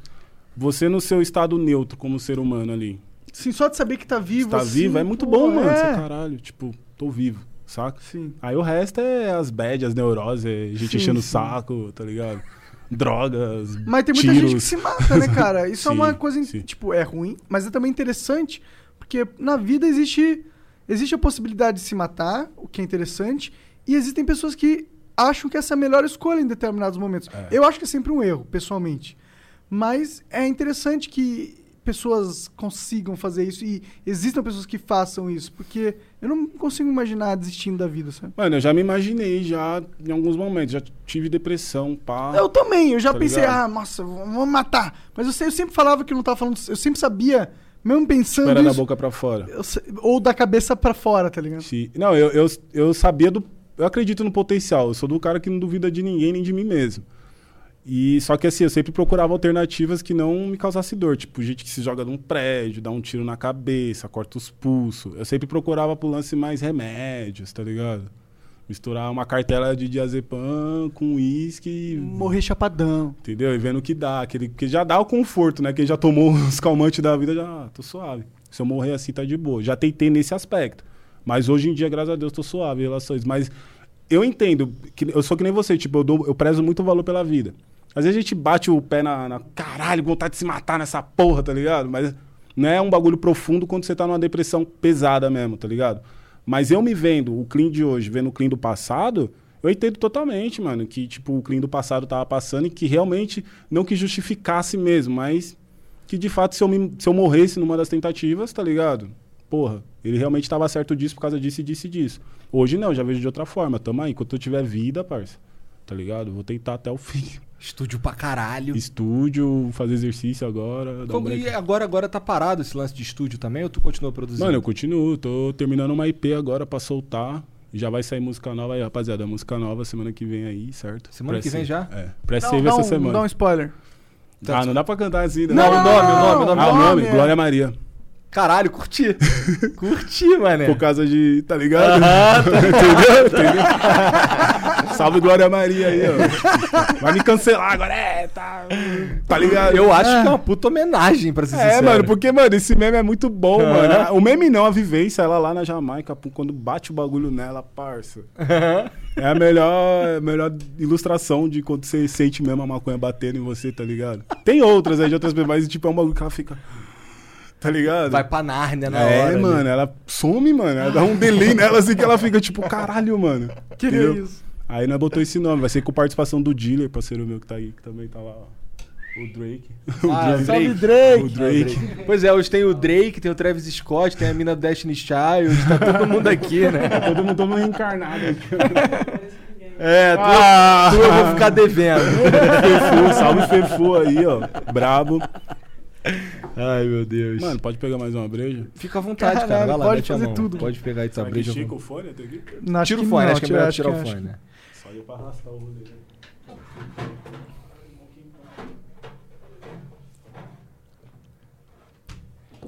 você no seu estado neutro como ser humano ali. Sim, só de saber que tá vivo. Tá assim, vivo, é muito pô, bom, mano. é. Você, caralho, tipo, tô vivo, saca? Sim. Aí o resto é as bad, as neuroses, é gente Sim, enchendo o saco, tá ligado? Drogas, Mas tem muita tiros. gente que se mata, né, cara? Isso é Sim, uma coisa, sim. tipo, é ruim, mas é também interessante, porque na vida existe existe a possibilidade de se matar, o que é interessante, e existem pessoas que acham que essa é a melhor escolha em determinados momentos. É. Eu acho que é sempre um erro, pessoalmente. Mas é interessante que pessoas consigam fazer isso e existam pessoas que façam isso, porque eu não consigo imaginar desistindo da vida, sabe? Mano, eu já me imaginei já em alguns momentos, já tive depressão, pá. Eu também, eu já Tá pensei, ligado? ah, nossa, vamos matar. Mas eu, sei- eu sempre falava que eu não tava falando, eu sempre sabia, mesmo pensando Espera da boca pra fora. eu ou da cabeça pra fora, tá ligado? Sim. Não, eu, eu, eu sabia do. Eu acredito no potencial. Eu sou do cara que não duvida de ninguém nem de mim mesmo. E só que assim, eu sempre procurava alternativas que não me causasse dor. Tipo, gente que se joga num prédio, dá um tiro na cabeça, corta os pulsos. Eu sempre procurava pro lance mais remédios, tá ligado? Misturar uma cartela de diazepam com uísque. Morrer chapadão. Entendeu? E vendo o que dá. Aquele, porque já dá o conforto, né? Quem já tomou os calmantes da vida, já ah, tô suave. Se eu morrer assim, tá de boa. Já tentei nesse aspecto. Mas hoje em dia, graças a Deus, tô suave em relações. Mas eu entendo, que eu sou que nem você, tipo, eu, dou- eu prezo muito valor pela vida. Às vezes a gente bate o pé na, na. Caralho, vontade de se matar nessa porra, tá ligado? Mas não é um bagulho profundo quando você tá numa depressão pesada mesmo, tá ligado? Mas eu me vendo, o clean de hoje, vendo o clean do passado, eu entendo totalmente, mano, que, tipo, o clean do passado tava passando e que realmente não que justificasse mesmo, mas que de fato, se eu, me- se eu morresse numa das tentativas, tá ligado? Porra, ele realmente tava certo disso por causa disso e disso e disso. Hoje não, já vejo de outra forma. Tamo aí, enquanto eu tiver vida, parça. tá ligado? Vou tentar até o fim. Estúdio pra caralho. Estúdio, fazer exercício agora. um Como- e agora, agora tá parado esse lance de estúdio também ou tu continua produzindo? Mano, eu continuo, tô terminando uma IP agora pra soltar. Já vai sair música nova aí, rapaziada. Música nova semana que vem aí, certo? Semana que vem já? É. Dá, Pré-save essa um, semana. dá um spoiler. Ah, não dá pra cantar assim, né? Não, o nome, o nome, o nome. Ah, o nome é- Glória Maria. Caralho, curti. curti, mané. Por causa de. Tá ligado? Tá Entendeu? Entendeu? Salve Glória Maria aí, ó. Vai me cancelar agora, é, tá. Tá ligado? Eu acho que é uma puta homenagem, pra ser É, sincero. mano, porque, mano, esse meme é muito bom, Aham. mano. O meme não, a vivência, ela lá na Jamaica, quando bate o bagulho nela, parça. É a melhor, a melhor ilustração de quando você sente mesmo a maconha batendo em você, tá ligado? Tem outras aí de outras pessoas, mas tipo, é um bagulho que ela fica. Tá ligado? Vai pra Nárnia na é, hora. ali. mano, ela some, mano. Ela dá um delay nela assim que ela fica tipo, caralho, mano. Que Entendeu? isso? Aí nós botou esse nome, vai ser com participação do Dealer, parceiro meu que tá aí, que também tá lá, ó. O Drake. Ah, o Salve, Drake. Drake. O Drake. Pois é, hoje tem o Drake, tem o Travis Scott, tem a mina do Destiny Child, tá todo mundo aqui, né? Todo mundo todo mundo reencarnado aqui. É, tu, Ah! tu eu vou ficar devendo. Fefu, salve Fefu aí, ó. Brabo. Ai, meu Deus. Mano, pode pegar mais uma breja? Fica à vontade, cara. Caralho, Vai lá, pode mete a fazer mão. tudo. Pode pegar aí tua Será breja. estica o fone até aqui? Não, Tira o fone, não, acho que é melhor tirar o fone, né? Só ia pra arrastar o rolê.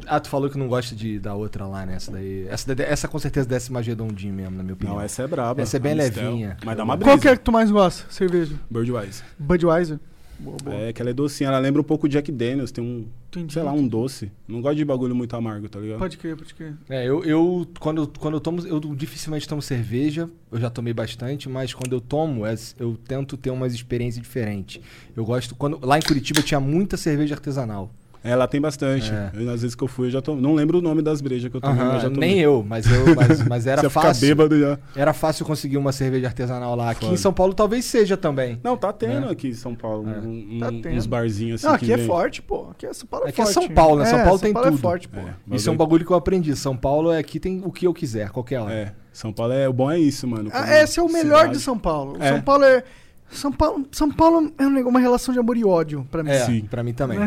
Ah, tu falou que não gosta de, da outra lá, né? Essa daí. Essa, daí- essa com certeza desce mais redondinho mesmo, na minha opinião. Não, essa é braba. Essa é bem levinha. Mas dá uma brisa. Qual que é que tu mais gosta? Cerveja. Birdwise. Budweiser? Boa, boa. É, que ela é docinha. Ela lembra um pouco Jack Daniels. Tem um, Entendi. sei lá, um doce. Não gosto de bagulho muito amargo, tá ligado? Pode crer, pode crer. É, eu, eu quando, quando eu tomo, eu dificilmente tomo cerveja, eu já tomei bastante, mas quando eu tomo, é- eu tento ter umas experiências diferentes. Eu gosto, quando lá em Curitiba tinha muita cerveja artesanal. É, lá tem bastante. É. Eu, às vezes que eu fui, eu já tomei. Não lembro o nome das brejas que eu tomei, já tomei. nem eu, mas eu, mas, mas era Você fácil. bêbado já. Era fácil conseguir uma cerveja artesanal lá. Aqui Foda. em São Paulo talvez seja também. Não, tá tendo É. aqui em São Paulo. É. um- Tá tendo. uns barzinhos assim. Não, que aqui é vem. forte, pô. Aqui é São Paulo é Aqui é forte. São Paulo, né? São É, Paulo tem é tudo. forte, pô. É, Isso é um bagulho que eu aprendi. São Paulo é aqui tem o que eu quiser, qualquer hora. É, São Paulo é. O bom é isso, mano. Ah, esse é o melhor cidade. de São Paulo. É. São Paulo é. São Paulo, São Paulo é um uma relação de amor e ódio pra mim. É, Sim. pra mim também.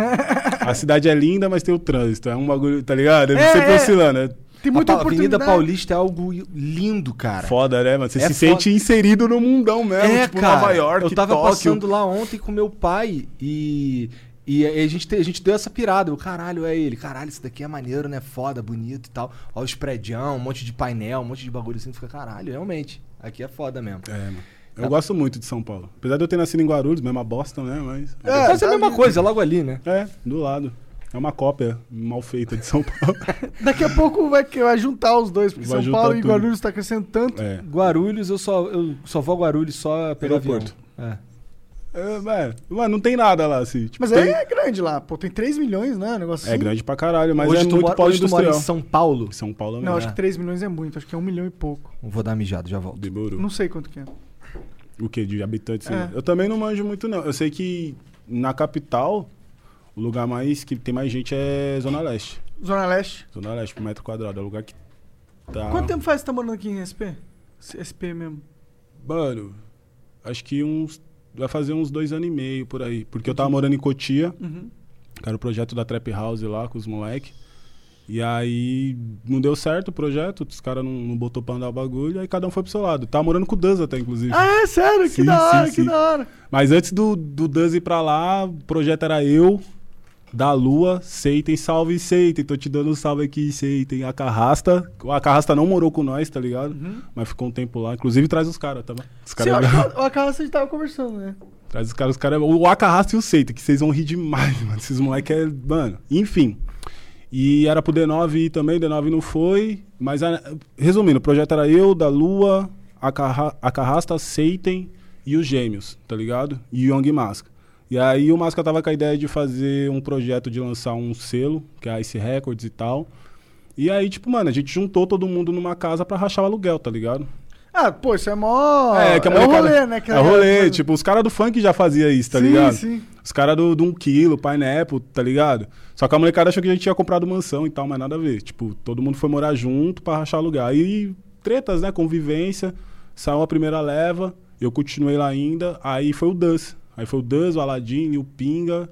A cidade é linda, mas tem o trânsito. É um bagulho, tá ligado? É, É, sempre é. oscilando. É Tem A muita Pa- Avenida. Paulista é algo lindo, cara. foda, né, mano? Você É se foda. sente inserido no mundão mesmo. é, tipo cara. Nova York, eu tava Tóquio. passando lá ontem com meu pai e. E a gente, te- a gente deu essa pirada. Eu, caralho, é ele. Caralho, isso daqui é maneiro, né? Foda, bonito e tal. Ó, os prédios, um monte de painel, um monte de bagulho assim. Tu fica, caralho, realmente. Aqui é foda mesmo. É, mano. Eu gosto muito de São Paulo. Apesar de eu ter nascido em Guarulhos, mesma bosta, né? Mas. É, Mas é a tá mesma ali. coisa, logo ali, né? É, do lado. É uma cópia mal feita de São Paulo. Daqui a pouco vai, vai juntar os dois, porque Vai São Paulo e tudo. Guarulhos tá crescendo tanto. é. Guarulhos, eu só, eu só vou a Guarulhos só pelo Aeroporto. avião. É. É, é, mano, não tem nada lá, assim. Tipo, Mas tem- é grande lá, pô. Tem 3 milhões, né? Negócio É assim. grande pra caralho, mas hoje é tu, muito mora, polo hoje tu mora em industrial. São Paulo. São Paulo é Não, acho que 3 milhões é muito. Acho que é um milhão e pouco. Vou dar mijado, já volto. Demorou. Não sei quanto que é. O que? De habitantes? É. Eu também não manjo muito, não. Eu sei que na capital, o lugar mais que tem mais gente é Zona Leste. Zona Leste. Zona Leste, por metro quadrado. É o lugar que tá. Quanto tempo faz que você tá morando aqui em SP? SP mesmo. Mano, acho que uns. Vai fazer uns dois anos e meio por aí. Porque eu tava morando em Cotia, Uhum. que era o projeto da Trap House lá com os moleques. E aí não deu certo o projeto, os caras não, não botou pra andar o bagulho, aí cada um foi pro seu lado. Tava morando com o Duz até, inclusive. Ah, é sério? Que Sim, da hora, sim, que sim. da hora. Mas antes do, do Duz ir pra lá, o projeto era eu, da Lua, Seitem, salve Seitem, tô te dando um salve aqui, Seitem. A Carrasta, a Carrasta não morou com nós, tá ligado? Mas ficou um tempo lá. Inclusive traz os caras, tá bom? Os Sim, caras eu acho que o Acarraça a gente tava conversando, né? Traz os caras, os caras. O Acarrasta e o Seita, que vocês vão rir demais, mano. Esses moleques é. Mano, enfim. E era pro D9 ir também, o D9 não foi. Mas, a- resumindo, o projeto era eu, da Lua, a, Carra, a Carrasta, Seitem e os Gêmeos, tá ligado? E o Young Masca. E aí o Masca tava com a ideia de fazer um projeto de lançar um selo, que é a Ice Records e tal. E aí, tipo, mano, a gente juntou todo mundo numa casa pra rachar o aluguel, tá ligado? Ah, pô, isso é mó. É, que a é o molecada- rolê, né? que É o rolê, tipo, os caras do funk já fazia isso, tá sim, ligado? Sim, Os caras do, do 1 quilo, Pineapple, tá ligado? Só que a molecada achou que a gente tinha comprado mansão e tal, mas nada a ver. Tipo, todo mundo foi morar junto pra rachar lugar. E tretas, né? Convivência. Saiu a primeira leva. Eu continuei lá ainda, aí foi o Dus. Aí foi o Dus, o Aladine, o Pinga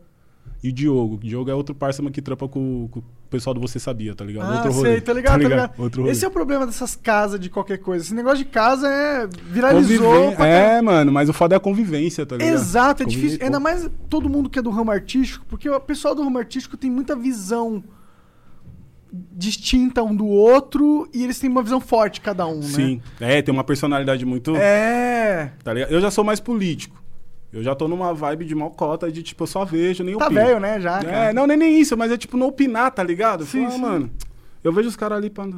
e o Diogo. O Diogo é outro parceiro que trampa com, com o pessoal do Você Sabia, tá ligado? Ah, outro rolê. sei, tá ligado, tá ligado. Outro rolê. Esse é o problema dessas casas de qualquer coisa. Esse negócio de casa é. viralizou. Conviven- pra É, mano, mas o foda é a convivência, tá ligado? Exato, é Conviver, difícil. Ainda mais todo mundo que é do ramo artístico, porque o pessoal do ramo artístico tem muita visão distinta um do outro e eles têm uma visão forte cada um, né? Sim. É, tem uma personalidade muito. É. Tá ligado? Eu já sou mais político. Eu já tô numa vibe de mocota de tipo, eu só vejo, nem Tá opino. velho, né, já. É, cara. não, nem, nem isso, mas é tipo não opinar, tá ligado? Sim, Fala, sim. mano, eu vejo os caras ali pra.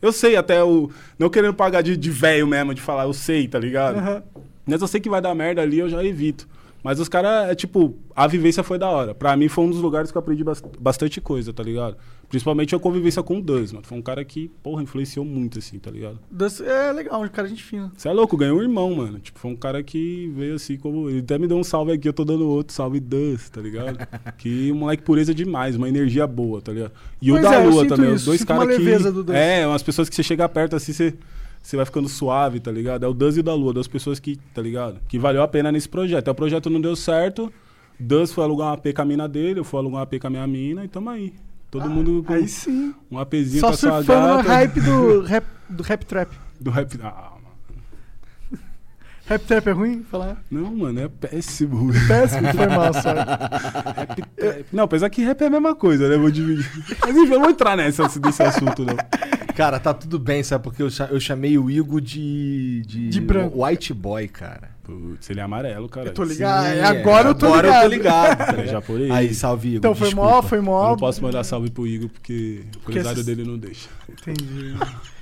Eu sei até o. Não querendo pagar de, de velho mesmo, de falar, eu sei, tá ligado? Aham. Mas eu sei que vai dar merda ali, eu já evito. Mas os caras, é tipo, a vivência foi da hora. Pra mim foi um dos lugares que eu aprendi bas- bastante coisa, tá ligado? Principalmente a convivência com o Duz, mano. Foi um cara que, porra, influenciou muito, assim, tá ligado? Das- É legal, um cara gente fina. Você é louco, ganhou um irmão, mano. Tipo, foi um cara que veio assim como. Ele até me deu um salve aqui, eu tô dando outro, salve Dust, tá ligado? que moleque pureza demais, uma energia boa, tá ligado? E Pois o da é, Lua também, os isso, dois sinto uma caras que. do. É, umas pessoas que você chega perto assim, você. Você vai ficando suave, tá ligado? É o Duz e o da Lua, duas pessoas que, tá ligado? Que valeu a pena nesse projeto. Aí o projeto não deu certo. Duz foi alugar uma AP com a mina dele, eu fui alugar uma AP com a minha mina e tamo aí. Todo mundo com Ah, Aí sim. um APzinho Só com a sua surfando no gata. hype do rap, do rap trap. Do rap. Ah, mano. Rap trap é ruim? Falar. Não, mano, é péssimo. Péssimo, foi mal, só. Rap trap. Não, apesar que rap é a mesma coisa, né? Vou dividir. Mas enfim, eu não vou entrar nessa, nesse assunto, não. Cara, tá tudo bem, sabe? Porque eu, eu chamei o Igor de. De, De branco. White boy, cara. Putz, ele é amarelo, cara. Eu tô ligado. Sim, agora eu tô agora ligado. eu tô ligado. tá Eu já por aí. Aí, salve, Igor. Então foi desculpa. mó, foi Eu mó. não posso mandar salve pro Igor porque o empresário esses- dele não deixa. Entendi.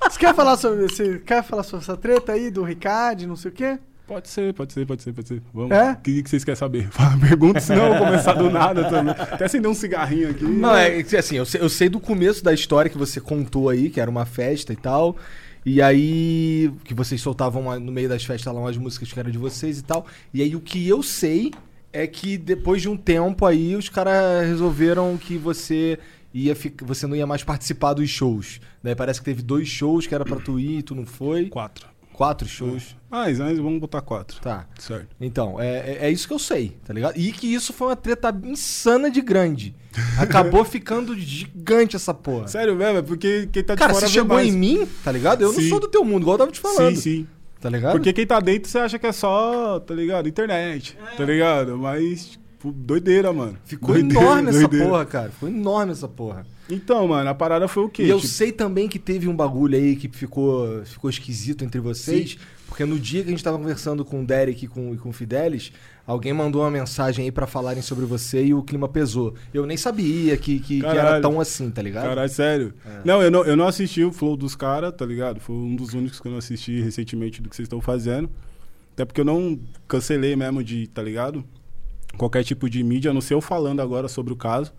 Você quer falar sobre. Você quer falar sobre essa treta aí do Ricardo, não sei o quê? Pode ser, pode ser, pode ser, pode ser. Vamos. É? O que, que vocês querem saber? Fala, Pergunta, senão eu vou começar do nada também. Até acender um cigarrinho aqui. Não, é que, assim, eu sei, eu sei do começo da história que você contou aí, que era uma festa e tal. E aí, que vocês soltavam uma- no meio das festas lá umas músicas que eram de vocês e tal. E aí, o que eu sei é que depois de um tempo aí, os caras resolveram que você ia ficar, você não ia mais participar dos shows. Daí parece que teve dois shows que era pra tu ir e tu não foi. Quatro. Quatro shows. Mas, mas vamos botar quatro. Tá. Certo. Então, é, é- é isso que eu sei, tá ligado? E que isso foi uma treta insana de grande. Acabou ficando gigante essa porra. Sério mesmo? É porque quem tá de Cara, fora você vê chegou mais. em mim, tá ligado? Eu não Sim. sou do teu mundo, igual eu tava te falando. Sim, sim. Tá ligado? Porque quem tá dentro você acha que é só, tá ligado? Internet, tá ligado? Mas, tipo, doideira, mano. Ficou Doideira, enorme essa doideira. porra, cara. Ficou enorme essa porra. Então, mano, a parada foi o quê? E eu Tipo, sei também que teve um bagulho aí que ficou, ficou esquisito entre vocês. Porque no dia que a gente tava conversando com o Derek e com, e com o Fidelis, alguém mandou uma mensagem aí pra falarem sobre você e o clima pesou. Eu nem sabia que, que, que era tão assim, tá ligado? Caralho, sério. É. Não, eu não, eu não assisti o Flow dos caras, tá ligado? Foi um dos únicos que eu não assisti recentemente do que vocês estão fazendo. Até porque eu não cancelei mesmo de, tá ligado? Qualquer tipo de mídia, a não ser eu falando agora sobre o caso.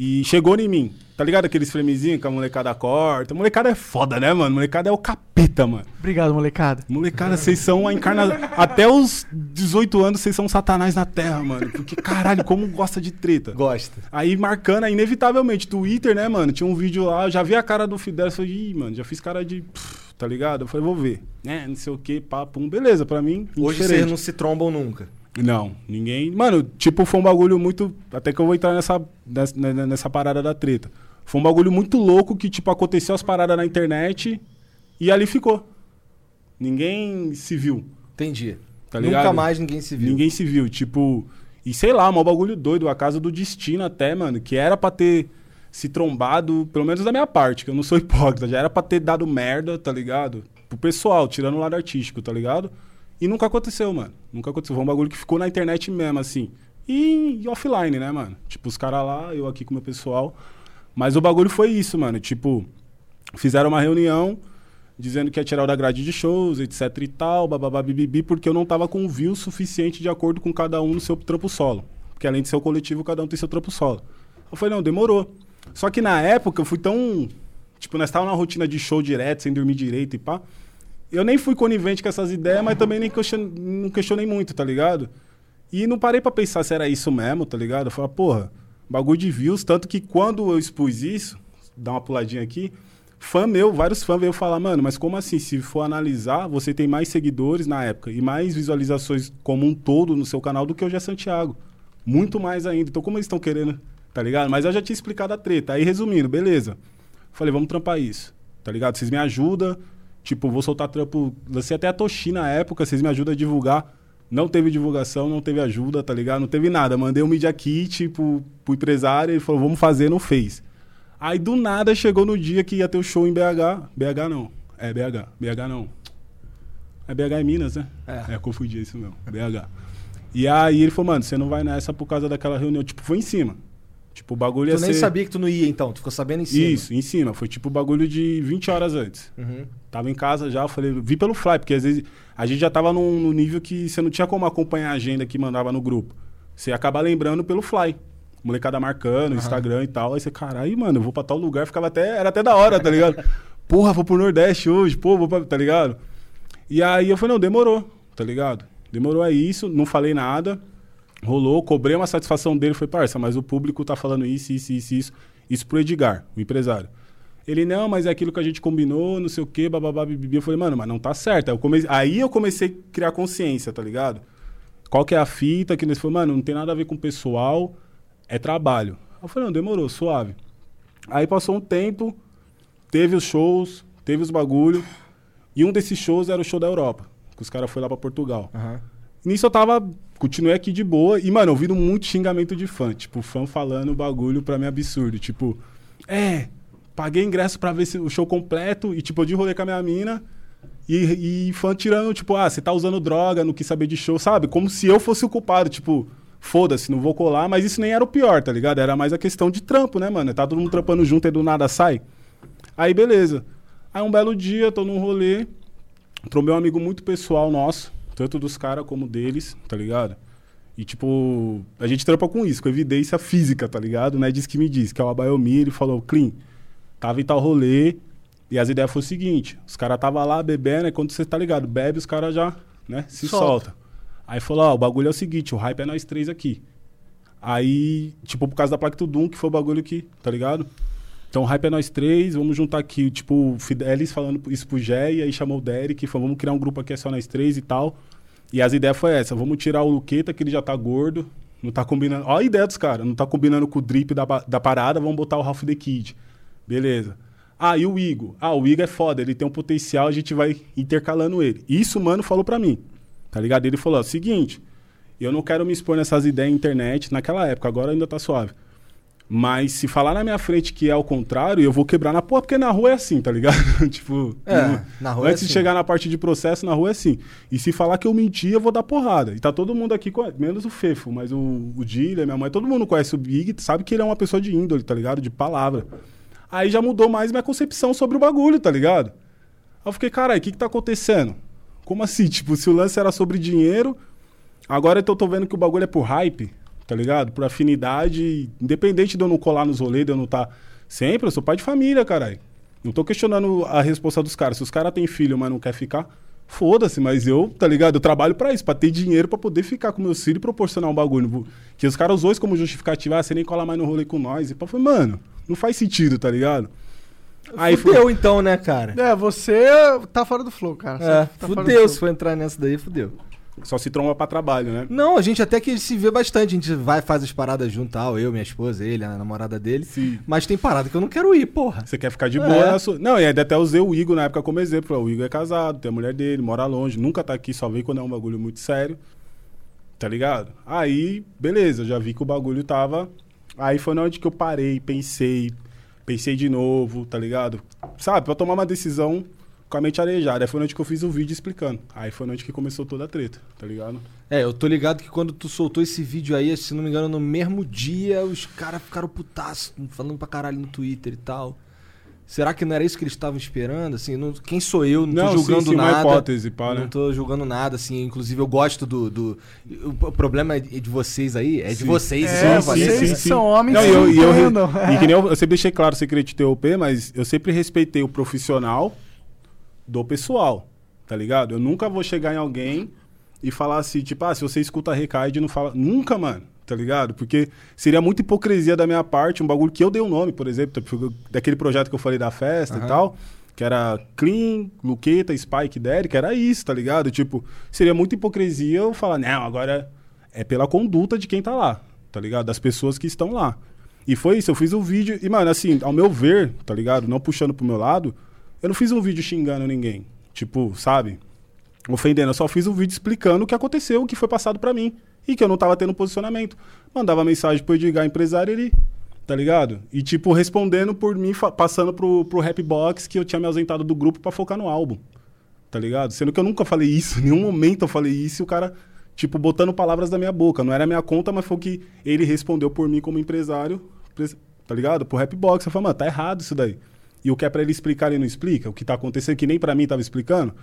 E chegou em mim, tá ligado? Aqueles framezinhos que a molecada corta. Molecada é foda, né, mano? Molecada é o capeta, mano. Obrigado, molecada. Molecada, vocês são a encarnação. Até os 18 anos, vocês são satanás na terra, mano. Porque, caralho, como gosta de treta. Gosta. Aí marcando, aí, inevitavelmente, Twitter, né, mano? Tinha um vídeo lá, eu já vi a cara do Fidel, eu falei, ih, mano, já fiz cara de. pff, tá ligado? Eu falei, vou ver. É, não sei o que, papo. Beleza, pra mim. Hoje vocês não se trombam nunca. Não, ninguém. Mano, tipo, foi um bagulho muito. Até que eu vou entrar nessa, nessa, nessa parada da treta. Foi um bagulho muito louco que, tipo, aconteceu as paradas na internet e ali ficou. Ninguém se viu. Entendi. Tá nunca ligado? mais ninguém se viu. Ninguém se viu. Tipo, e sei lá, um bagulho doido, a casa do destino até, mano, que era pra ter se trombado, pelo menos da minha parte, que eu não sou hipócrita, já era pra ter dado merda, tá ligado? Pro pessoal, tirando o lado artístico, tá ligado? E nunca aconteceu, mano. Nunca aconteceu. Foi um bagulho que ficou na internet mesmo, assim. E, e offline, né, mano? Tipo, os caras lá, eu aqui com o meu pessoal. Mas o bagulho foi isso, mano. Tipo, fizeram uma reunião dizendo que ia tirar o da grade de shows, etc e tal, bababá, bibibi, porque eu não tava com view suficiente de acordo com cada um no seu trampo solo. Porque além de ser o coletivo, cada um tem seu trampo solo. Eu falei, não, demorou. Só que na época eu fui tão. Tipo, nós estávamos na rotina de show direto, sem dormir direito e pá. Eu nem fui conivente com essas ideias, mas também nem question... não questionei muito, tá ligado? E não parei pra pensar se era isso mesmo, tá ligado? Eu falei, porra, bagulho de views. Tanto que quando eu expus isso, dá uma puladinha aqui, fã meu, vários fãs veio falar, mano, mas como assim? Se for analisar, você tem mais seguidores na época e mais visualizações como um todo no seu canal do que o Gé Santiago. Muito mais ainda. Então, como eles estão querendo, tá ligado? Mas eu já tinha explicado a treta. Aí, resumindo, beleza. Falei, vamos trampar isso, tá ligado? Vocês me ajudam. Tipo, vou soltar trampo. Lancei até a Toshi na época, vocês me ajudam a divulgar. Não teve divulgação, não teve ajuda, tá ligado? Não teve nada. Mandei um Media Kit pro, pro empresário, ele falou, vamos fazer, não fez. Aí do nada chegou no dia que ia ter o show em BH. BH não. É BH. BH não. É BH em Minas, né? É. É, confundi isso mesmo. BH. E aí ele falou, mano, você não vai nessa por causa daquela reunião. Tipo, foi em cima. Tipo, o bagulho ia Tu nem ser... sabia que tu não ia, então. Tu ficou sabendo em cima. Isso, em cima. Foi tipo bagulho de 20 horas antes. Uhum. Tava em casa já, eu falei, vi pelo Fly, porque às vezes a gente já tava num, num nível que você não tinha como acompanhar a agenda que mandava no grupo. Você ia acabar lembrando pelo Fly. Molecada marcando, Instagram e tal. Aí você, caralho, mano, eu vou pra tal lugar, ficava até. Era até da hora, tá ligado? Porra, vou pro Nordeste hoje, pô, vou pra, tá ligado? E aí eu falei, não, demorou, tá ligado? Demorou é isso, não falei nada. Rolou, cobrei uma satisfação dele, foi, parça, mas o público tá falando isso, isso, isso, isso. Isso pro Edgar, o empresário. Ele, não, mas é aquilo que a gente combinou, não sei o quê, bababá, bibibi. Eu falei, mano, mas não tá certo. Aí eu, comecei, aí eu comecei a criar consciência, tá ligado? Qual que é a fita? Que nesse falou, mano, não tem nada a ver com o pessoal, é trabalho. Eu falei, não, demorou, suave. Aí passou um tempo, teve os shows, teve os bagulho. E um desses shows era o show da Europa, que os caras foram lá pra Portugal. Aham. Nisso eu tava. Continuei aqui de boa. E, mano, ouvindo muito xingamento de fã. Tipo, fã falando bagulho pra mim absurdo. Tipo, é, paguei ingresso pra ver o show completo. E, tipo, eu de rolê com a minha mina. E, e fã tirando, tipo, ah, você tá usando droga, não quis saber de show, sabe? Como se eu fosse o culpado. Tipo, foda-se, não vou colar. Mas isso nem era o pior, tá ligado? Era mais a questão de trampo, né, mano? Tá todo mundo trampando junto e do nada sai. Aí, beleza. Aí, um belo dia, tô num rolê. Pro meu amigo muito pessoal nosso, tanto dos caras como deles, tá ligado? E, tipo, a gente trampa com isso, com evidência física, tá ligado? Não é disso que me diz, que é o Abayomi, ele falou, Clean, tava em tal rolê, e as ideias foi o seguinte, os caras tava lá bebendo, e quando você tá ligado, bebe, os caras já, né, se Solta. solta. Aí falou, ó, o bagulho é o seguinte, o hype é nós três aqui. Aí, tipo, por causa da placa Tudum, que foi o bagulho que, tá ligado? Então, hype é nós três, vamos juntar aqui, tipo, o Fidelis falando isso pro Gé, e aí chamou o Derek, falou, vamos criar um grupo aqui, é só nós três e tal. E as ideias foi essa, vamos tirar o Luqueta, que ele já tá gordo, não tá combinando... Ó a ideia dos caras, não tá combinando com o drip da, da parada, vamos botar o Ralph the Kid. Beleza. Ah, e o Igor? Ah, o Igor é foda, ele tem um potencial, a gente vai intercalando ele. Isso o mano falou pra mim, tá ligado? Ele falou, ó, seguinte, eu não quero me expor nessas ideias na internet, naquela época, agora ainda tá suave. Mas se falar na minha frente que é o contrário, eu vou quebrar na porra, porque na rua é assim, tá ligado? tipo, É, no- na rua é antes de assim. chegar na parte de processo, na rua é assim. E se falar que eu menti, eu vou dar porrada. E tá todo mundo aqui, com- menos o Fefo, mas o, o minha mãe, todo mundo conhece o Big, sabe que ele é uma pessoa de índole, tá ligado? De palavra. Aí já mudou mais minha concepção sobre o bagulho, tá ligado? Aí eu fiquei, caralho, o que que tá acontecendo? Como assim? Tipo, se o lance era sobre dinheiro, agora eu tô vendo que o bagulho é por hype, tá ligado? Por afinidade, independente de eu não colar nos rolês, de eu não tá sempre, eu sou pai de família, caralho. Não tô questionando a resposta dos caras. Se os caras têm filho, mas não quer ficar, foda-se, mas eu, tá ligado? Eu trabalho pra isso, pra ter dinheiro pra poder ficar com meus filhos e proporcionar um bagulho. Que os caras usam isso como justificativa, ah, você nem cola mais no rolê com nós. E pá, eu falei, mano, não faz sentido, tá ligado? Aí foi- fudeu então, né, cara? É, você tá fora do flow, cara. É, tá fora do fudeu. flow. Se for entrar nessa daí, fudeu. Só se tromba pra trabalho, né? Não, a gente até que se vê bastante. A gente vai, faz as paradas junto, tal. Eu, minha esposa, ele, a namorada dele. Sim. Mas tem parada que eu não quero ir, porra. Você quer ficar de É. boa na sua... Não, e ainda até usei o Igor na época como exemplo. O Igor é casado, tem a mulher dele, mora longe, nunca tá aqui, só vem quando é um bagulho muito sério. Tá ligado? Aí, beleza, já vi que o bagulho tava. Aí foi na onde que eu parei, pensei, pensei de novo, tá ligado? Sabe, pra tomar uma decisão com a mente arejada. Aí foi na onde que eu fiz o vídeo explicando. Aí foi na onde que começou toda a treta, tá ligado? É, eu tô ligado que quando tu soltou esse vídeo aí, se não me engano, no mesmo dia, os caras ficaram putaço, falando pra caralho no Twitter e tal. Será que não era isso que eles estavam esperando? Assim, não- quem sou eu? Não, Não, tô sim, julgando sim, uma nada. hipótese, pá, né? Não tô julgando nada, assim. Inclusive, eu gosto do. do- o problema é de vocês aí, é de Sim. vocês. É, eu sim, falei. sim, sim. são homens Não, que eu, e eu, entendam. e que nem eu, eu sempre deixei claro, secreto de TOP, mas eu sempre respeitei o profissional do pessoal, tá ligado? Eu nunca vou chegar em alguém e falar assim, tipo, ah, se você escuta Recaide, não fala. Nunca, mano. tá ligado? Porque seria muita hipocrisia da minha parte, um bagulho que eu dei o um nome, por exemplo, tipo, daquele projeto que eu falei da festa Aham. e tal, que era Clean, Luqueta, Spike, Derek, era isso, tá ligado? Tipo, seria muita hipocrisia eu falar, não, agora é pela conduta de quem tá lá, tá ligado? Das pessoas que estão lá. E foi isso, eu fiz um vídeo, e mano, assim, ao meu ver, tá ligado? Não puxando pro meu lado, eu não fiz um vídeo xingando ninguém. Tipo, sabe? ofendendo. Eu só fiz um vídeo explicando o que aconteceu, o que foi passado pra mim. E que eu não tava tendo posicionamento. Mandava mensagem pro Edgar, empresário, ele. Tá ligado? E, tipo, respondendo por mim, passando pro, pro Rap Box que eu tinha me ausentado do grupo pra focar no álbum. Tá ligado? Sendo que eu nunca falei isso, em nenhum momento eu falei isso e o cara, tipo, botando palavras da minha boca. Não era minha conta, mas foi o que ele respondeu por mim como empresário, pres- tá ligado? Pro Rap Box. Eu falei, mano, tá errado isso daí. E o que é pra ele explicar, ele não explica. O que tá acontecendo, que nem pra mim tava explicando.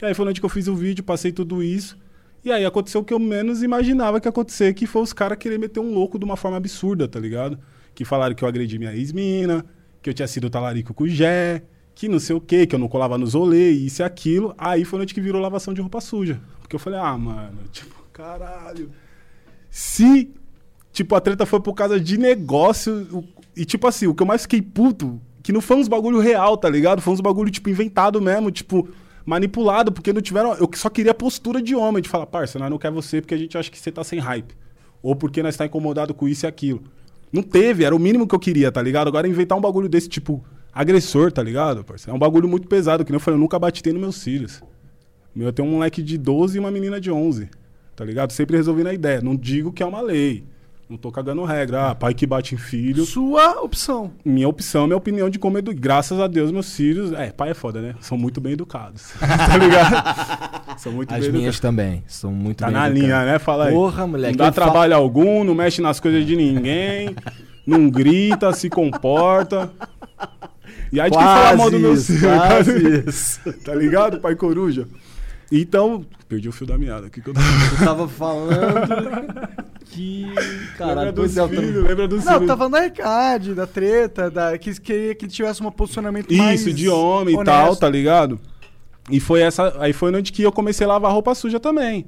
E aí foi onde que eu fiz o vídeo, passei tudo isso. E aí aconteceu o que eu menos imaginava que ia acontecer, que foi os caras querer meter um louco de uma forma absurda, tá ligado? Que falaram que eu agredi minha ex-mina, que eu tinha sido talarico com o Jé, que não sei o quê, que eu não colava nos rolês, isso e aquilo. Aí foi onde que virou lavação de roupa suja. Porque eu falei, ah, mano, tipo, caralho. Se, tipo, a treta foi por causa de negócio, e tipo assim, o que eu mais fiquei puto, que não foi uns bagulho real, tá ligado? Foi uns bagulho, tipo, inventado mesmo, tipo, manipulado, porque não tiveram. Eu só queria postura de homem, de falar, parça, nós não quer você porque a gente acha que você tá sem hype. Ou porque nós tá incomodado com isso e aquilo. Não teve, era o mínimo que eu queria, tá ligado? Agora inventar um bagulho desse, tipo, agressor, tá ligado, parça? É um bagulho muito pesado, que nem eu falei, eu nunca bati nos meus filhos. Meu, eu tenho um moleque de 12 e uma menina de 11, tá ligado? Sempre resolvi na ideia. Não digo que é uma lei. Não tô cagando regra. Ah, pai que bate em filho. Sua opção. Minha opção, minha opinião de como edu... Graças a Deus, meus filhos. É, pai é foda, né? São muito bem educados. tá ligado? São muito As bem minhas educados. também. São muito Tá bem na educadas. linha, né? Fala aí. Porra, moleque. Não dá eu falo- trabalho algum, não mexe nas coisas de ninguém, não grita, se comporta. E aí de quem fala mal do meu Quase filho. Tá ligado, pai coruja? Então, perdi o fio da meada aqui que eu tava. Eu tava falando que. Caralho, lembra tô- filhos, lembra dos Não, filhos. tá falando da treta, da, que queria que ele tivesse um posicionamento mais. Isso, de homem e honesto. tal, tá ligado? E foi essa. Aí foi onde que eu comecei a lavar roupa suja também.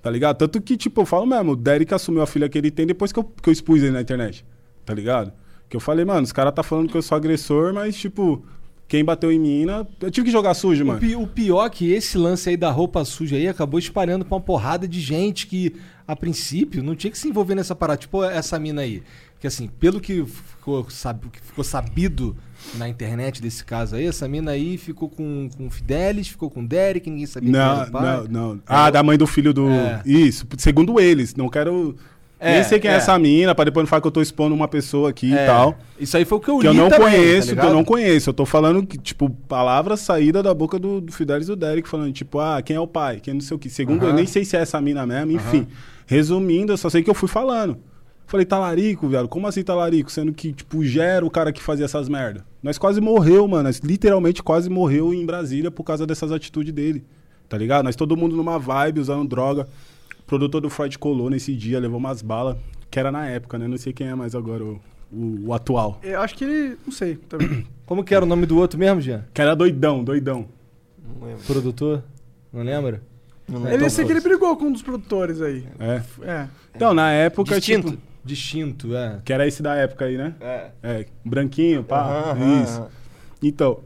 Tá ligado? Tanto que, tipo, eu falo mesmo, o Derek assumiu a filha que ele tem depois que eu, que eu expus ele na internet. Tá ligado? Que eu falei, mano, os caras tá falando que eu sou agressor, mas, tipo, quem bateu em mina. Eu tive que jogar sujo, O, mano. pi- o pior é que esse lance aí da roupa suja aí acabou espalhando pra uma porrada de gente que, a princípio, não tinha que se envolver nessa parada. Tipo essa mina aí. Que assim, pelo que ficou, sab- que ficou sabido na internet desse caso aí, essa mina aí ficou com, com o Fidelis, ficou com o Derek, ninguém sabia quem era Não, o não, não. Ah, da mãe do filho do. É. Isso, segundo eles. Não quero. É, Nem sei quem é. é. essa mina, pra depois não falar que eu tô expondo uma pessoa aqui É, e tal. Isso aí foi o que eu Que eu li não também, conheço, tá que eu não conheço. Eu tô falando que, tipo, palavras saídas da boca do, do Fidelis e do Derek, falando, tipo, ah, quem é o pai? Quem não sei o que. Segundo, eu Aham. nem sei se é essa mina mesmo, enfim. Resumindo, eu só sei que eu fui falando. Falei, talarico, viado, como assim talarico? Sendo que, tipo, já era o cara que fazia essas merda. Nós quase morreu, mano. Nós literalmente quase morreu em Brasília por causa dessas atitudes dele. Tá ligado? Nós todo mundo numa vibe, usando droga. O produtor do Freud colou nesse dia, levou umas balas. Que era na época, né? Não sei quem é mais agora o, o- o atual. Eu acho que ele. Não sei. também. Como que era o nome do outro mesmo, Jean? Que era doidão, doidão. Não lembro. Produtor? Não lembra? Não ele lembro. eu sei que ele brigou com um dos produtores aí. É. É. Então, na época, Distinto. tipo, Distinto, é. que era esse da época aí, né? É. É, branquinho, pá. Isso. Então,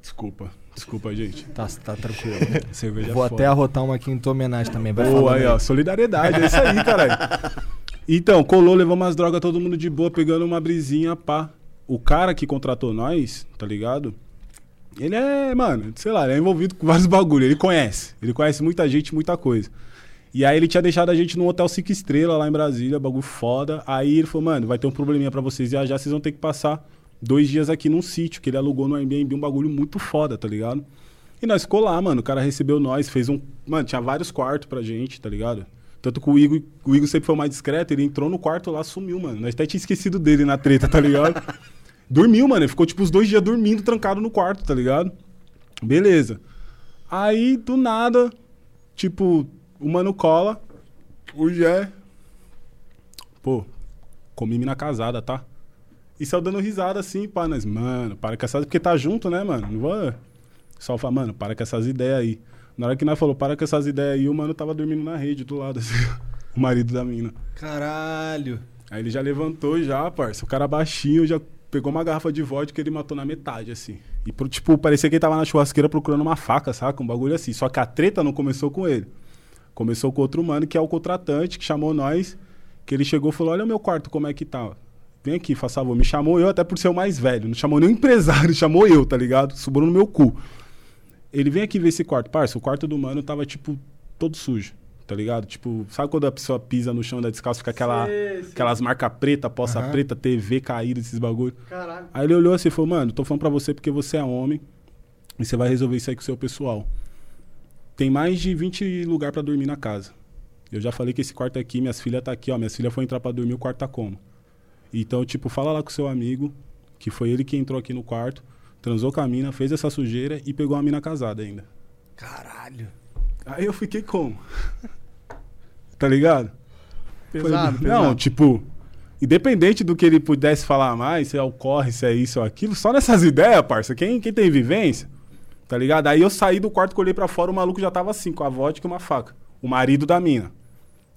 desculpa, desculpa, gente. Tá, tá tranquilo. Cerveja Vou é até arrotar uma aqui em tua homenagem também. Vai Boa aí, ó, solidariedade, é isso aí, caralho. Então, colou, levou umas drogas, todo mundo de boa, pegando uma brisinha, pá. O cara que contratou nós, tá ligado? Ele é, mano, sei lá, ele é envolvido com vários bagulho, ele conhece. Ele conhece muita gente, muita coisa. E aí ele tinha deixado a gente num hotel cinco estrelas lá em Brasília, bagulho foda. Aí ele falou, mano, vai ter um probleminha pra vocês viajar, vocês vão ter que passar dois dias aqui num sítio, que ele alugou no Airbnb, um bagulho muito foda, tá ligado? E nós ficou lá, mano, o cara recebeu nós, fez um... Mano, tinha vários quartos pra gente, tá ligado? Tanto que o Igor, o Igor sempre foi mais discreto, ele entrou no quarto lá, sumiu, mano. Nós até tinha esquecido dele na treta, tá ligado? Dormiu, mano, ele ficou tipo os dois dias dormindo, trancado no quarto, tá ligado? Beleza. Aí, do nada, tipo, o mano cola, o Jé. Pô, comi mina casada, tá? E saiu dando risada assim, pá, nós, mano, para com essas. Porque tá junto, né, mano? Não vou. Só fala, mano, para com essas ideias aí. Na hora que nós falou, para com essas ideias aí, o mano tava dormindo na rede do lado, assim. O o marido da mina. Caralho. Aí ele já levantou já, parça. O cara baixinho já pegou uma garrafa de vodka que ele matou na metade, assim. E, pro- tipo, parecia que ele tava na churrasqueira procurando uma faca, saca? Um bagulho assim. Só que a treta não começou com ele. Começou com outro mano, que é o contratante, que chamou nós. Que ele chegou e falou, olha o meu quarto, como é que tá. Vem aqui, faz favor. Me chamou eu até por ser o mais velho. Não chamou nem empresário, chamou eu, tá ligado? Sobrou no meu cu. Ele vem aqui ver esse quarto. Parça, o quarto do mano tava, tipo, todo sujo. Tá ligado? Tipo, sabe quando a pessoa pisa no chão da descalço, fica aquela, Sei, sei. aquelas marcas preta, poça Aham. preta, TV caída, esses bagulho. Caralho. Aí ele olhou assim e falou, mano, tô falando pra você porque você é homem e você vai resolver isso aí com o seu pessoal. Tem mais de 20 lugar pra dormir na casa. Eu já falei que esse quarto aqui, minhas filhas tá aqui, ó. Minhas filhas foram entrar pra dormir, o quarto tá como? Então, tipo, fala lá com o seu amigo, que foi ele que entrou aqui no quarto, transou com a mina, fez essa sujeira e pegou a mina casada ainda. Caralho. Aí eu fiquei como? Tá ligado? Pesado, Falei, pesado. Não, tipo, independente do que ele pudesse falar mais, se é o corre, se é isso ou aquilo, só nessas ideias, parça, quem, quem tem vivência, tá ligado? Aí eu saí do quarto, olhei pra fora, o maluco já tava assim, com a vodka e uma faca. O marido da mina,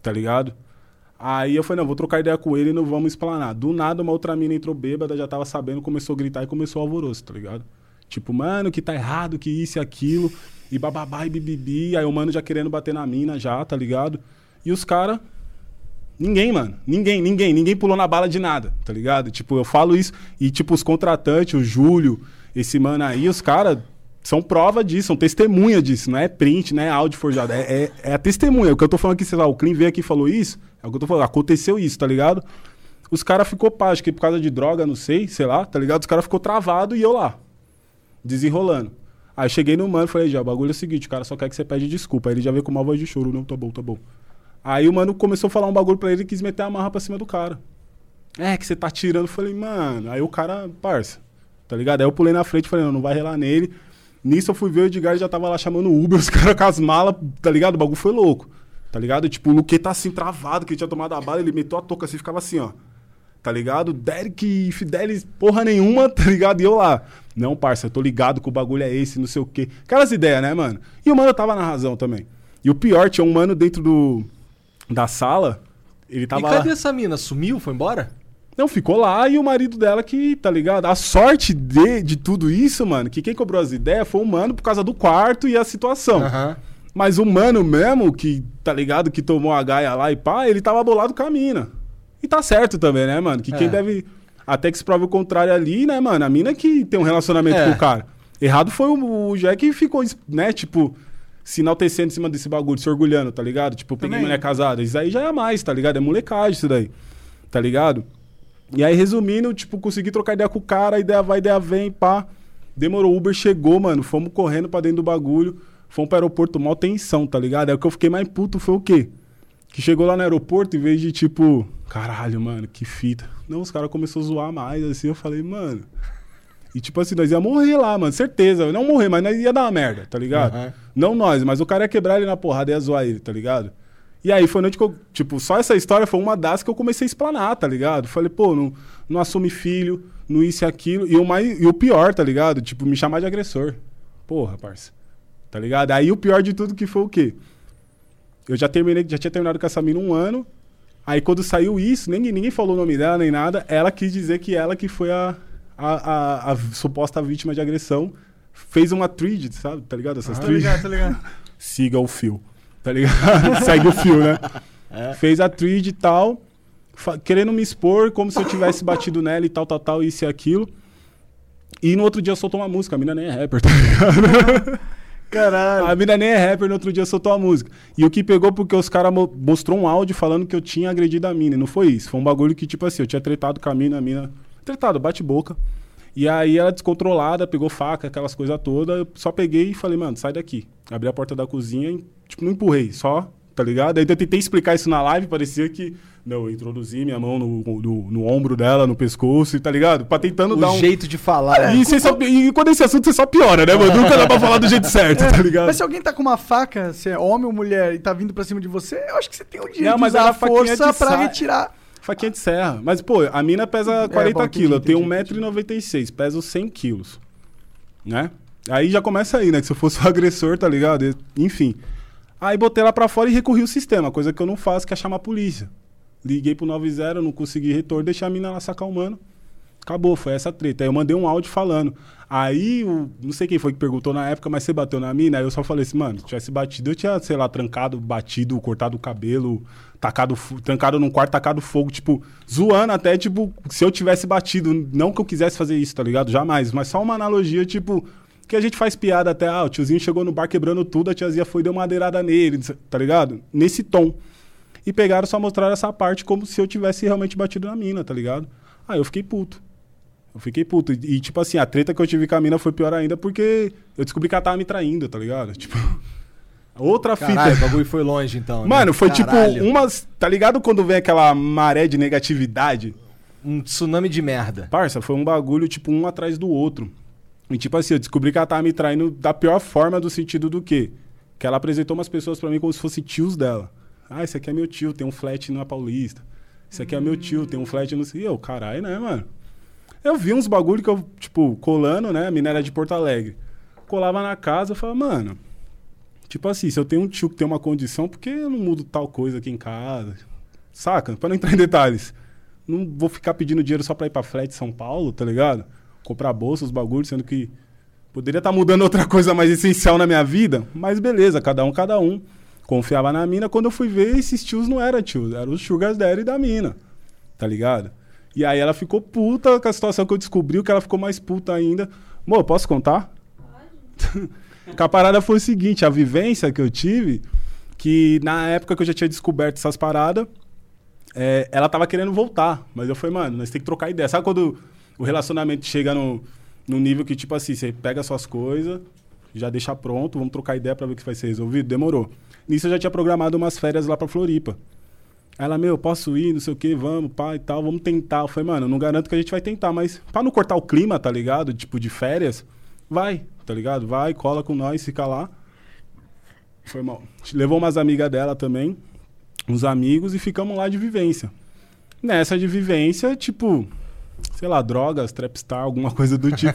tá ligado? Aí eu falei, não, vou trocar ideia com ele e não vamos explanar. Do nada, uma outra mina entrou bêbada, já tava sabendo, começou a gritar e começou o alvoroço, tá ligado? Tipo, mano, que tá errado, que isso e aquilo, e bababá e bibibi. Aí o mano já querendo bater na mina já, tá ligado? E os caras Ninguém, mano. Ninguém, ninguém. Ninguém pulou na bala de nada, tá ligado? Tipo, eu falo isso. E, tipo, os contratantes, o Júlio, esse mano aí, os caras são prova disso, são testemunha disso. Não é print, não é áudio forjado. É, é, é a testemunha. O que eu tô falando aqui, sei lá, o Clean veio aqui e falou isso. É o que eu tô falando. Aconteceu isso, tá ligado? Os caras ficou pá, acho que por causa de droga, não sei, sei lá, tá ligado? Os caras ficou travado e eu lá, desenrolando. Aí cheguei no mano e falei, já, o bagulho é o seguinte, o cara só quer que você pede desculpa. Aí ele já veio com uma voz de choro, não, tá bom, tá bom. Aí o mano começou a falar um bagulho pra ele e quis meter a marra pra cima do cara. É, que você tá tirando. Falei, mano. Aí o cara, parça, tá ligado? Aí eu pulei na frente e falei, não, não vai relar nele. Nisso eu fui ver o Edgar já tava lá chamando o Uber, os caras com as malas, tá ligado? O bagulho foi louco. Tá ligado? Tipo, o Luque tá assim travado, que ele tinha tomado a bala, ele meteu a touca assim, ficava assim, ó. Tá ligado? Derek e Fidelis, porra nenhuma, tá ligado? E eu lá. Não, parça, eu tô ligado que o bagulho é esse, não sei o quê. Aquelas ideias, né, mano? E o mano tava na razão também. E o pior, tinha um mano dentro do da sala, ele tava e lá. cadê essa mina? Sumiu? Foi embora? Não, ficou lá e o marido dela que, tá ligado? A sorte de, de tudo isso, mano, que quem cobrou as ideias foi o mano por causa do quarto e a situação. Aham. Mas o mano mesmo, que, tá ligado, que tomou a gaia lá e pá, ele tava bolado com a mina. E tá certo também, né, mano? Que É. quem deve. Até que se prove o contrário ali, né, mano? A mina que tem um relacionamento É. com o cara. Errado foi o, o Jack que ficou, né, tipo, se enaltecendo em cima desse bagulho, se orgulhando, tá ligado? Tipo, peguei Também. mulher casada. Isso aí já é mais, tá ligado? É molecagem isso daí. Tá ligado? E aí, resumindo, tipo, consegui trocar ideia com o cara, ideia vai, ideia vem, pá. Demorou, o Uber chegou, mano. Fomos correndo pra dentro do bagulho. Fomos pro aeroporto, mal tensão, tá ligado? Aí o que eu fiquei mais puto foi o quê? Que chegou lá no aeroporto, em vez de tipo, caralho, mano, que fita. Não, os caras começaram a zoar mais, assim. Eu falei, mano. E tipo assim, nós ia morrer lá, mano, certeza. Não morrer, mas nós ia dar uma merda, tá ligado? Aham. Não nós, mas o cara ia quebrar ele na porrada e ia zoar ele, tá ligado? E aí foi noite que eu, tipo, só essa história foi uma das que eu comecei a explanar, tá ligado? Falei, pô, não, não assume filho, não isso e aquilo. E o, mais, e o pior, tá ligado? Tipo, me chamar de agressor. Porra, parça. Tá ligado? Aí o pior de tudo que foi o quê? Eu já terminei, já tinha terminado com essa mina um ano. Aí quando saiu isso, ninguém, ninguém falou o nome dela nem nada. Ela quis dizer que ela que foi a, a, a, a suposta vítima de agressão. Fez uma thread, sabe? Tá ligado? Essas Tô threads ligado, tô ligado. siga o fio. Tá ligado? Segue o fio, né? Fez a thread e tal, querendo me expor como se eu tivesse batido nela e tal, tal, tal, isso e aquilo. E no outro dia soltou uma música, a mina nem é rapper, tá ligado? Caralho. A mina nem é rapper, no outro dia soltou a música. E o que pegou porque os caras mo mostrou um áudio falando que eu tinha agredido a mina. E não foi isso. Foi um bagulho que, tipo assim, eu tinha tretado com a mina, a mina. Tretado, bate-boca. E aí ela descontrolada, pegou faca, aquelas coisas todas. Eu só peguei e falei, mano, sai daqui. Abri a porta da cozinha e, tipo, não empurrei, só, tá ligado? Aí eu tentei explicar isso na live, parecia que. Não, eu introduzi minha mão no, no, no ombro dela, no pescoço, tá ligado? Pra tentando dar O um. jeito de falar. né? E, você só- e quando esse assunto você só piora, né, mano? Nunca dá pra falar do jeito certo, tá ligado? Mas se alguém tá com uma faca, se é homem ou mulher, e tá vindo pra cima de você, eu acho que você tem o direito Não, de mas usar a força de pra sa- retirar. Faquinha de serra. Mas, pô, a mina pesa 40 bom, entendi, quilos. Eu tenho entendi, 1,96m, peso 100 quilos. Né? Aí já começa aí, né? Que se eu fosse o agressor, tá ligado? Enfim. Aí botei ela pra fora e recorri o sistema, coisa que eu não faço, que é chamar a polícia. Liguei pro 90, não consegui retorno, deixei a mina lá sacar o mano. Acabou, foi essa treta. Aí eu mandei um áudio falando. Aí, o, não sei quem foi que perguntou na época, mas você bateu na mina? Aí eu só falei assim, mano, se tivesse batido, eu tinha, sei lá, trancado, batido, cortado o cabelo, tacado, trancado num quarto, tacado fogo, tipo, zoando até, tipo, se eu tivesse batido. Não que eu quisesse fazer isso, tá ligado? Jamais. Mas só uma analogia, tipo, que a gente faz piada até, ah, o tiozinho chegou no bar quebrando tudo, a tiazinha foi e deu uma madeirada nele, tá ligado? Nesse tom. E pegaram só mostraram essa parte como se eu tivesse realmente batido na mina, tá ligado? Aí eu fiquei puto. Eu fiquei puto. E, tipo assim, a treta que eu tive com a mina foi pior ainda porque eu descobri que ela tava me traindo, tá ligado? Tipo. Outra Caralho, o bagulho foi longe então. né? Mano, foi Caralho. tipo umas. Tá ligado quando vem aquela maré de negatividade? Um tsunami de merda. Parça, foi um bagulho, tipo, um atrás do outro. E tipo assim, eu descobri que ela tava me traindo da pior forma do sentido do quê? Que ela apresentou umas pessoas pra mim como se fossem tios dela. Ah, esse aqui é meu tio, tem um flat na Paulista. Esse aqui é meu tio, tem um flat no... E eu, caralho, né, mano? Eu vi uns bagulho que eu, tipo, colando, né? A mina era de Porto Alegre. Colava na casa, eu falava, mano... Tipo assim, se eu tenho um tio que tem uma condição, por que eu não mudo tal coisa aqui em casa? Saca? Pra não entrar em detalhes. Não vou ficar pedindo dinheiro só pra ir pra flat de São Paulo, tá ligado? Comprar bolsa, os bagulhos, sendo que poderia estar mudando outra coisa mais essencial na minha vida. Mas beleza, cada um, cada um. Confiava na mina. Quando eu fui ver, esses tios não eram tios, eram os sugar daddy da mina, tá ligado? E aí ela ficou puta com a situação que eu descobri, que ela ficou mais puta ainda. Mô, posso contar? que a parada foi o seguinte, a vivência que eu tive, que na época que eu já tinha descoberto essas paradas, é, ela tava querendo voltar. Mas eu falei, mano, nós tem que trocar ideia. Sabe quando o relacionamento chega no, no nível que, tipo assim, você pega suas coisas, já deixa pronto, vamos trocar ideia pra ver o que vai ser resolvido? Demorou. Nisso eu já tinha programado umas férias lá pra Floripa. Ela, meu, posso ir, não sei o que, vamos, pá e tal, vamos tentar. Eu falei, mano, não garanto que a gente vai tentar, mas pra não cortar o clima, tá ligado? Tipo, de férias, vai, tá ligado? Vai, cola com nós, fica lá. Foi mal. Levou umas amigas dela também, uns amigos, e ficamos lá de vivência. Nessa de vivência, tipo, sei lá, drogas, trapstar, alguma coisa do tipo.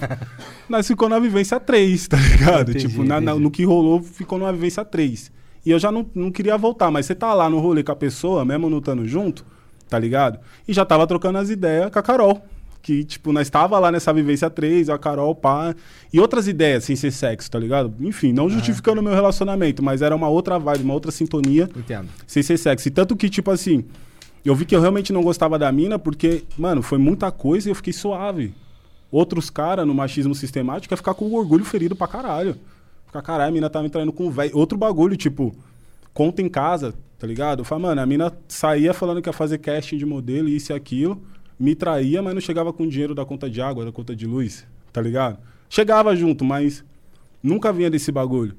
Nós ficou na vivência 3, tá ligado? Entendi, tipo, na- na- no que rolou, ficou numa vivência 3. E eu já não, não queria voltar, mas você tá lá no rolê com a pessoa, mesmo não estando junto, tá ligado? E já tava trocando as ideias com a Carol. Que, tipo, nós tava lá nessa vivência 3, a Carol, pá. E outras ideias, sem ser sexo, tá ligado? Enfim, não justificando o meu relacionamento, mas era uma outra vibe, uma outra sintonia Entendo. sem ser sexy. Tanto que, tipo assim, eu vi que eu realmente não gostava da mina porque, mano, foi muita coisa e eu fiquei suave. Outros caras, no machismo sistemático, é ficar com o orgulho ferido pra caralho. Ficar, caralho, a mina tá me traindo com velho. Outro bagulho, tipo, conta em casa, tá ligado? Eu falo, mano, a mina saía falando que ia fazer casting de modelo, isso e aquilo, me traía, mas não chegava com dinheiro da conta de água, da conta de luz, tá ligado? Chegava junto, mas nunca vinha desse bagulho.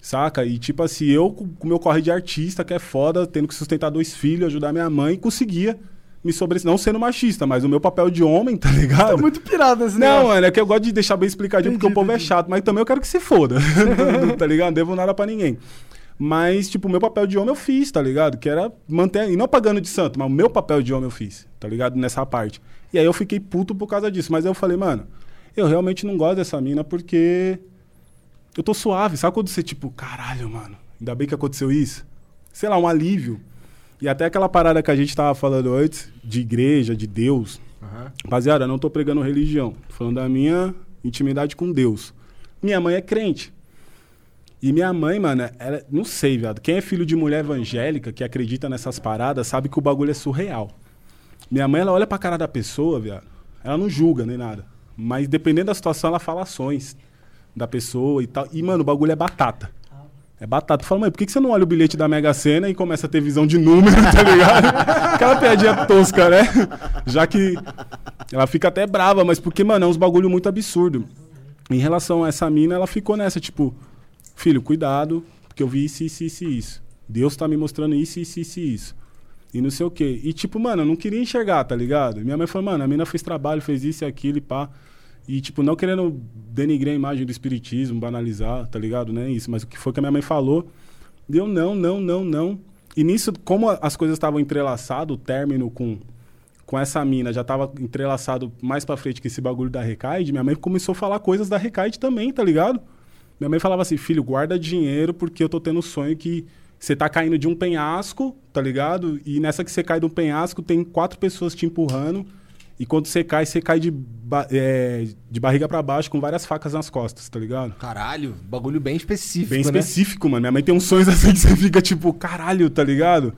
Saca? E tipo assim, eu com o meu corre de artista, que é foda, tendo que sustentar dois filhos, ajudar minha mãe, conseguia me sobre não sendo machista, mas o meu papel de homem, tá ligado? Tô muito pirado nesse Não, negócio. mano, é que eu gosto de deixar bem explicadinho porque o Entendi, povo é entendi. chato, mas também eu quero que se foda. tá ligado? Não devo nada pra ninguém. Mas, tipo, o meu papel de homem eu fiz, tá ligado? Que era manter. E não pagando de santo, mas o meu papel de homem eu fiz, tá ligado? Nessa parte. E aí eu fiquei puto por causa disso. Mas aí eu falei, mano, eu realmente não gosto dessa mina porque. Eu tô suave. Sabe quando você, tipo, caralho, mano, ainda bem que aconteceu isso? Sei lá, um alívio. E até aquela parada que a gente tava falando antes, de igreja, de Deus. Rapaziada, eu não tô pregando religião. Tô falando da minha intimidade com Deus. Minha mãe é crente. E minha mãe, mano, ela, não sei, viado. Quem é filho de mulher evangélica, que acredita nessas paradas, sabe que o bagulho é surreal. Minha mãe, ela olha pra cara da pessoa, viado. Ela não julga nem nada. Mas dependendo da situação, ela fala ações da pessoa e tal. E, mano, o bagulho é batata. É batata. Fala, mãe, por que que você não olha o bilhete da Mega Sena e começa a ter visão de número, tá ligado? Aquela piadinha tosca, né? Já que ela fica até brava, mas porque, mano, é uns bagulho muito absurdo. Em relação a essa mina, ela ficou nessa, tipo, filho, cuidado, porque eu vi isso, isso, isso, isso. Deus tá me mostrando isso, isso, isso, isso. E não sei o quê. E, tipo, mano, eu não queria enxergar, tá ligado? Minha mãe falou, mano, a mina fez trabalho, fez isso e aquilo e pá. E, tipo, não querendo denigrar a imagem do espiritismo, banalizar, tá ligado? Não é isso. Mas o que foi que a minha mãe falou, deu não, não, não, não. E nisso, como as coisas estavam entrelaçadas, o término com, com essa mina já tava entrelaçado mais pra frente que esse bagulho da Recaide, minha mãe começou a falar coisas da Recaide também, tá ligado? Minha mãe falava assim, filho, guarda dinheiro porque eu tô tendo um sonho que você tá caindo de um penhasco, tá ligado? E nessa que você cai do penhasco, tem quatro pessoas te empurrando. E quando você cai, você cai de, ba- é, de barriga pra baixo com várias facas nas costas, tá ligado? Caralho, bagulho bem específico, Bem né? específico, mano. Minha mãe tem uns sonhos assim que você fica tipo, caralho, tá ligado?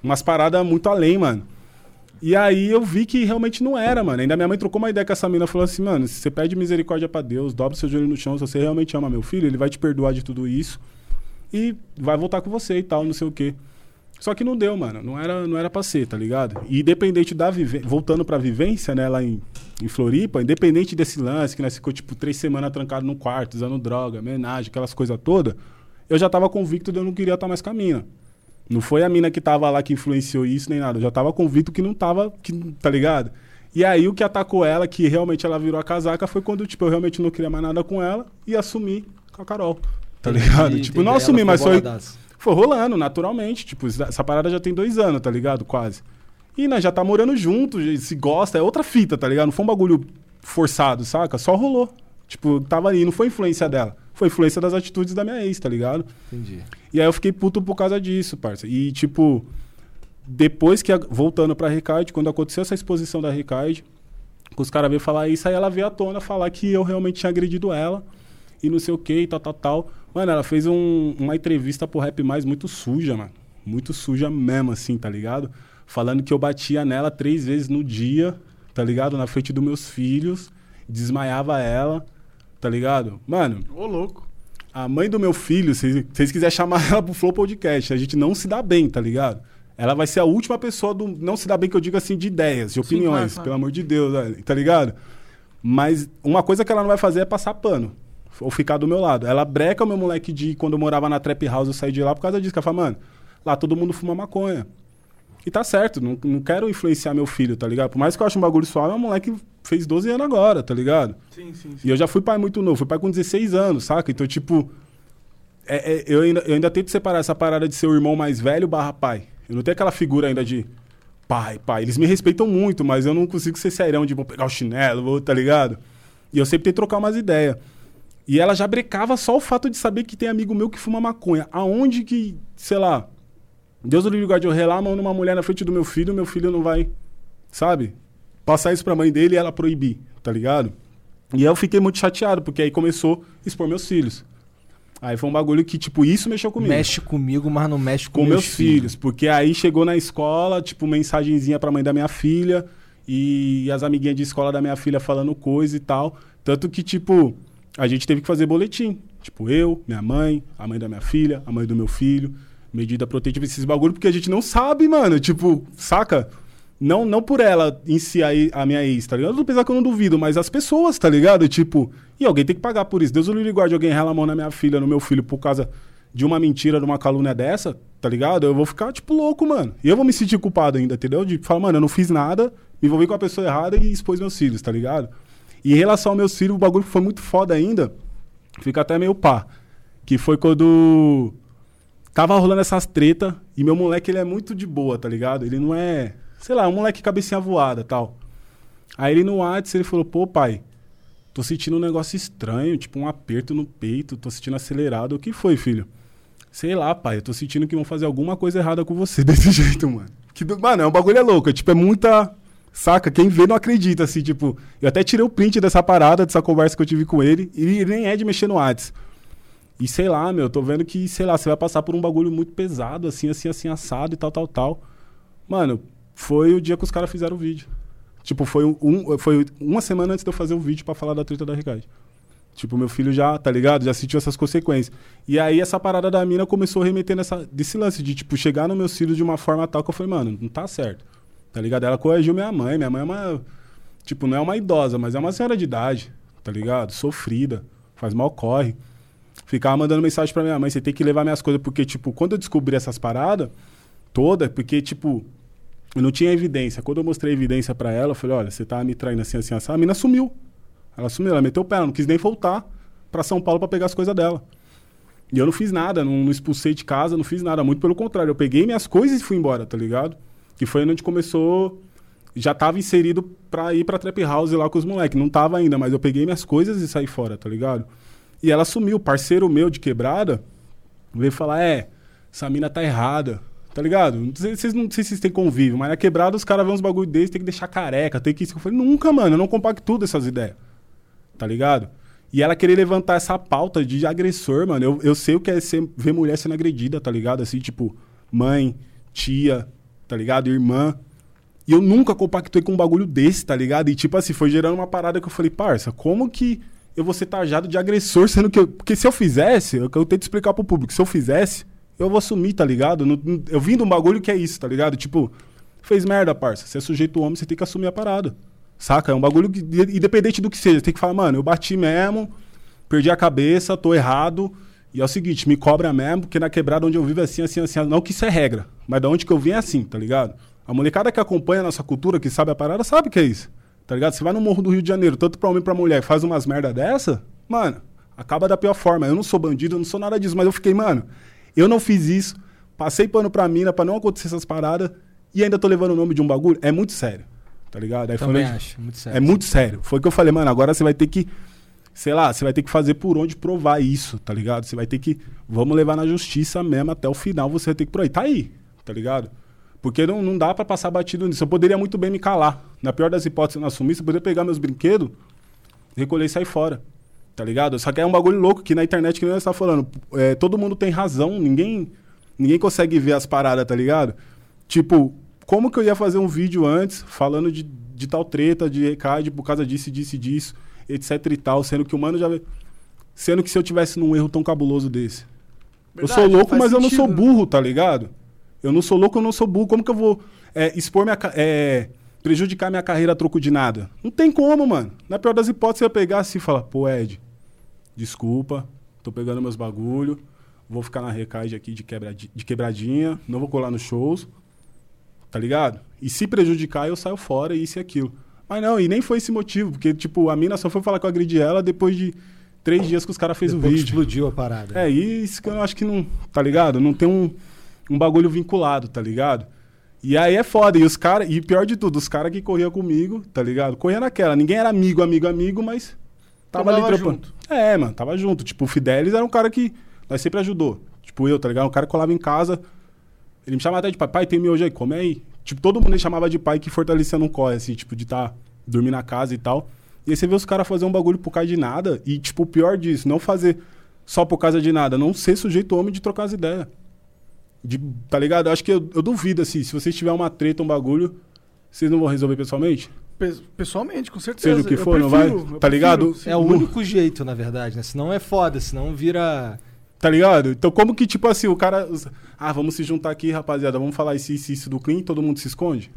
Umas paradas muito além, mano. E aí eu vi que realmente não era, mano. Ainda minha mãe trocou uma ideia com essa mina, falou assim, mano, se você pede misericórdia pra Deus, dobra seu joelho no chão, se você realmente ama meu filho, ele vai te perdoar de tudo isso e vai voltar com você e tal, não sei o quê. Só que não deu, mano. Não era, não era pra ser, tá ligado? E independente da vivência, voltando pra vivência, né, lá em, em Floripa, independente desse lance, que nós ficou, tipo, três semanas trancado no quarto, usando droga, homenagem, aquelas coisas todas, eu já tava convicto de eu não queria estar mais com a mina. Não foi a mina que tava lá que influenciou isso, nem nada. Eu já tava convicto que não tava, que, tá ligado? E aí o que atacou ela, que realmente ela virou a casaca, foi quando, tipo, eu realmente não queria mais nada com ela e assumi com a Carol. Tá ligado? Entendi, tipo, entendi. não assumi, mas foi, foi rolando naturalmente. Tipo, essa parada já tem dois anos, tá ligado? Quase. E nós já tá morando junto, se gosta, é outra fita, tá ligado? Não foi um bagulho forçado, saca? Só rolou. Tipo, tava ali, não foi influência dela. Foi influência das atitudes da minha ex, tá ligado? Entendi. E aí eu fiquei puto por causa disso, parça. E, tipo, depois que, a- voltando pra Ricard, quando aconteceu essa exposição da Ricard, os caras veio falar isso, aí ela veio à tona falar que eu realmente tinha agredido ela e não sei o que e tal, tal, tal. Mano, ela fez um- uma entrevista pro Rap Mais muito suja, mano. Muito suja mesmo, assim, tá ligado? Falando que eu batia nela três vezes no dia, tá ligado? Na frente dos meus filhos, desmaiava ela, tá ligado? Mano, Ô, louco. a mãe do meu filho, se vocês quiserem chamar ela pro Flow Podcast, a gente não se dá bem, tá ligado? Ela vai ser a última pessoa do. Não se dá bem que eu digo assim, de ideias, de Sim, opiniões, claro, claro. pelo amor de Deus, tá ligado? Mas uma coisa que ela não vai fazer é passar pano. Ou ficar do meu lado. Ela breca o meu moleque de quando eu morava na Trap House, eu saí de lá por causa disso. Que ela fala, mano, lá todo mundo fuma maconha. E tá certo, não, não quero influenciar meu filho, tá ligado? Por mais que eu ache um bagulho suave, é um moleque que fez 12 anos agora, tá ligado? Sim, sim, E eu já fui pai muito novo, fui pai com 16 anos, saca? Então, tipo, é- é- eu, ainda, eu ainda tento separar essa parada de ser o irmão mais velho barra pai. Eu não tenho aquela figura ainda de pai, pai. Eles me respeitam muito, mas eu não consigo ser serão de vou pegar o chinelo, vou, tá ligado? E eu sempre tento trocar umas ideias. E ela já brecava só o fato de saber que tem amigo meu que fuma maconha. Aonde que, sei lá, Deus do livre guarde, eu relar a mão numa mulher na frente do meu filho, meu filho não vai, sabe? Passar isso pra mãe dele e ela proibir, tá ligado? E aí eu fiquei muito chateado, porque aí começou a expor meus filhos. Aí foi um bagulho que, tipo, isso mexeu comigo. Mexe comigo, mas não mexe com, com meus filhos. Porque aí chegou na escola, tipo, mensagenzinha pra mãe da minha filha e as amiguinhas de escola da minha filha falando coisa e tal. Tanto que, tipo, a gente teve que fazer boletim. Tipo, eu, minha mãe, a mãe da minha filha, a mãe do meu filho, medida protetiva, esses bagulho, porque a gente não sabe, mano. Tipo, saca? Não, não por ela em si, a, a minha ex, tá ligado? Apesar que eu não duvido, mas as pessoas, tá ligado? Tipo, e alguém tem que pagar por isso. Deus o livre guarde alguém rela a mão na minha filha, no meu filho, por causa de uma mentira, de uma calúnia dessa, tá ligado? Eu vou ficar, tipo, louco, mano. E eu vou me sentir culpado ainda, entendeu? De falar, mano, eu não fiz nada, me envolvi com a pessoa errada e expôs meus filhos, tá ligado? E em relação aos meus filhos, o bagulho que foi muito foda ainda, fica até meio pá. Que foi quando tava rolando essas treta e meu moleque, ele é muito de boa, tá ligado? Ele não é, sei lá, um moleque cabecinha voada tal. Aí ele no WhatsApp, ele falou, pô, pai, tô sentindo um negócio estranho, tipo um aperto no peito, tô sentindo acelerado. O que foi, filho? Sei lá, pai, eu tô sentindo que vão fazer alguma coisa errada com você desse jeito, mano. Que, mano, é um bagulho é louco, tipo, é muita... Saca? Quem vê não acredita, assim, tipo... Eu até tirei o print dessa parada, dessa conversa que eu tive com ele, e ele nem é de mexer no WhatsApp. E sei lá, meu, tô vendo que, sei lá, você vai passar por um bagulho muito pesado, assim, assim, assim, assado e tal, tal, tal. Mano, foi o dia que os caras fizeram o vídeo. Tipo, foi, um, foi uma semana antes de eu fazer o vídeo pra falar da treta da Ricardo. Tipo, meu filho já, tá ligado? Já sentiu essas consequências. E aí essa parada da mina começou a remeter nessa, desse lance de, tipo, chegar nos meus filhos de uma forma tal que eu falei, mano, não tá certo. Tá ligado? Ela corrigiu minha mãe. Minha mãe é uma. Tipo, não é uma idosa, mas é uma senhora de idade, tá ligado? Sofrida, faz mal corre. Ficava mandando mensagem pra minha mãe, você tem que levar minhas coisas, porque, tipo, quando eu descobri essas paradas todas, porque, tipo, eu não tinha evidência. Quando eu mostrei evidência pra ela, eu falei, olha, você tá me traindo assim, assim, assim. A mina sumiu. Ela sumiu, ela meteu o pé, ela não quis nem voltar pra São Paulo pra pegar as coisas dela. E eu não fiz nada, não, não expulsei de casa, não fiz nada. Muito pelo contrário, eu peguei minhas coisas e fui embora, tá ligado? Que foi onde começou. Já tava inserido pra ir pra Trap House lá com os moleques. Não tava ainda, mas eu peguei minhas coisas e saí fora, tá ligado? E ela sumiu. Parceiro meu de quebrada veio falar: é, essa mina tá errada. Tá ligado? Não sei- Vocês não sei se vocês têm convívio, mas na quebrada os caras vêem uns bagulho desse, tem que deixar careca, tem que isso. Eu falei, nunca, mano, eu não compactuo dessas ideias. Tá ligado? E ela querer levantar essa pauta de agressor, mano. Eu, eu sei o que é ser, ver mulher sendo agredida, tá ligado? Assim, tipo, mãe, tia, tá ligado? Irmã. E eu nunca compactuei com um bagulho desse, tá ligado? E tipo assim, foi gerando uma parada que eu falei, parça, como que eu vou ser tajado de agressor, sendo que eu. Porque se eu fizesse, eu, eu tento explicar pro público, se eu fizesse, eu vou assumir, tá ligado? Não- não- eu vim de um bagulho que é isso, tá ligado? Tipo, fez merda, parça. Você é sujeito homem, você tem que assumir a parada. Saca? É um bagulho que, independente do que seja, tem que falar, mano, eu bati mesmo, perdi a cabeça, tô errado. E é o seguinte, me cobra mesmo, porque na quebrada onde eu vivo é assim, assim, assim. Não que isso é regra, mas da onde que eu vim é assim, tá ligado? A molecada que acompanha a nossa cultura, que sabe a parada, sabe que é isso. Tá ligado? Você vai no Morro do Rio de Janeiro, tanto pra homem e pra mulher, e faz umas merda dessa, mano, acaba da pior forma. Eu não sou bandido, eu não sou nada disso, mas eu fiquei, mano, eu não fiz isso, passei pano pra mina pra não acontecer essas paradas, e ainda tô levando o nome de um bagulho. É muito sério, tá ligado? Aí Também falei, acho, muito sério. é muito sério. Foi o que eu falei, mano, agora você vai ter que, sei lá, você vai ter que fazer por onde provar isso, tá ligado? Você vai ter que, vamos levar na justiça mesmo até o final, você vai ter que por aí. Tá aí, tá ligado? Porque não, não dá pra passar batido nisso. Eu poderia muito bem me calar. Na pior das hipóteses, eu não assumisse, eu poderia pegar meus brinquedos, recolher e sair fora. Tá ligado? Só que é um bagulho louco que na internet, que nem você tá falando, é, todo mundo tem razão, ninguém, ninguém consegue ver as paradas, tá ligado? Tipo, como que eu ia fazer um vídeo antes falando de, de tal treta, de recade por causa disso, disso e disso, etc e tal, sendo que o mano já. Sendo que se eu tivesse num erro tão cabuloso desse. eu Verdade, sou louco, mas eu não sou sentido, né? burro, tá ligado? Eu não sou louco, eu não sou burro. Como que eu vou é, expor minha. É, prejudicar minha carreira a troco de nada? Não tem como, mano. Na pior das hipóteses, eu ia pegar assim e falar, pô, Ed, desculpa, tô pegando meus bagulho, vou ficar na recade aqui de, quebradi- de quebradinha, não vou colar nos shows, tá ligado? E se prejudicar, eu saio fora, isso e aquilo. Mas não, e nem foi esse motivo, porque, tipo, a mina só foi falar que eu agredi ela depois de três dias que os caras fez o Depois que vídeo. explodiu a parada. É, isso que eu acho que não, tá ligado? Não tem um, um bagulho vinculado, tá ligado? E aí é foda. E os caras, e pior de tudo, os caras que corriam comigo, tá ligado? Corria naquela. Ninguém era amigo, amigo, amigo, mas tava ali trampando. É, mano, tava junto. Tipo, o Fidelis era um cara que nós sempre ajudou. Tipo, eu, tá ligado? Um cara que colava em casa. Ele me chamava até de pai, pai, tem miojo aí, come aí. Tipo, todo mundo ele chamava de pai que fortalecia no corre, assim, tipo, de tá dormir na casa e tal. E aí você vê os caras fazer um bagulho por causa de nada. E, tipo, o pior disso, não fazer só por causa de nada, não ser sujeito homem de trocar as ideias. De, tá ligado? Eu acho que eu, eu duvido, assim, se vocês tiver uma treta, um bagulho, vocês não vão resolver pessoalmente? Pe- Pessoalmente, com certeza. Seja o que for, não vai? prefiro, Tá ligado? prefiro, sim. É o Não- único jeito, na verdade, né? Senão é foda, senão vira. Tá ligado? Então, como que, tipo assim, o cara. Ah, vamos se juntar aqui, rapaziada, vamos falar isso, isso, isso do clean, todo mundo se esconde?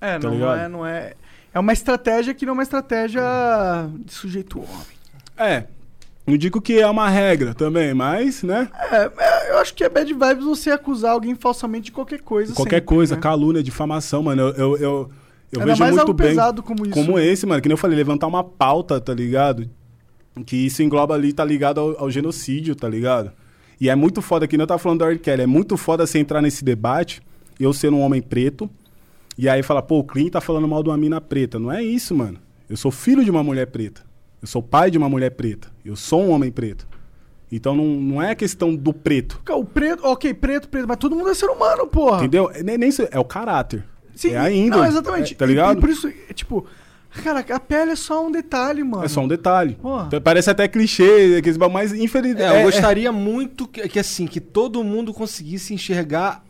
É, Tá não, ligado? é, não é. É uma estratégia que não é uma estratégia de sujeito homem. É. Não digo que é uma regra também, mas, né? É, é, eu acho que é bad vibes você acusar alguém falsamente de qualquer coisa. Qualquer sempre, coisa, né? calúnia, difamação, mano. Eu, eu, eu, eu vejo mais muito algo bem. pesado como isso. Como esse, mano, que nem eu falei, levantar uma pauta, tá ligado? Que isso engloba ali, tá ligado ao, ao genocídio, tá ligado? E é muito foda, que nem eu tava falando do R. Kelly, é muito foda você entrar nesse debate, eu sendo um homem preto, e aí falar, pô, o Clean tá falando mal de uma mina preta. Não é isso, mano. Eu sou filho de uma mulher preta. Eu sou pai de uma mulher preta. Eu sou um homem preto. Então não, não é questão do preto. O preto, ok, preto, preto, mas todo mundo é ser humano, porra. Entendeu? É Nem, nem isso, é o caráter. Sim, é a índole. Não, exatamente. É, tá E- ligado? E, por isso, é, tipo, cara, a pele é só um detalhe, mano. É só um detalhe. Então, Parece até clichê, mas infeliz. É, eu gostaria muito que, que, assim, que todo mundo conseguisse enxergar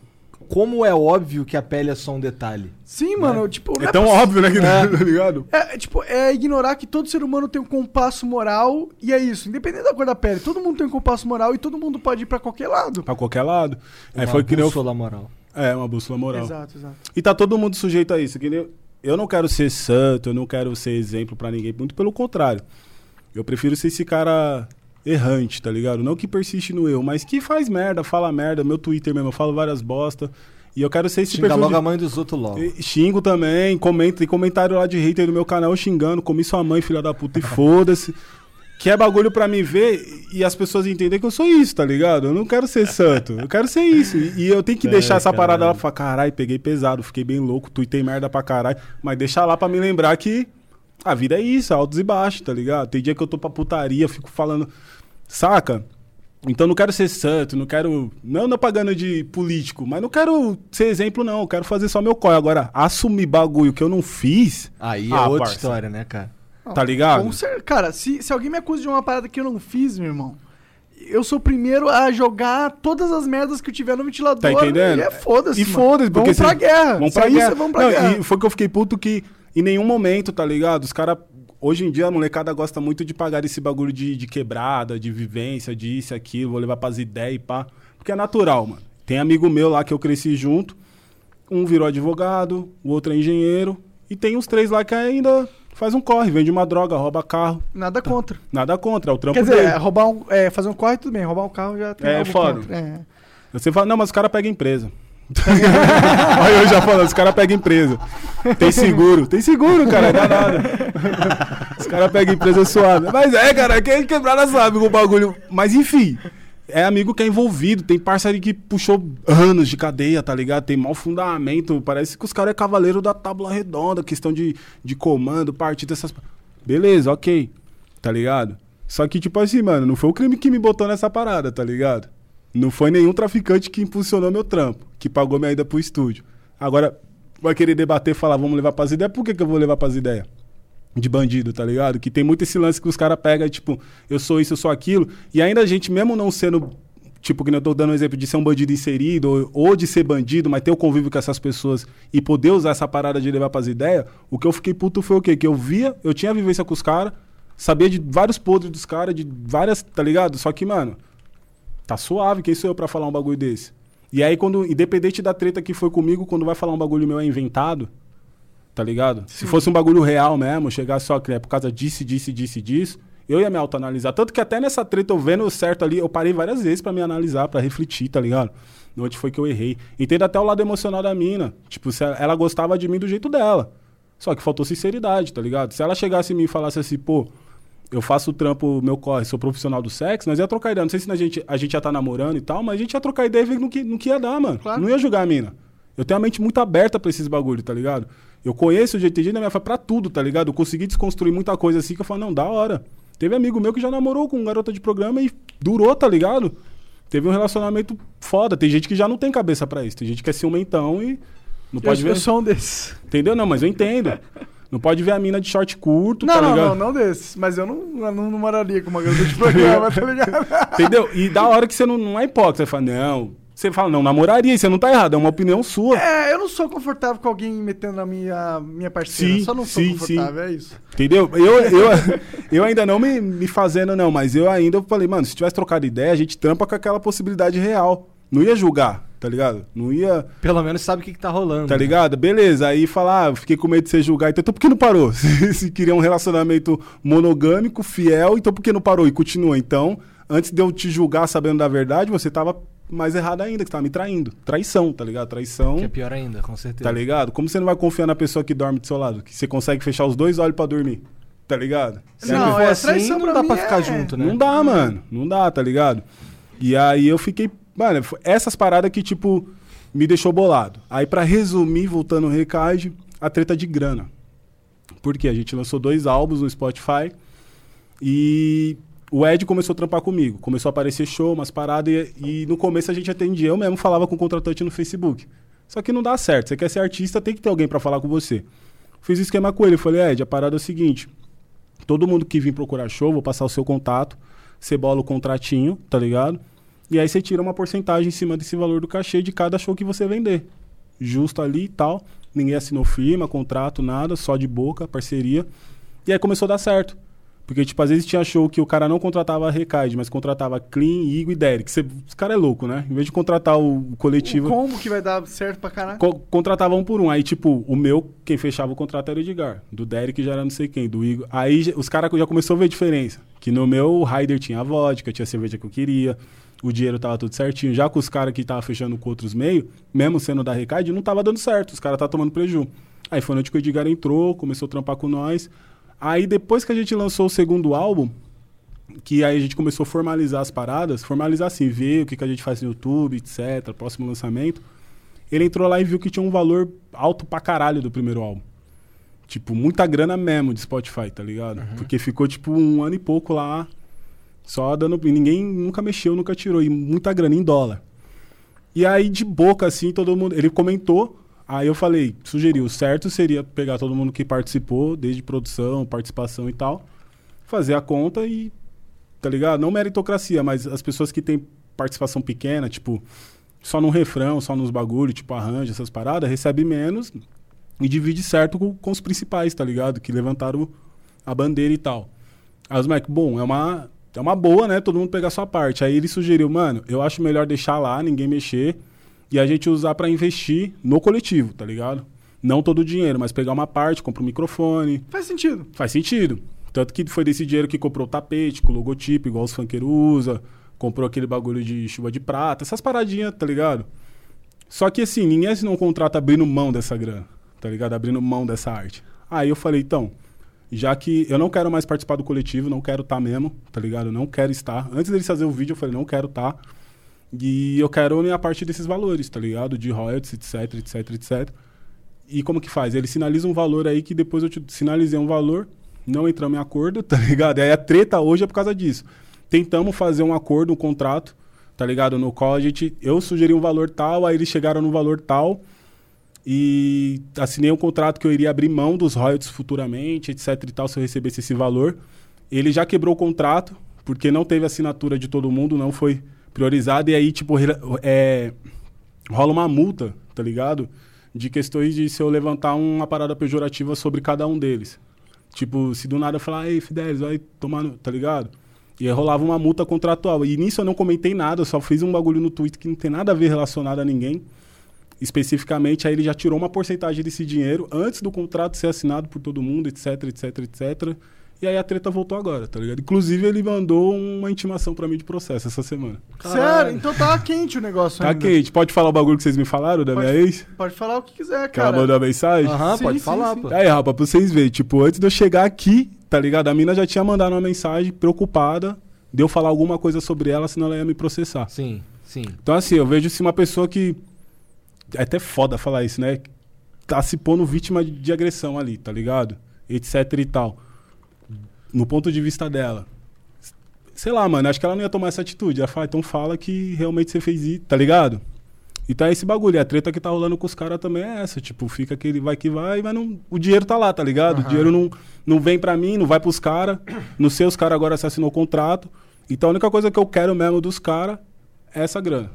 como é óbvio que a pele é só um detalhe. Sim, mano, tipo. não É tão possi- óbvio, né? Que, É. Tá ligado? É, é, tipo, é ignorar que todo ser humano tem um compasso moral e é isso. Independente da cor da pele, todo mundo tem um compasso moral e todo mundo pode ir pra qualquer lado. Pra qualquer lado. Aí Uma foi que nem eu. bússola moral. É, uma bússola moral. Exato, exato. E tá todo mundo sujeito a isso. Que nem eu, eu não quero ser santo, eu não quero ser exemplo pra ninguém. Muito pelo contrário. Eu prefiro ser esse cara errante, tá ligado? Não que persiste no eu, mas que faz merda, fala merda. Meu Twitter mesmo, eu falo várias bosta. E eu quero ser esse Xinga perfil logo de- a mãe dos outros logo. E Xingo também, comenta, tem comentário lá de hater no meu canal xingando, comi sua mãe, filha da puta, e foda-se. Que é bagulho pra mim ver e as pessoas entenderem que eu sou isso, tá ligado? Eu não quero ser santo, eu quero ser isso. E, e eu tenho que É, deixar essa parada lá pra falar, caralho, peguei pesado, fiquei bem louco, tuitei merda pra caralho. Mas deixar lá pra me lembrar que a vida é isso, altos e baixos, tá ligado? Tem dia que eu tô pra putaria, fico falando, saca? Então não quero ser santo, não quero. Não, não pagando de político, mas não quero ser exemplo, não. Eu quero fazer só meu corre. Agora, assumir bagulho que eu não fiz. Aí é Ah, outra parça. história, né, cara? Tá ligado? Com cer- Cara, se, se alguém me acusa de uma parada que eu não fiz, meu irmão, eu sou o primeiro a jogar todas as merdas que eu tiver no ventilador. Tá entendendo? E é foda-se. E foda-se, porque Vamos pra guerra. Vamos pra é isso, guerra. vamos pra Não, guerra. E foi que eu fiquei puto que em nenhum momento, tá ligado? Os caras. Hoje em dia a molecada gosta muito de pagar esse bagulho de, de quebrada, de vivência, disso, aquilo, vou levar pras ideias e pá. Porque é natural, mano. Tem amigo meu lá que eu cresci junto. Um virou advogado, o outro é engenheiro. E tem uns três lá que ainda faz um corre, vende uma droga, rouba carro. Nada contra. Nada contra, é o trampo Quer dizer, dele. é, roubar um, é, fazer um corre, tudo bem. Roubar um carro já tem É, foda. É. Você fala, não, mas os caras pegam empresa. Aí eu já falando, os caras pegam empresa. Tem seguro. Tem seguro, cara, não dá nada. Os caras pegam empresa suave. Mas é, cara, quem quebrada sabe o bagulho. Mas enfim, é amigo que é envolvido. Tem parceiro que puxou anos de cadeia, tá ligado? Tem mau fundamento. Parece que os caras é cavaleiro da tábua redonda, questão de, de comando, partido, essas. Beleza, ok. Tá ligado? Só que, tipo assim, mano, não foi o crime que me botou nessa parada, tá ligado? Não foi nenhum traficante que impulsionou meu trampo, que pagou minha ida pro estúdio. Agora, vai querer debater falar, vamos levar pras ideias, por que, que eu vou levar pras ideias? De bandido, tá ligado? Que tem muito esse lance que os caras pegam, tipo, eu sou isso, eu sou aquilo. E ainda a gente, mesmo não sendo, tipo, que eu tô dando um exemplo de ser um bandido inserido, ou, ou de ser bandido, mas ter o convívio com essas pessoas e poder usar essa parada de levar pras ideias, o que eu fiquei puto foi o quê? Que eu via, eu tinha vivência com os caras, sabia de vários podres dos caras, de várias, tá ligado? Só que, mano, tá suave, quem sou eu pra falar um bagulho desse? E aí, quando, independente da treta que foi comigo, quando vai falar um bagulho meu é inventado, tá ligado? Se fosse um bagulho real mesmo, chegar só que é por causa disso, disso, disso, disso, eu ia me autoanalisar. Tanto que até nessa treta, eu vendo certo ali, eu parei várias vezes pra me analisar, pra refletir, tá ligado? Onde foi que eu errei. Entendo até o lado emocional da mina. Tipo, ela gostava de mim do jeito dela. Só que faltou sinceridade, tá ligado? Se ela chegasse em mim e falasse assim, pô, eu faço o trampo, meu corre, sou profissional do sexo, nós ia trocar ideia. Não sei se a gente, a gente ia estar namorando e tal, mas a gente ia trocar ideia e ver no que, no que ia dar, mano. Claro. Não ia julgar a mina. Eu tenho a mente muito aberta pra esses bagulho, tá ligado? Eu conheço o GTG na minha fa- pra tudo, tá ligado? Eu consegui desconstruir muita coisa assim que eu falo, não, da hora. Teve amigo meu que já namorou com garota de programa e durou, tá ligado? Teve um relacionamento foda. Tem gente que já não tem cabeça pra isso. Tem gente que é ciumentão e não Eu, pode ver. eu sou um desses. Entendeu? Não, mas eu entendo. Não pode ver a mina de short curto, Não, tá não, ligado? não, não desses. Mas eu não, eu não, moraria com uma garota de programa, tá ligado? Entendeu? E da hora que você não, não é hipócrita, você fala, não. Você fala, não, namoraria, você não tá errado, é uma opinião sua. É, eu não sou confortável com alguém metendo na minha, minha parceira. Sim, Só não sou sim, confortável, é isso. Entendeu? Eu, eu, eu ainda não me, me fazendo, não, mas eu ainda falei, mano, se tivesse trocado ideia, a gente trampa com aquela possibilidade real. Não ia julgar, tá ligado? Não ia. Pelo menos sabe o que, que tá rolando. Tá né? ligado? Beleza. Aí falar, ah, eu fiquei com medo de você julgar. Então, por que não parou? Se, se queria um relacionamento monogâmico, fiel, então por que não parou e continua? Então, antes de eu te julgar sabendo da verdade, você tava mais errado ainda, que você tava me traindo. Traição, tá ligado? Traição. Que é pior ainda, com certeza. Tá ligado? Como você não vai confiar na pessoa que dorme do seu lado? Que você consegue fechar os dois olhos pra dormir. Tá ligado? Se Não, não, for é, assim, traição não dá pra ficar é- junto, né? Não dá, mano. Não dá, tá ligado? E aí eu fiquei. Mano, essas paradas que, tipo, me deixou bolado. Aí, pra resumir, voltando ao recade, a treta de grana. Porque a gente lançou dois álbuns no Spotify e o Ed começou a trampar comigo. Começou a aparecer show, umas paradas, e, e no começo a gente atendia. Eu mesmo falava com o contratante no Facebook. Só que não dá certo. Você quer ser artista, tem que ter alguém pra falar com você. Fiz esquema com ele. Falei, Ed, a parada é o seguinte. Todo mundo que vir procurar show, vou passar o seu contato. Você bola o contratinho, tá ligado? E aí você tira uma porcentagem em cima desse valor do cachê de cada show que você vender. Justo ali e tal. Ninguém assinou firma, contrato, nada, só de boca, parceria. E aí começou a dar certo. Porque, tipo, às vezes tinha show que o cara não contratava a Recaide, mas contratava Clean, Igor e Derek. Você, os cara é louco, né? Em vez de contratar o coletivo. O combo que vai dar certo pra caralho. Co- contratava um por um. Aí, tipo, o meu, quem fechava o contrato era o Edgar. Do Derek já era não sei quem, do Igor. Aí os caras já começou a ver a diferença. Que no meu, o Ryder tinha a vodka, tinha a cerveja que eu queria, o dinheiro tava tudo certinho. Já com os caras que tava fechando com outros meios, mesmo sendo da Recaide, não tava dando certo. Os caras estavam tomando preju. Aí foi onde que o Edgar entrou, começou a trampar com nós. Aí depois que a gente lançou o segundo álbum, que aí a gente começou a formalizar as paradas, formalizar assim, ver o que, que a gente faz no YouTube, etc., próximo lançamento. Ele entrou lá e viu que tinha um valor alto pra caralho do primeiro álbum. Tipo, muita grana mesmo de Spotify, tá ligado? Porque ficou, tipo, um ano e pouco lá Só dando. Ninguém nunca mexeu, nunca tirou. E muita grana em dólar. E aí, de boca, assim, todo mundo. Ele comentou. Aí eu falei, sugeri, o certo seria pegar todo mundo que participou, desde produção, participação e tal, fazer a conta e. Tá ligado? Não meritocracia, mas as pessoas que têm participação pequena, tipo, só no refrão, só nos bagulho, tipo arranjo, essas paradas, recebe menos e divide certo com, com os principais, tá ligado? Que levantaram a bandeira e tal. Aí os moleques, bom, é uma, é uma boa, né? Todo mundo pegar a sua parte. Aí ele sugeriu, mano, eu acho melhor deixar lá, ninguém mexer, e a gente usar para investir no coletivo, tá ligado? Não todo o dinheiro, mas pegar uma parte, compra um microfone. Faz sentido. Faz sentido. Tanto que foi desse dinheiro que comprou o tapete, com o logotipo, igual os funkeiros usam. Comprou aquele bagulho de chuva de prata, essas paradinhas, tá ligado? Só que assim, ninguém assinou um contrato abrindo mão dessa grana, tá ligado? Abrindo mão dessa arte. Aí eu falei, então, já que eu não quero mais participar do coletivo, não quero estar tá mesmo, tá ligado? Eu não quero estar. Antes deles fazer o vídeo, eu falei, não quero estar. Tá. E eu quero a parte desses valores, tá ligado? De royalties, etc, etc, etc. E como que faz? Ele sinaliza um valor aí que depois eu te sinalizei um valor, não entramos em acordo, tá ligado? Aí a treta hoje é por causa disso. Tentamos fazer um acordo, um contrato, tá ligado? No qual a gente, eu sugeri um valor tal, aí eles chegaram no valor tal e assinei um contrato que eu iria abrir mão dos royalties futuramente, etc e tal, se eu recebesse esse valor. Ele já quebrou o contrato, porque não teve assinatura de todo mundo, não foi priorizado, e aí, tipo, é, rola uma multa, tá ligado? De questões de se eu levantar uma parada pejorativa sobre cada um deles. Tipo, se do nada eu falar, ei, Fidelis, vai tomar, no... tá ligado? E aí rolava uma multa contratual. E nisso eu não comentei nada, eu só fiz um bagulho no Twitter que não tem nada a ver relacionado a ninguém. Especificamente, aí ele já tirou uma porcentagem desse dinheiro antes do contrato ser assinado por todo mundo, etc, etc, etc. E aí a treta voltou agora, tá ligado? Inclusive, ele mandou uma intimação para mim de processo essa semana. Sério? Então tá quente o negócio Tá ainda. quente. Pode falar o bagulho que vocês me falaram da Pode- minha ex? Pode falar o que quiser, Que ela cara. mandou a mensagem? Aham, Sim, pode sim, falar, sim. pô. Aí, rapaz, pra vocês verem, tipo, antes de eu chegar aqui, tá ligado? A mina já tinha mandado uma mensagem preocupada de eu falar alguma coisa sobre ela, senão ela ia me processar. Sim, sim. Então, assim, eu vejo se uma pessoa que. É até foda falar isso, né? Tá se pondo vítima de agressão ali, tá ligado? Etc e tal. No ponto de vista dela. Sei lá, mano, acho que ela não ia tomar essa atitude. Ela fala, então fala que realmente você fez isso, tá ligado? Então é esse bagulho. E a treta que tá rolando com os caras também é essa. Tipo, fica aquele vai que vai, mas não, o dinheiro tá lá, tá ligado? O dinheiro não, não vem pra mim, não vai pros caras. Não sei, os caras agora se assinou o contrato. Então a única coisa que eu quero mesmo dos caras é essa grana.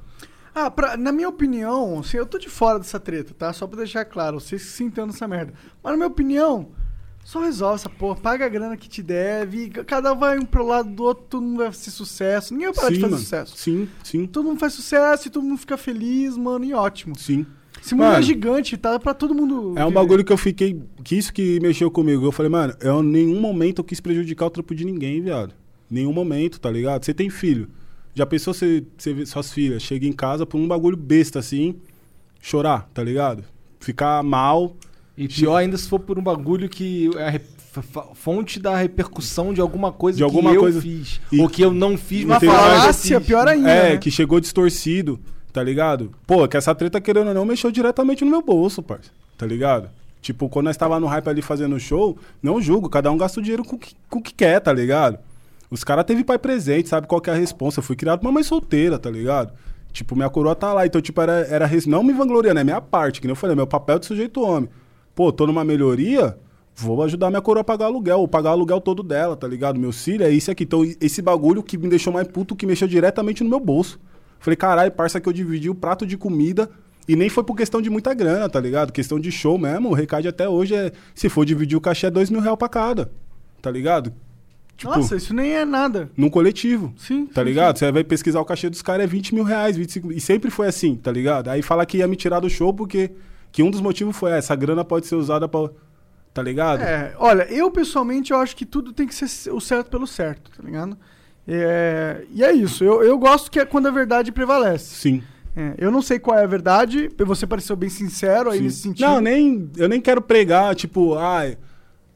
Ah, pra- na minha opinião, assim, eu tô de fora dessa treta, tá? Só pra deixar claro, vocês que se entendam nessa merda. Mas na minha opinião, só resolve essa porra, paga a grana que te deve, cada um vai um pro lado do outro, todo mundo vai fazer sucesso. Ninguém vai parar de fazer mano. sucesso. Sim, sim, Todo mundo faz sucesso e todo mundo fica feliz, mano, e ótimo. sim. Esse mundo é Mano, gigante, tá? Pra todo mundo. É um bagulho que eu fiquei. Que isso que mexeu comigo. Eu falei, mano, eu em nenhum momento eu quis prejudicar o trampo de ninguém, viado. Nenhum momento, tá ligado? Você tem filho. Já pensou você, você ver suas filhas chega em casa por um bagulho besta assim, chorar, tá ligado? Ficar mal. E pior ainda se for por um bagulho que é a fonte da repercussão de alguma coisa De alguma que eu coisa- fiz. E- Ou que eu não fiz, Uma mas falácia, fiz. pior ainda. é, né? que chegou distorcido, tá ligado? Pô, que essa treta, querendo ou não, mexeu diretamente no meu bolso, parça. Tá ligado? Tipo, quando nós tava no hype ali fazendo show, não julgo, cada um gasta o dinheiro com o que, com o que quer, tá ligado? Os caras teve pai presente, sabe qual que é a responsa. Eu fui criado uma mãe solteira, tá ligado? Tipo, minha coroa tá lá. Então, tipo, era, era não me vangloriando, é minha parte, que nem eu falei, meu papel de sujeito homem. Pô, tô numa melhoria, vou ajudar minha coroa a pagar aluguel, ou pagar aluguel todo dela, tá ligado? Meu filho é isso aqui. Então, esse bagulho que me deixou mais puto, que mexeu diretamente no meu bolso. Falei, caralho, parça que eu dividi o prato de comida e nem foi por questão de muita grana, tá ligado? Questão de show mesmo. O recado até hoje é, se for dividir o cachê, é dois mil reais pra cada, tá ligado? Tipo, Nossa, isso nem é nada. num coletivo. Sim. Tá sim, ligado? Você vai pesquisar o cachê dos caras, é 20 mil reais, 25 E sempre foi assim, tá ligado? Aí fala que ia me tirar do show porque que um dos motivos foi ah, essa grana pode ser usada pra. Tá ligado? É, olha, eu pessoalmente eu acho que tudo tem que ser o certo pelo certo, tá ligado? É, e é isso. Eu, eu gosto que é quando a verdade prevalece. Sim. É, eu não sei qual é a verdade, você pareceu bem sincero aí sim. nesse sentido. Não, nem. Eu nem quero pregar, tipo, ai,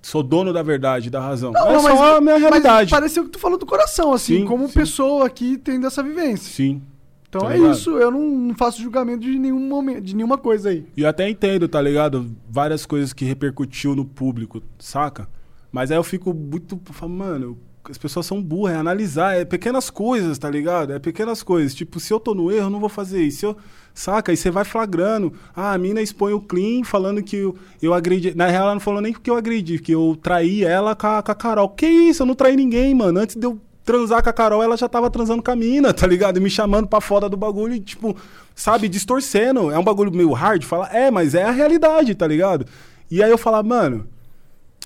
sou dono da verdade, da razão. Não, é não, só a minha realidade. Mas pareceu que tu falou do coração, assim, Sim, como sim. pessoa aqui tendo essa vivência. Sim. Então tá é ligado? isso, eu não, faço julgamento de nenhum momento, de nenhuma coisa aí. E eu até entendo, tá ligado? Várias coisas que repercutiu no público, saca? Mas aí eu fico muito. Mano, as pessoas são burras, é analisar, é pequenas coisas, tá ligado? É pequenas coisas. Tipo, se eu tô no erro, eu não vou fazer isso. Eu, saca? Aí você vai flagrando. Ah, a mina expõe o clean falando que eu, eu agredi. Na real, ela não falou nem que eu agredi, que eu traí ela com a, com a Carol. Que isso? Eu não traí ninguém, mano. Antes de eu transar com a Carol, ela já tava transando com a mina, tá ligado? E me chamando pra fora do bagulho e, tipo, sabe, distorcendo. É um bagulho meio hard, fala, é, mas é a realidade, tá ligado? E aí eu falar, mano,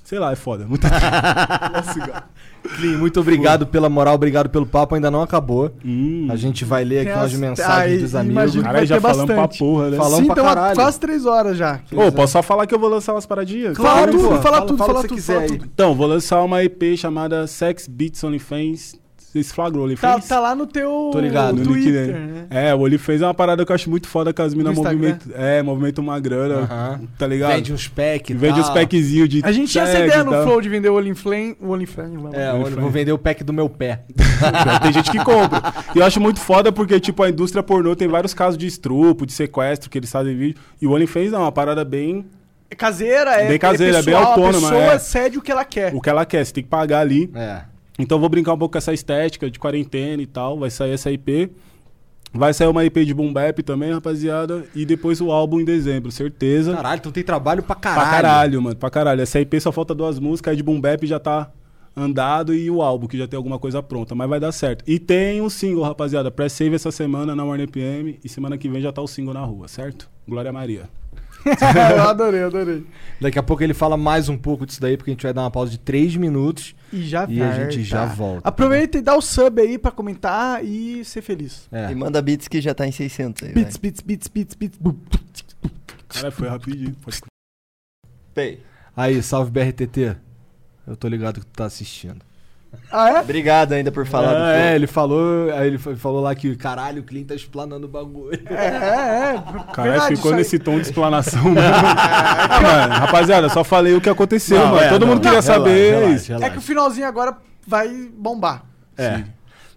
sei lá, é foda. Muita cigarro. Clean, muito obrigado pela moral, obrigado pelo papo, ainda não acabou. Hum. A gente vai ler aqui Tem umas as- mensagens Ai, dos amigos. Caralho, vai já falamos pra bastante. porra, né? Falamos Sim, pra então caralho. quase três horas já. Ô, posso só falar que eu vou lançar umas paradinhas? Fala Claro, tudo, pô. fala, Fala- tudo, fala fala, o que tudo, fala quiser tudo. Então, vou lançar uma EP chamada Sex Beats OnlyFans. Vocês flagrou Tá, OnlyFans? tá lá no teu Tô ligado, no Twitter, link né? É, o OnlyFans é uma parada que eu acho muito foda que as minas movimentam. É, movimentam uma grana, Aham. tá ligado? Vende uns packs Vende tal. os packzinhos de A gente tinha essa ideia no. Flow de vender o OnlyFlame. O OnlyFlame, vamos. É, eu vou vender o pack do meu pé. Tem gente que compra. E eu acho muito foda porque, tipo, a indústria pornô tem vários casos de estrupo, de sequestro que eles fazem vídeo. E o OnlyFans não, é uma parada bem É caseira, é, Bem caseira, é bem pessoal, autônoma, A pessoa é. cede o que ela quer. o que ela quer. Você tem que pagar ali. É. Então vou brincar um pouco com essa estética de quarentena e tal. Vai sair essa IP. Vai sair uma IP de Boom Bap também, rapaziada. E depois o álbum em dezembro, certeza. Caralho, tu tem trabalho pra caralho. Pra caralho, mano. Pra caralho. Essa IP só falta duas músicas, a de Boom Bap já tá andado e o álbum, que já tem alguma coisa pronta. Mas vai dar certo. E tem um single, rapaziada. Pré-save essa semana na Warner PM. E semana que vem já tá o single na rua, certo? Glória Maria. eu adorei, adorei. Daqui a pouco ele fala mais um pouco disso daí, porque a gente vai dar uma pausa de 3 minutos. E já E a gente já volta. Aproveita e dá o sub aí pra comentar e ser feliz. É. E manda beats que já tá em 600 aí, beats, beats, beats, beats. bum. Caralho, foi rapidinho. Pei. Aí, salve BRTT. Eu tô ligado que tu tá assistindo. Ah, é? Obrigado ainda por falar do é, é, ele falou, aí ele fa- falou lá que caralho, o Clint tá explanando o bagulho. É, é, é. Caralho, Verdade, ficou nesse tom de explanação mesmo. ah, mano, rapaziada, só falei o que aconteceu, Não, mano. é, Todo não, mundo queria relaxa, saber. relaxa, relaxa. É que o finalzinho agora vai bombar. É.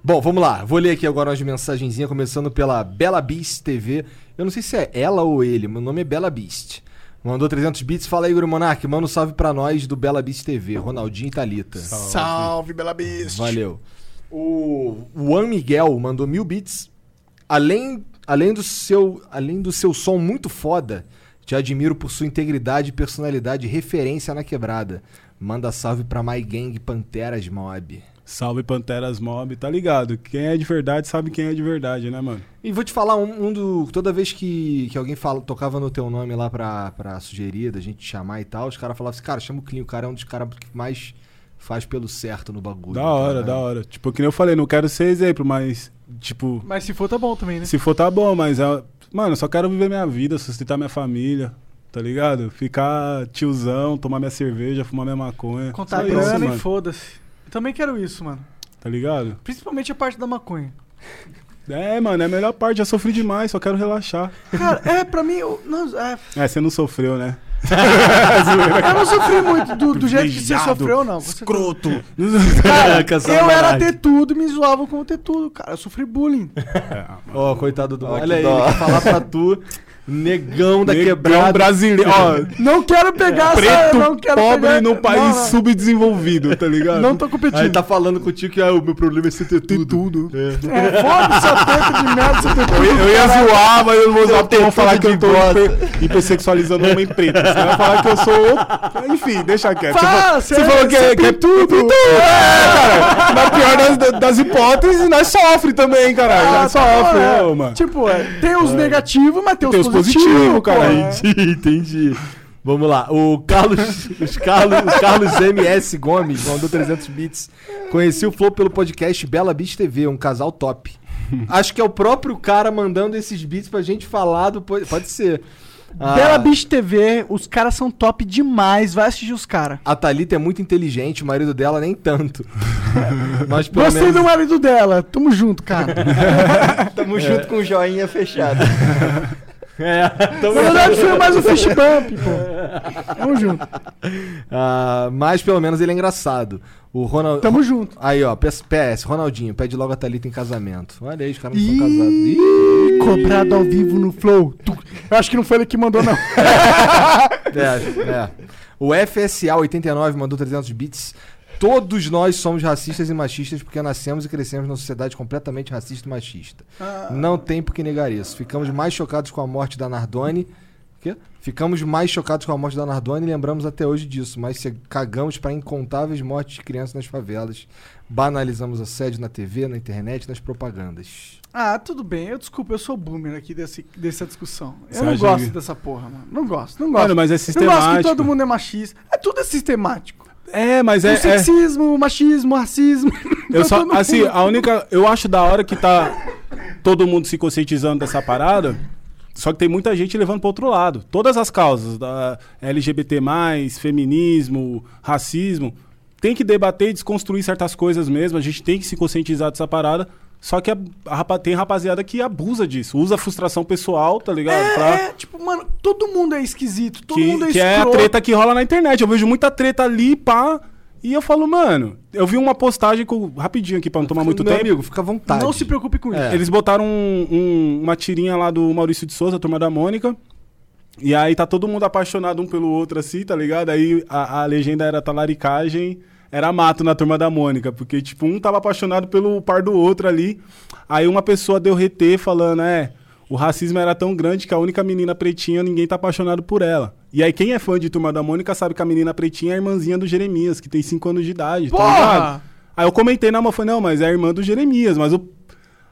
Bom, vamos lá. Vou ler aqui agora umas mensagenzinhas, começando pela Bela Beast TV. Eu não sei se é ela ou ele, meu nome é Bela Beast. Mandou 300 bits. Fala aí, Guru Monark. Manda um salve pra nós do Bela Beast TV. Ronaldinho e Thalita. Salve, Bela Beast. Valeu. O Juan Miguel mandou mil bits. Além, além, do seu, além do seu som muito foda, te admiro por sua integridade, personalidade e referência na quebrada. Manda salve pra My Gang Panteras Mob. Salve Panteras Mob, tá ligado? Quem é de verdade sabe quem é de verdade, né, mano? E vou te falar, um, um do. Toda vez que, que alguém fala, tocava no teu nome lá pra, pra sugerir, da gente te chamar e tal, os caras falavam assim, cara, chama o Clean, o cara é um dos caras que mais faz pelo certo no bagulho. Da hora, cara. da hora. Tipo, que nem eu falei, não quero ser exemplo, mas, tipo, Mas se for, tá bom também, né? se for tá bom, mas, é- mano, eu só quero viver minha vida, sustentar minha família, tá ligado? Ficar tiozão, tomar minha cerveja, fumar minha maconha. Contar grana e mano, foda-se. Eu também quero isso, mano. Tá ligado? Principalmente a parte da maconha. É, mano, é a melhor parte, já sofri demais, só quero relaxar. Cara, é, pra mim, eu não, é, É, você não sofreu, né? eu não sofri muito do, do jeito que você sofreu, não. Você- Escroto. Cara, Caraca, eu era ter tudo e me zoavam como ter tudo, cara. Eu sofri bullying. Ó, coitado do. Olha aí, dó. ele quer falar pra tu, negão da Negão quebrada. brasileiro. Ó, Não quero pegar essa. preto Não quero pobre pegar... num país não, não. subdesenvolvido, tá ligado? Não tô competindo. Aí tá falando contigo que ah, o meu problema é você ter tudo. É. É, foda-se a teta de merda, você ter tudo. Eu, eu ia zoar, mas eu não vou zoar porque vão falar tudo que eu tô hiper, hipersexualizando homem preto. Você vai falar que eu sou. Enfim, deixa quieto. Fala, você, você- fa- você falou que é, que é tem tudo. É, cara. Na pior das, das hipóteses, nós sofre também, caralho. Ah, nós tá sofre, é. mano. Tipo, é, tem os negativos, mas tem, Tem os pô, cara. é. Entendi, entendi. Vamos lá. O Carlos, os Carlos, o Carlos MS Gomes mandou 300 bits. Conheci o Flow pelo podcast Bela Beat TV, um casal top. Acho que é o próprio cara mandando esses beats pra gente falar do. po- Pode ser. Ah, Bela Beach TV, os caras são top demais. Vai assistir os caras. A Thalita é muito inteligente, o marido dela nem tanto. Mas pelo Gostei menos. do marido dela. Tamo junto, cara. Tamo junto com o joinha fechado. É, tamo- Na verdade, foi mais um fish bump, pô. Tamo junto. Ah, mas pelo menos ele é engraçado. O Ronald. Tamo junto. Aí, ó, PS, PS, Ronaldinho, pede logo a Thalita em casamento. Olha aí, os caras não são casados. Ih, Cobrado ao vivo no Flow. Tu- Eu acho que não foi ele que mandou, não. é, é. O FSA89 mandou 300 bits. Todos nós somos racistas e machistas porque nascemos e crescemos numa sociedade completamente racista e machista. Ah. Não tem por que negar isso. Ficamos mais chocados com a morte da Nardone. Quê? Ficamos mais chocados com a morte da Nardone e lembramos até hoje disso, mas se cagamos para incontáveis mortes de crianças nas favelas. Banalizamos assédio na TV, na internet, nas propagandas. Ah, tudo bem. Eu desculpa, eu sou boomer aqui desse, dessa discussão. Eu Você não gosto que- dessa porra, mano. Não gosto, não gosto. Mano, mas é Eu gosto que sistemático. todo mundo é machista. É tudo é sistemático. É, mas o é. é sexismo, o machismo, o racismo. eu Tá só, assim, mundo- a única. Eu acho da hora que tá todo mundo se conscientizando dessa parada. Só que tem muita gente levando para outro lado. Todas as causas, da LGBT, feminismo, racismo, tem que debater e desconstruir certas coisas mesmo. A gente tem que se conscientizar dessa parada. Só que a, a rapa- tem rapaziada que abusa disso, usa a frustração pessoal, tá ligado? Pra- É, é, tipo, mano, todo mundo é esquisito, todo que, mundo é que é a escroto. treta que rola na internet. Eu vejo muita treta ali, pá. E eu falo, mano, eu vi uma postagem com, rapidinho aqui pra não tomar muito Meu tempo. amigo, fica à vontade. Não se preocupe com isso. É. Eles botaram um- um- uma tirinha lá do Maurício de Souza, a turma da Mônica. E aí tá todo mundo apaixonado um pelo outro, assim, tá ligado? Aí a, a legenda era talaricagem, era mato na turma da Mônica. Porque, tipo, um tava apaixonado pelo par do outro ali. Aí uma pessoa deu RT falando, é, o racismo era tão grande que a única menina pretinha, ninguém tá apaixonado por ela. E aí quem é fã de Turma da Mônica sabe que a menina pretinha é a irmãzinha do Jeremias, que tem 5 anos de idade, tá Porra! ligado? Aí eu comentei na mão, falei, não, mas é a irmã do Jeremias, mas o...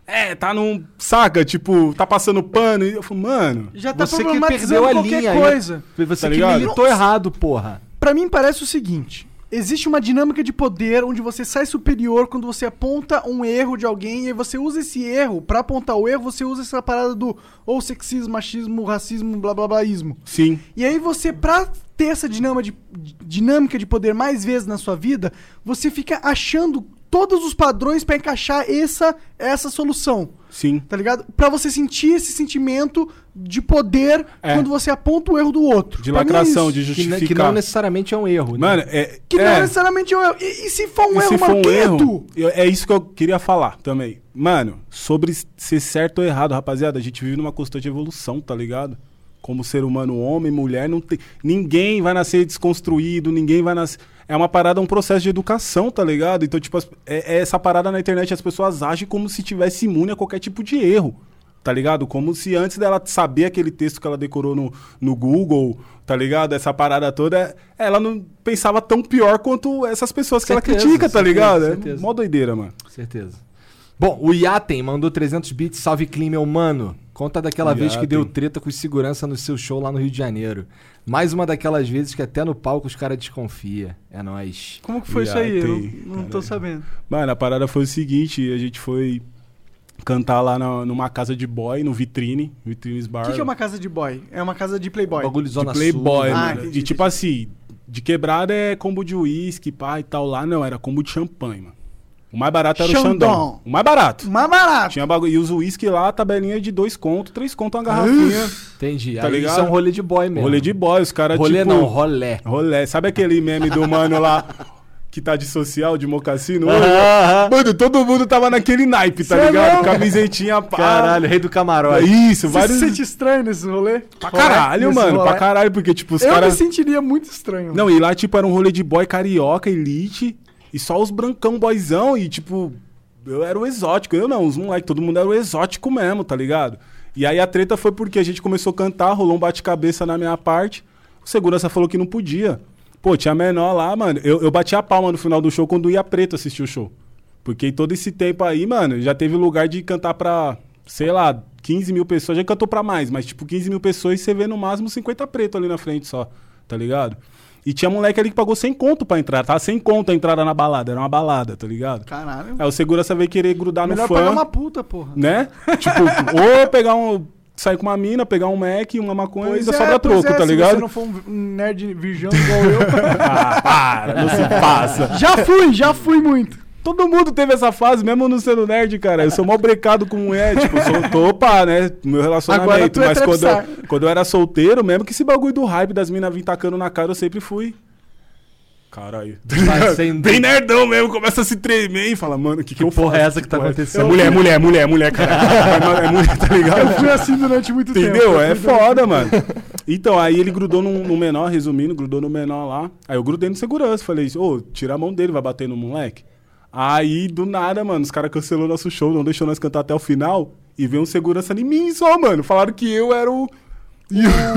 É, tá num... Saca? Tipo, tá passando pano. E eu falei, mano... Já tá Você que problematizando perdeu a qualquer linha coisa. Você Tá que ligado? militou errado, porra. Pra mim parece o seguinte: existe uma dinâmica de poder onde você sai superior quando você aponta um erro de alguém e aí você usa esse erro pra apontar o erro, você usa essa parada do ou sexismo, machismo, racismo, blá blá bláismo. Sim. E aí você, pra ter essa dinâmica de, dinâmica de poder mais vezes na sua vida, você fica achando todos os padrões pra encaixar essa, essa solução. Sim. Tá ligado? Pra você sentir esse sentimento de poder É. quando você aponta o erro do outro. De Pra é lacração, isso. de Que, justificar. ne- que não necessariamente é um erro. né? Mano, é... Que não é, necessariamente é um erro. E, e se for um e erro, se for um é erro, é isso que eu queria falar também. Mano, sobre ser certo ou errado, rapaziada, a gente vive numa constante evolução, tá ligado? Como ser humano, homem, mulher, não tem. Ninguém vai nascer desconstruído, ninguém vai nascer. É uma parada, um processo de educação, tá ligado? Então, tipo, as- é, é essa parada na internet, as pessoas agem como se tivesse imune a qualquer tipo de erro. Tá ligado? Como se antes dela saber aquele texto que ela decorou no, no Google, tá ligado? Essa parada toda, ela não pensava tão pior quanto essas pessoas que ela Certeza, critica, tá certeza, ligado? É certeza. mó doideira, mano. Certeza. Bom, o Yaten mandou 300 bits. Salve, Clima, mano. Conta daquela vez que deu treta com segurança no seu show lá no Rio de Janeiro. Mais uma daquelas vezes que até no palco os caras desconfia. É nóis. Como que foi Já isso aí? Eu não, não tô sabendo. Mano, a parada foi o seguinte, a gente foi cantar lá na- numa casa de boy, no Vitrine, Vitrines O Bar. que, que é uma casa de boy? É uma casa de playboy. Bagulho de Playboy, Sul. Ah, mano. entendi, e tipo assim, de quebrada é combo de uísque, pá e tal. Lá não, era combo de champanhe, mano. O mais barato era o Xandão. Xandão. O mais barato. Mais barato. Tinha bagulho. E os uísque lá, tabelinha de dois conto, três conto uma garrafinha. Entendi. Tá Aí ligado? Isso é um rolê de boy mesmo. Rolê de boy, os caras Rolê tipo... não, rolé. Rolé. Sabe aquele meme do mano lá que tá de social, de mocassino? Mano, todo mundo tava naquele naipe, tá Cê é ligado? louco? Camisetinha, pá. Caralho, rei do camarote. Isso, Você vários... se sente estranho nesse rolê? Pra caralho, Nesse mano. rolê? Pra caralho, porque, tipo, os Eu caras... me sentiria muito estranho. Não, e lá, tipo, era um rolê de boy carioca, elite, e só os brancão boyzão, e, tipo, eu era o exótico. Eu não, os moleques, todo mundo era o exótico mesmo, tá ligado? E aí a treta foi porque a gente começou a cantar, rolou um bate-cabeça na minha parte, o segurança falou que não podia. Pô, tinha menor lá, mano. Eu, eu bati a palma no final do show quando ia preto assistir o show. Porque todo esse tempo aí, mano, já teve lugar de cantar pra, sei lá, 15 mil pessoas. Já cantou pra mais, mas tipo, 15 mil pessoas e você vê no máximo 50 preto ali na frente só, tá ligado? E tinha moleque ali que pagou 100 conto pra entrar, tá? 100 conto a entrada na balada, era uma balada, tá ligado? Caralho. Aí o segurança veio querer grudar Melhor no fã, pagar uma puta, porra. né? tipo, ou pegar um... Sair com uma mina, pegar um Mac, uma maconha e ainda sobra pois troco, é, tá Se ligado? você não for um nerd virgão igual eu. Ah, para, não se passa. já fui, já fui muito. Todo mundo teve essa fase, mesmo não sendo nerd, cara. Eu sou mal brecado com mulher, tipo, sou, tô opa, né? Meu Agora relacionamento. tu é Mas quando eu, quando eu era solteiro, mesmo que esse bagulho do hype das minas vir tacando na cara, eu sempre fui. Caralho. Tá sendo- Bem nerdão mesmo, começa a se tremer e fala, mano, o que, que, eu porra faço? é essa que tá porra acontecendo? É mulher, mulher, mulher, mulher, cara. é mulher, tá ligado? Eu fui assim durante muito tempo. Entendeu? Eu É foda, mano. Então, aí ele grudou no, no menor, resumindo, grudou no menor lá. Aí eu grudei no segurança. Falei, ô, tira a mão dele, vai bater no moleque. Aí, do nada, mano, os caras cancelou nosso show, não deixou nós cantar até o final. E veio um segurança em mim só, mano. Falaram que eu era o.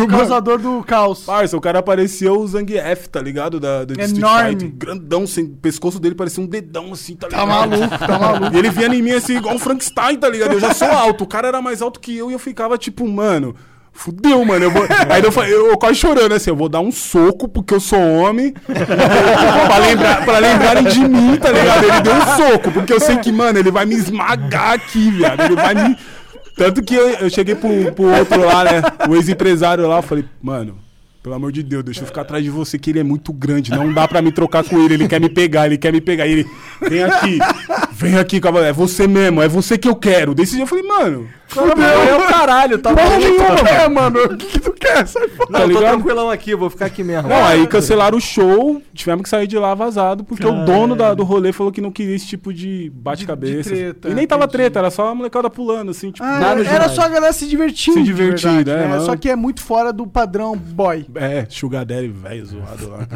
O causador do caos. Parça, o cara parecia o Zangief, tá ligado? Da, do Enorme. Fighter. Grandão, sem, o pescoço dele parecia um dedão, assim, tá ligado? Tá maluco, tá maluco. E ele vinha em mim assim, igual um Frankenstein, tá ligado? Eu já sou alto, o cara era mais alto que eu e eu ficava tipo, mano, fudeu, mano. Eu vou... Aí eu, falei- eu, eu quase chorando assim, eu vou dar um soco porque eu sou homem, pra, lembrar, pra lembrarem de mim, tá ligado? Ele deu um soco, porque eu sei que, mano, ele vai me esmagar aqui, viado. Ele vai me. Tanto que eu, eu cheguei pro, pro outro lá, né? O ex-empresário lá, eu falei, mano. Pelo amor de Deus, deixa eu ficar atrás de você, que ele é muito grande. Não dá pra me trocar com ele. Ele quer me pegar, ele quer me pegar. E ele, vem aqui, vem aqui, cavaleiro. É você mesmo, é você que eu quero. Desse dia eu falei, mano, É o caralho, tá Porra bom. nenhuma, é, mano. O que, que tu quer? Sai fora. Não, Tá eu tô ligado? tranquilão aqui, eu vou ficar aqui mesmo. Não, aí cancelaram o show, tivemos que sair de lá vazado, porque o dono da- do rolê falou que não queria esse tipo de bate-cabeça. De- de treta, e nem tava entendi. treta, era só a molecada pulando, assim, tipo, Ah, nada era demais. só a galera se divertindo. Se divertindo, é, né? Só que é muito fora do padrão boy. É, Sugar Daddy, velho, zoado lá.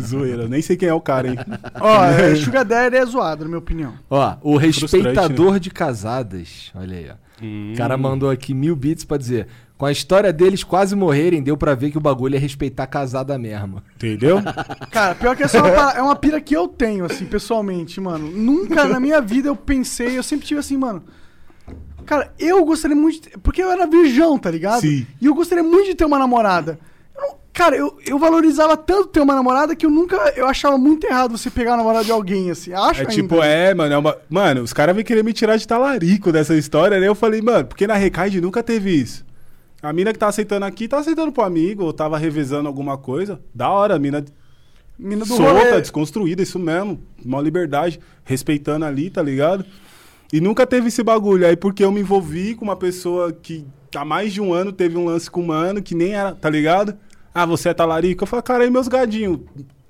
Zoeira, nem sei quem é o cara, hein. Ó, é, Sugar Daddy é zoado, na minha opinião. Ó, o Frustrante, respeitador de casadas. Olha aí, ó. O cara mandou aqui mil bits pra dizer. Com a história deles quase morrerem, deu pra ver que o bagulho é respeitar a casada mesmo. Entendeu? Cara, pior que essa é uma, é uma pira que eu tenho, assim, pessoalmente, mano. Nunca na minha vida eu pensei, eu sempre tive assim, mano. Cara, eu gostaria muito. De, porque eu era virgão, tá ligado? Sim. E eu gostaria muito de ter uma namorada. Cara, eu, eu valorizava tanto ter uma namorada que eu nunca. Eu achava muito errado você pegar a namorada de alguém, assim. Acho É ainda. tipo, é, mano, é uma... Mano, os caras vêm querer me tirar de talarico dessa história, né? Eu falei, mano, porque na Recaide nunca teve isso. A mina que tá aceitando aqui, tá aceitando pro amigo, ou tava revezando alguma coisa. Da hora, a mina Mina do solta, rolê. desconstruída, isso mesmo. Mó liberdade, respeitando ali, tá ligado? E nunca teve esse bagulho. Aí porque eu me envolvi com uma pessoa que há mais de um ano teve um lance com um mano que nem era, tá ligado? Ah, você é talarico? Eu falo, cara, e meus gadinhos?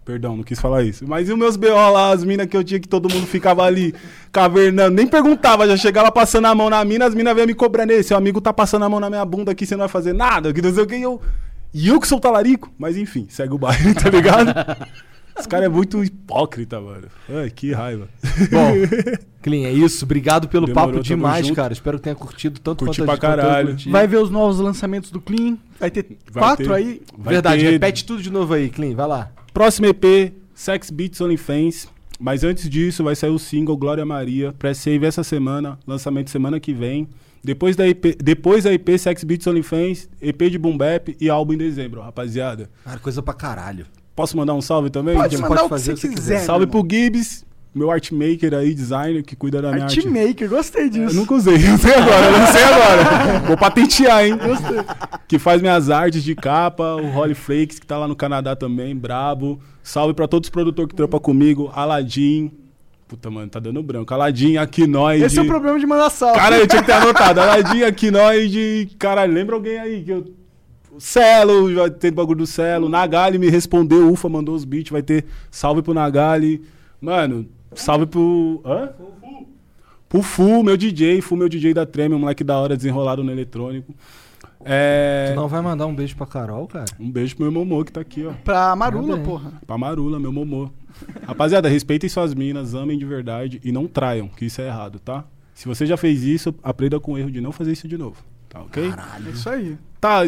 Perdão, não quis falar isso. Mas e os meus BO lá, as minas que eu tinha que todo mundo ficava ali cavernando? Nem perguntava, já chegava passando a mão na mina, as minas vinham me cobrando. Ei, seu amigo tá passando a mão na minha bunda aqui, você não vai fazer nada, que não sei o que. E eu, e eu que sou talarico? Mas enfim, segue o baile, tá ligado? Os caras é muito hipócrita, mano. Ai, que raiva. Bom, Clean, é isso. Obrigado pelo Demorou, papo demais, junto. cara. Espero que tenha curtido tanto Curti quanto pra caralho. curti. Vai ver os novos lançamentos do Clean. Vai ter Vai quatro ter- aí. vai Verdade, ter- repete tudo de novo aí, Clean. Vai lá. Próximo EP, Sex Beats OnlyFans. Mas antes disso, vai sair o single Glória Maria. Pré-save essa semana, lançamento semana que vem. Depois da EP, depois da EP Sex Beats OnlyFans, EP de Boom Bap e álbum em dezembro, rapaziada. Cara, coisa pra caralho. Posso mandar um salve também? Pode Pode mandar o que fazer o que você quiser. quiser. salve meu pro Gibbs, meu artmaker aí, designer, que cuida da minha arte. Artmaker, gostei Eu disso. nunca usei, não sei agora, não sei agora. Vou patentear, hein? Que faz minhas artes de capa, o Holly Flakes, que tá lá no Canadá também, brabo. Salve pra todos os produtores que trampam comigo, Aladim. Puta, mano, tá dando branco. Aladim, Aquinoide. Esse é o problema de mandar salve. Cara, eu tinha que ter anotado. Aladim, Aquinoide. Caralho, lembra alguém aí que eu. Celo, vai ter bagulho do Celo. Nagali me respondeu, Ufa mandou os beats, vai ter salve pro Nagali. Mano, salve pro. Hã? Pro Fu, meu DJ, Fu, meu DJ da Treme, um moleque da hora desenrolado no eletrônico. É. Tu não vai mandar um beijo pra Carol, cara? Um beijo pro meu Momô que tá aqui, ó. Pra Marula, Também. porra. Pra Marula, meu Momô. Rapaziada, respeitem suas minas, amem de verdade e não traiam, que isso é errado, tá? Se você já fez isso, aprenda com o erro de não fazer isso de novo. Tá ok? É isso aí. Tá,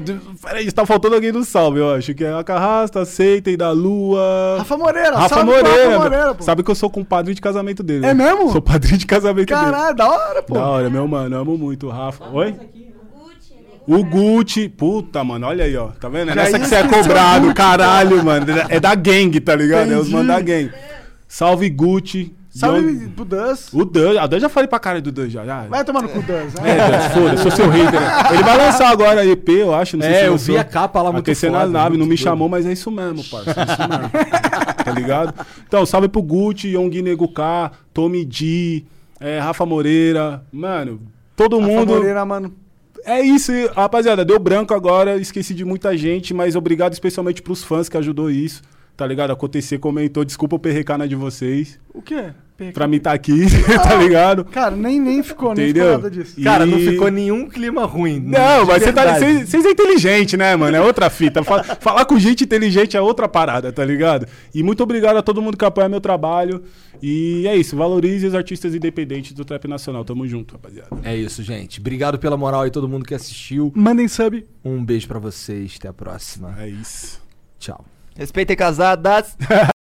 peraí, tá faltando alguém do salve, eu acho. Que é a Carrasta, Aceitem, da Lua. Rafa Moreira, Rafa Moreira. Rafa Moreira, pô. Sabe que eu sou compadre de casamento dele. É né? mesmo? Sou padrinho de casamento dele. Caralho, da hora, pô. Da hora, meu mano, amo muito o Rafa. Oi? O Gucci, puta, mano, olha aí, ó. Tá vendo? É nessa que você é cobrado, Gucci. caralho, mano. É da gangue, tá ligado? É os Entendi. mano da gangue. Salve Gucci. Salve pro Dus. O Dan, a Dan já falei pra cara do Dan já. já. Vai tomar no cu, Dus. É, Dan, foda, sou seu hater. né? Ele vai lançar agora EP, eu acho. Não sei É, se eu lançou. vi a capa lá muito Aquecendo foda, as naves, não me doido. chamou, mas é isso mesmo, parça. É isso mesmo. tá ligado? Então, salve pro Gucci, Yongui Nego K, Tommy D, é, Rafa Moreira. Mano, todo Rafa mundo. Moreira, mano. É isso, e, rapaziada. Deu branco agora, esqueci de muita gente, mas obrigado especialmente pros fãs que ajudou isso. Tá ligado? Acontecer, comentou. Desculpa o perrecar na de vocês. O quê? Aqui. pra mim tá aqui, tá ligado? Cara, nem, nem ficou, nem Entendeu? ficou nada disso. E- Cara, não ficou nenhum clima ruim. Não, de mas você tá, vocês é inteligente, né, mano? É outra fita. Fa- Falar com gente inteligente é outra parada, tá ligado? E muito obrigado a todo mundo que apoia meu trabalho. E é isso, valorize os artistas independentes do trap nacional. Tamo junto, rapaziada. É isso, gente. Obrigado pela moral aí, todo mundo que assistiu. Mandem sub. Um beijo pra vocês. Até a próxima. É isso. Tchau. Respeitem casadas.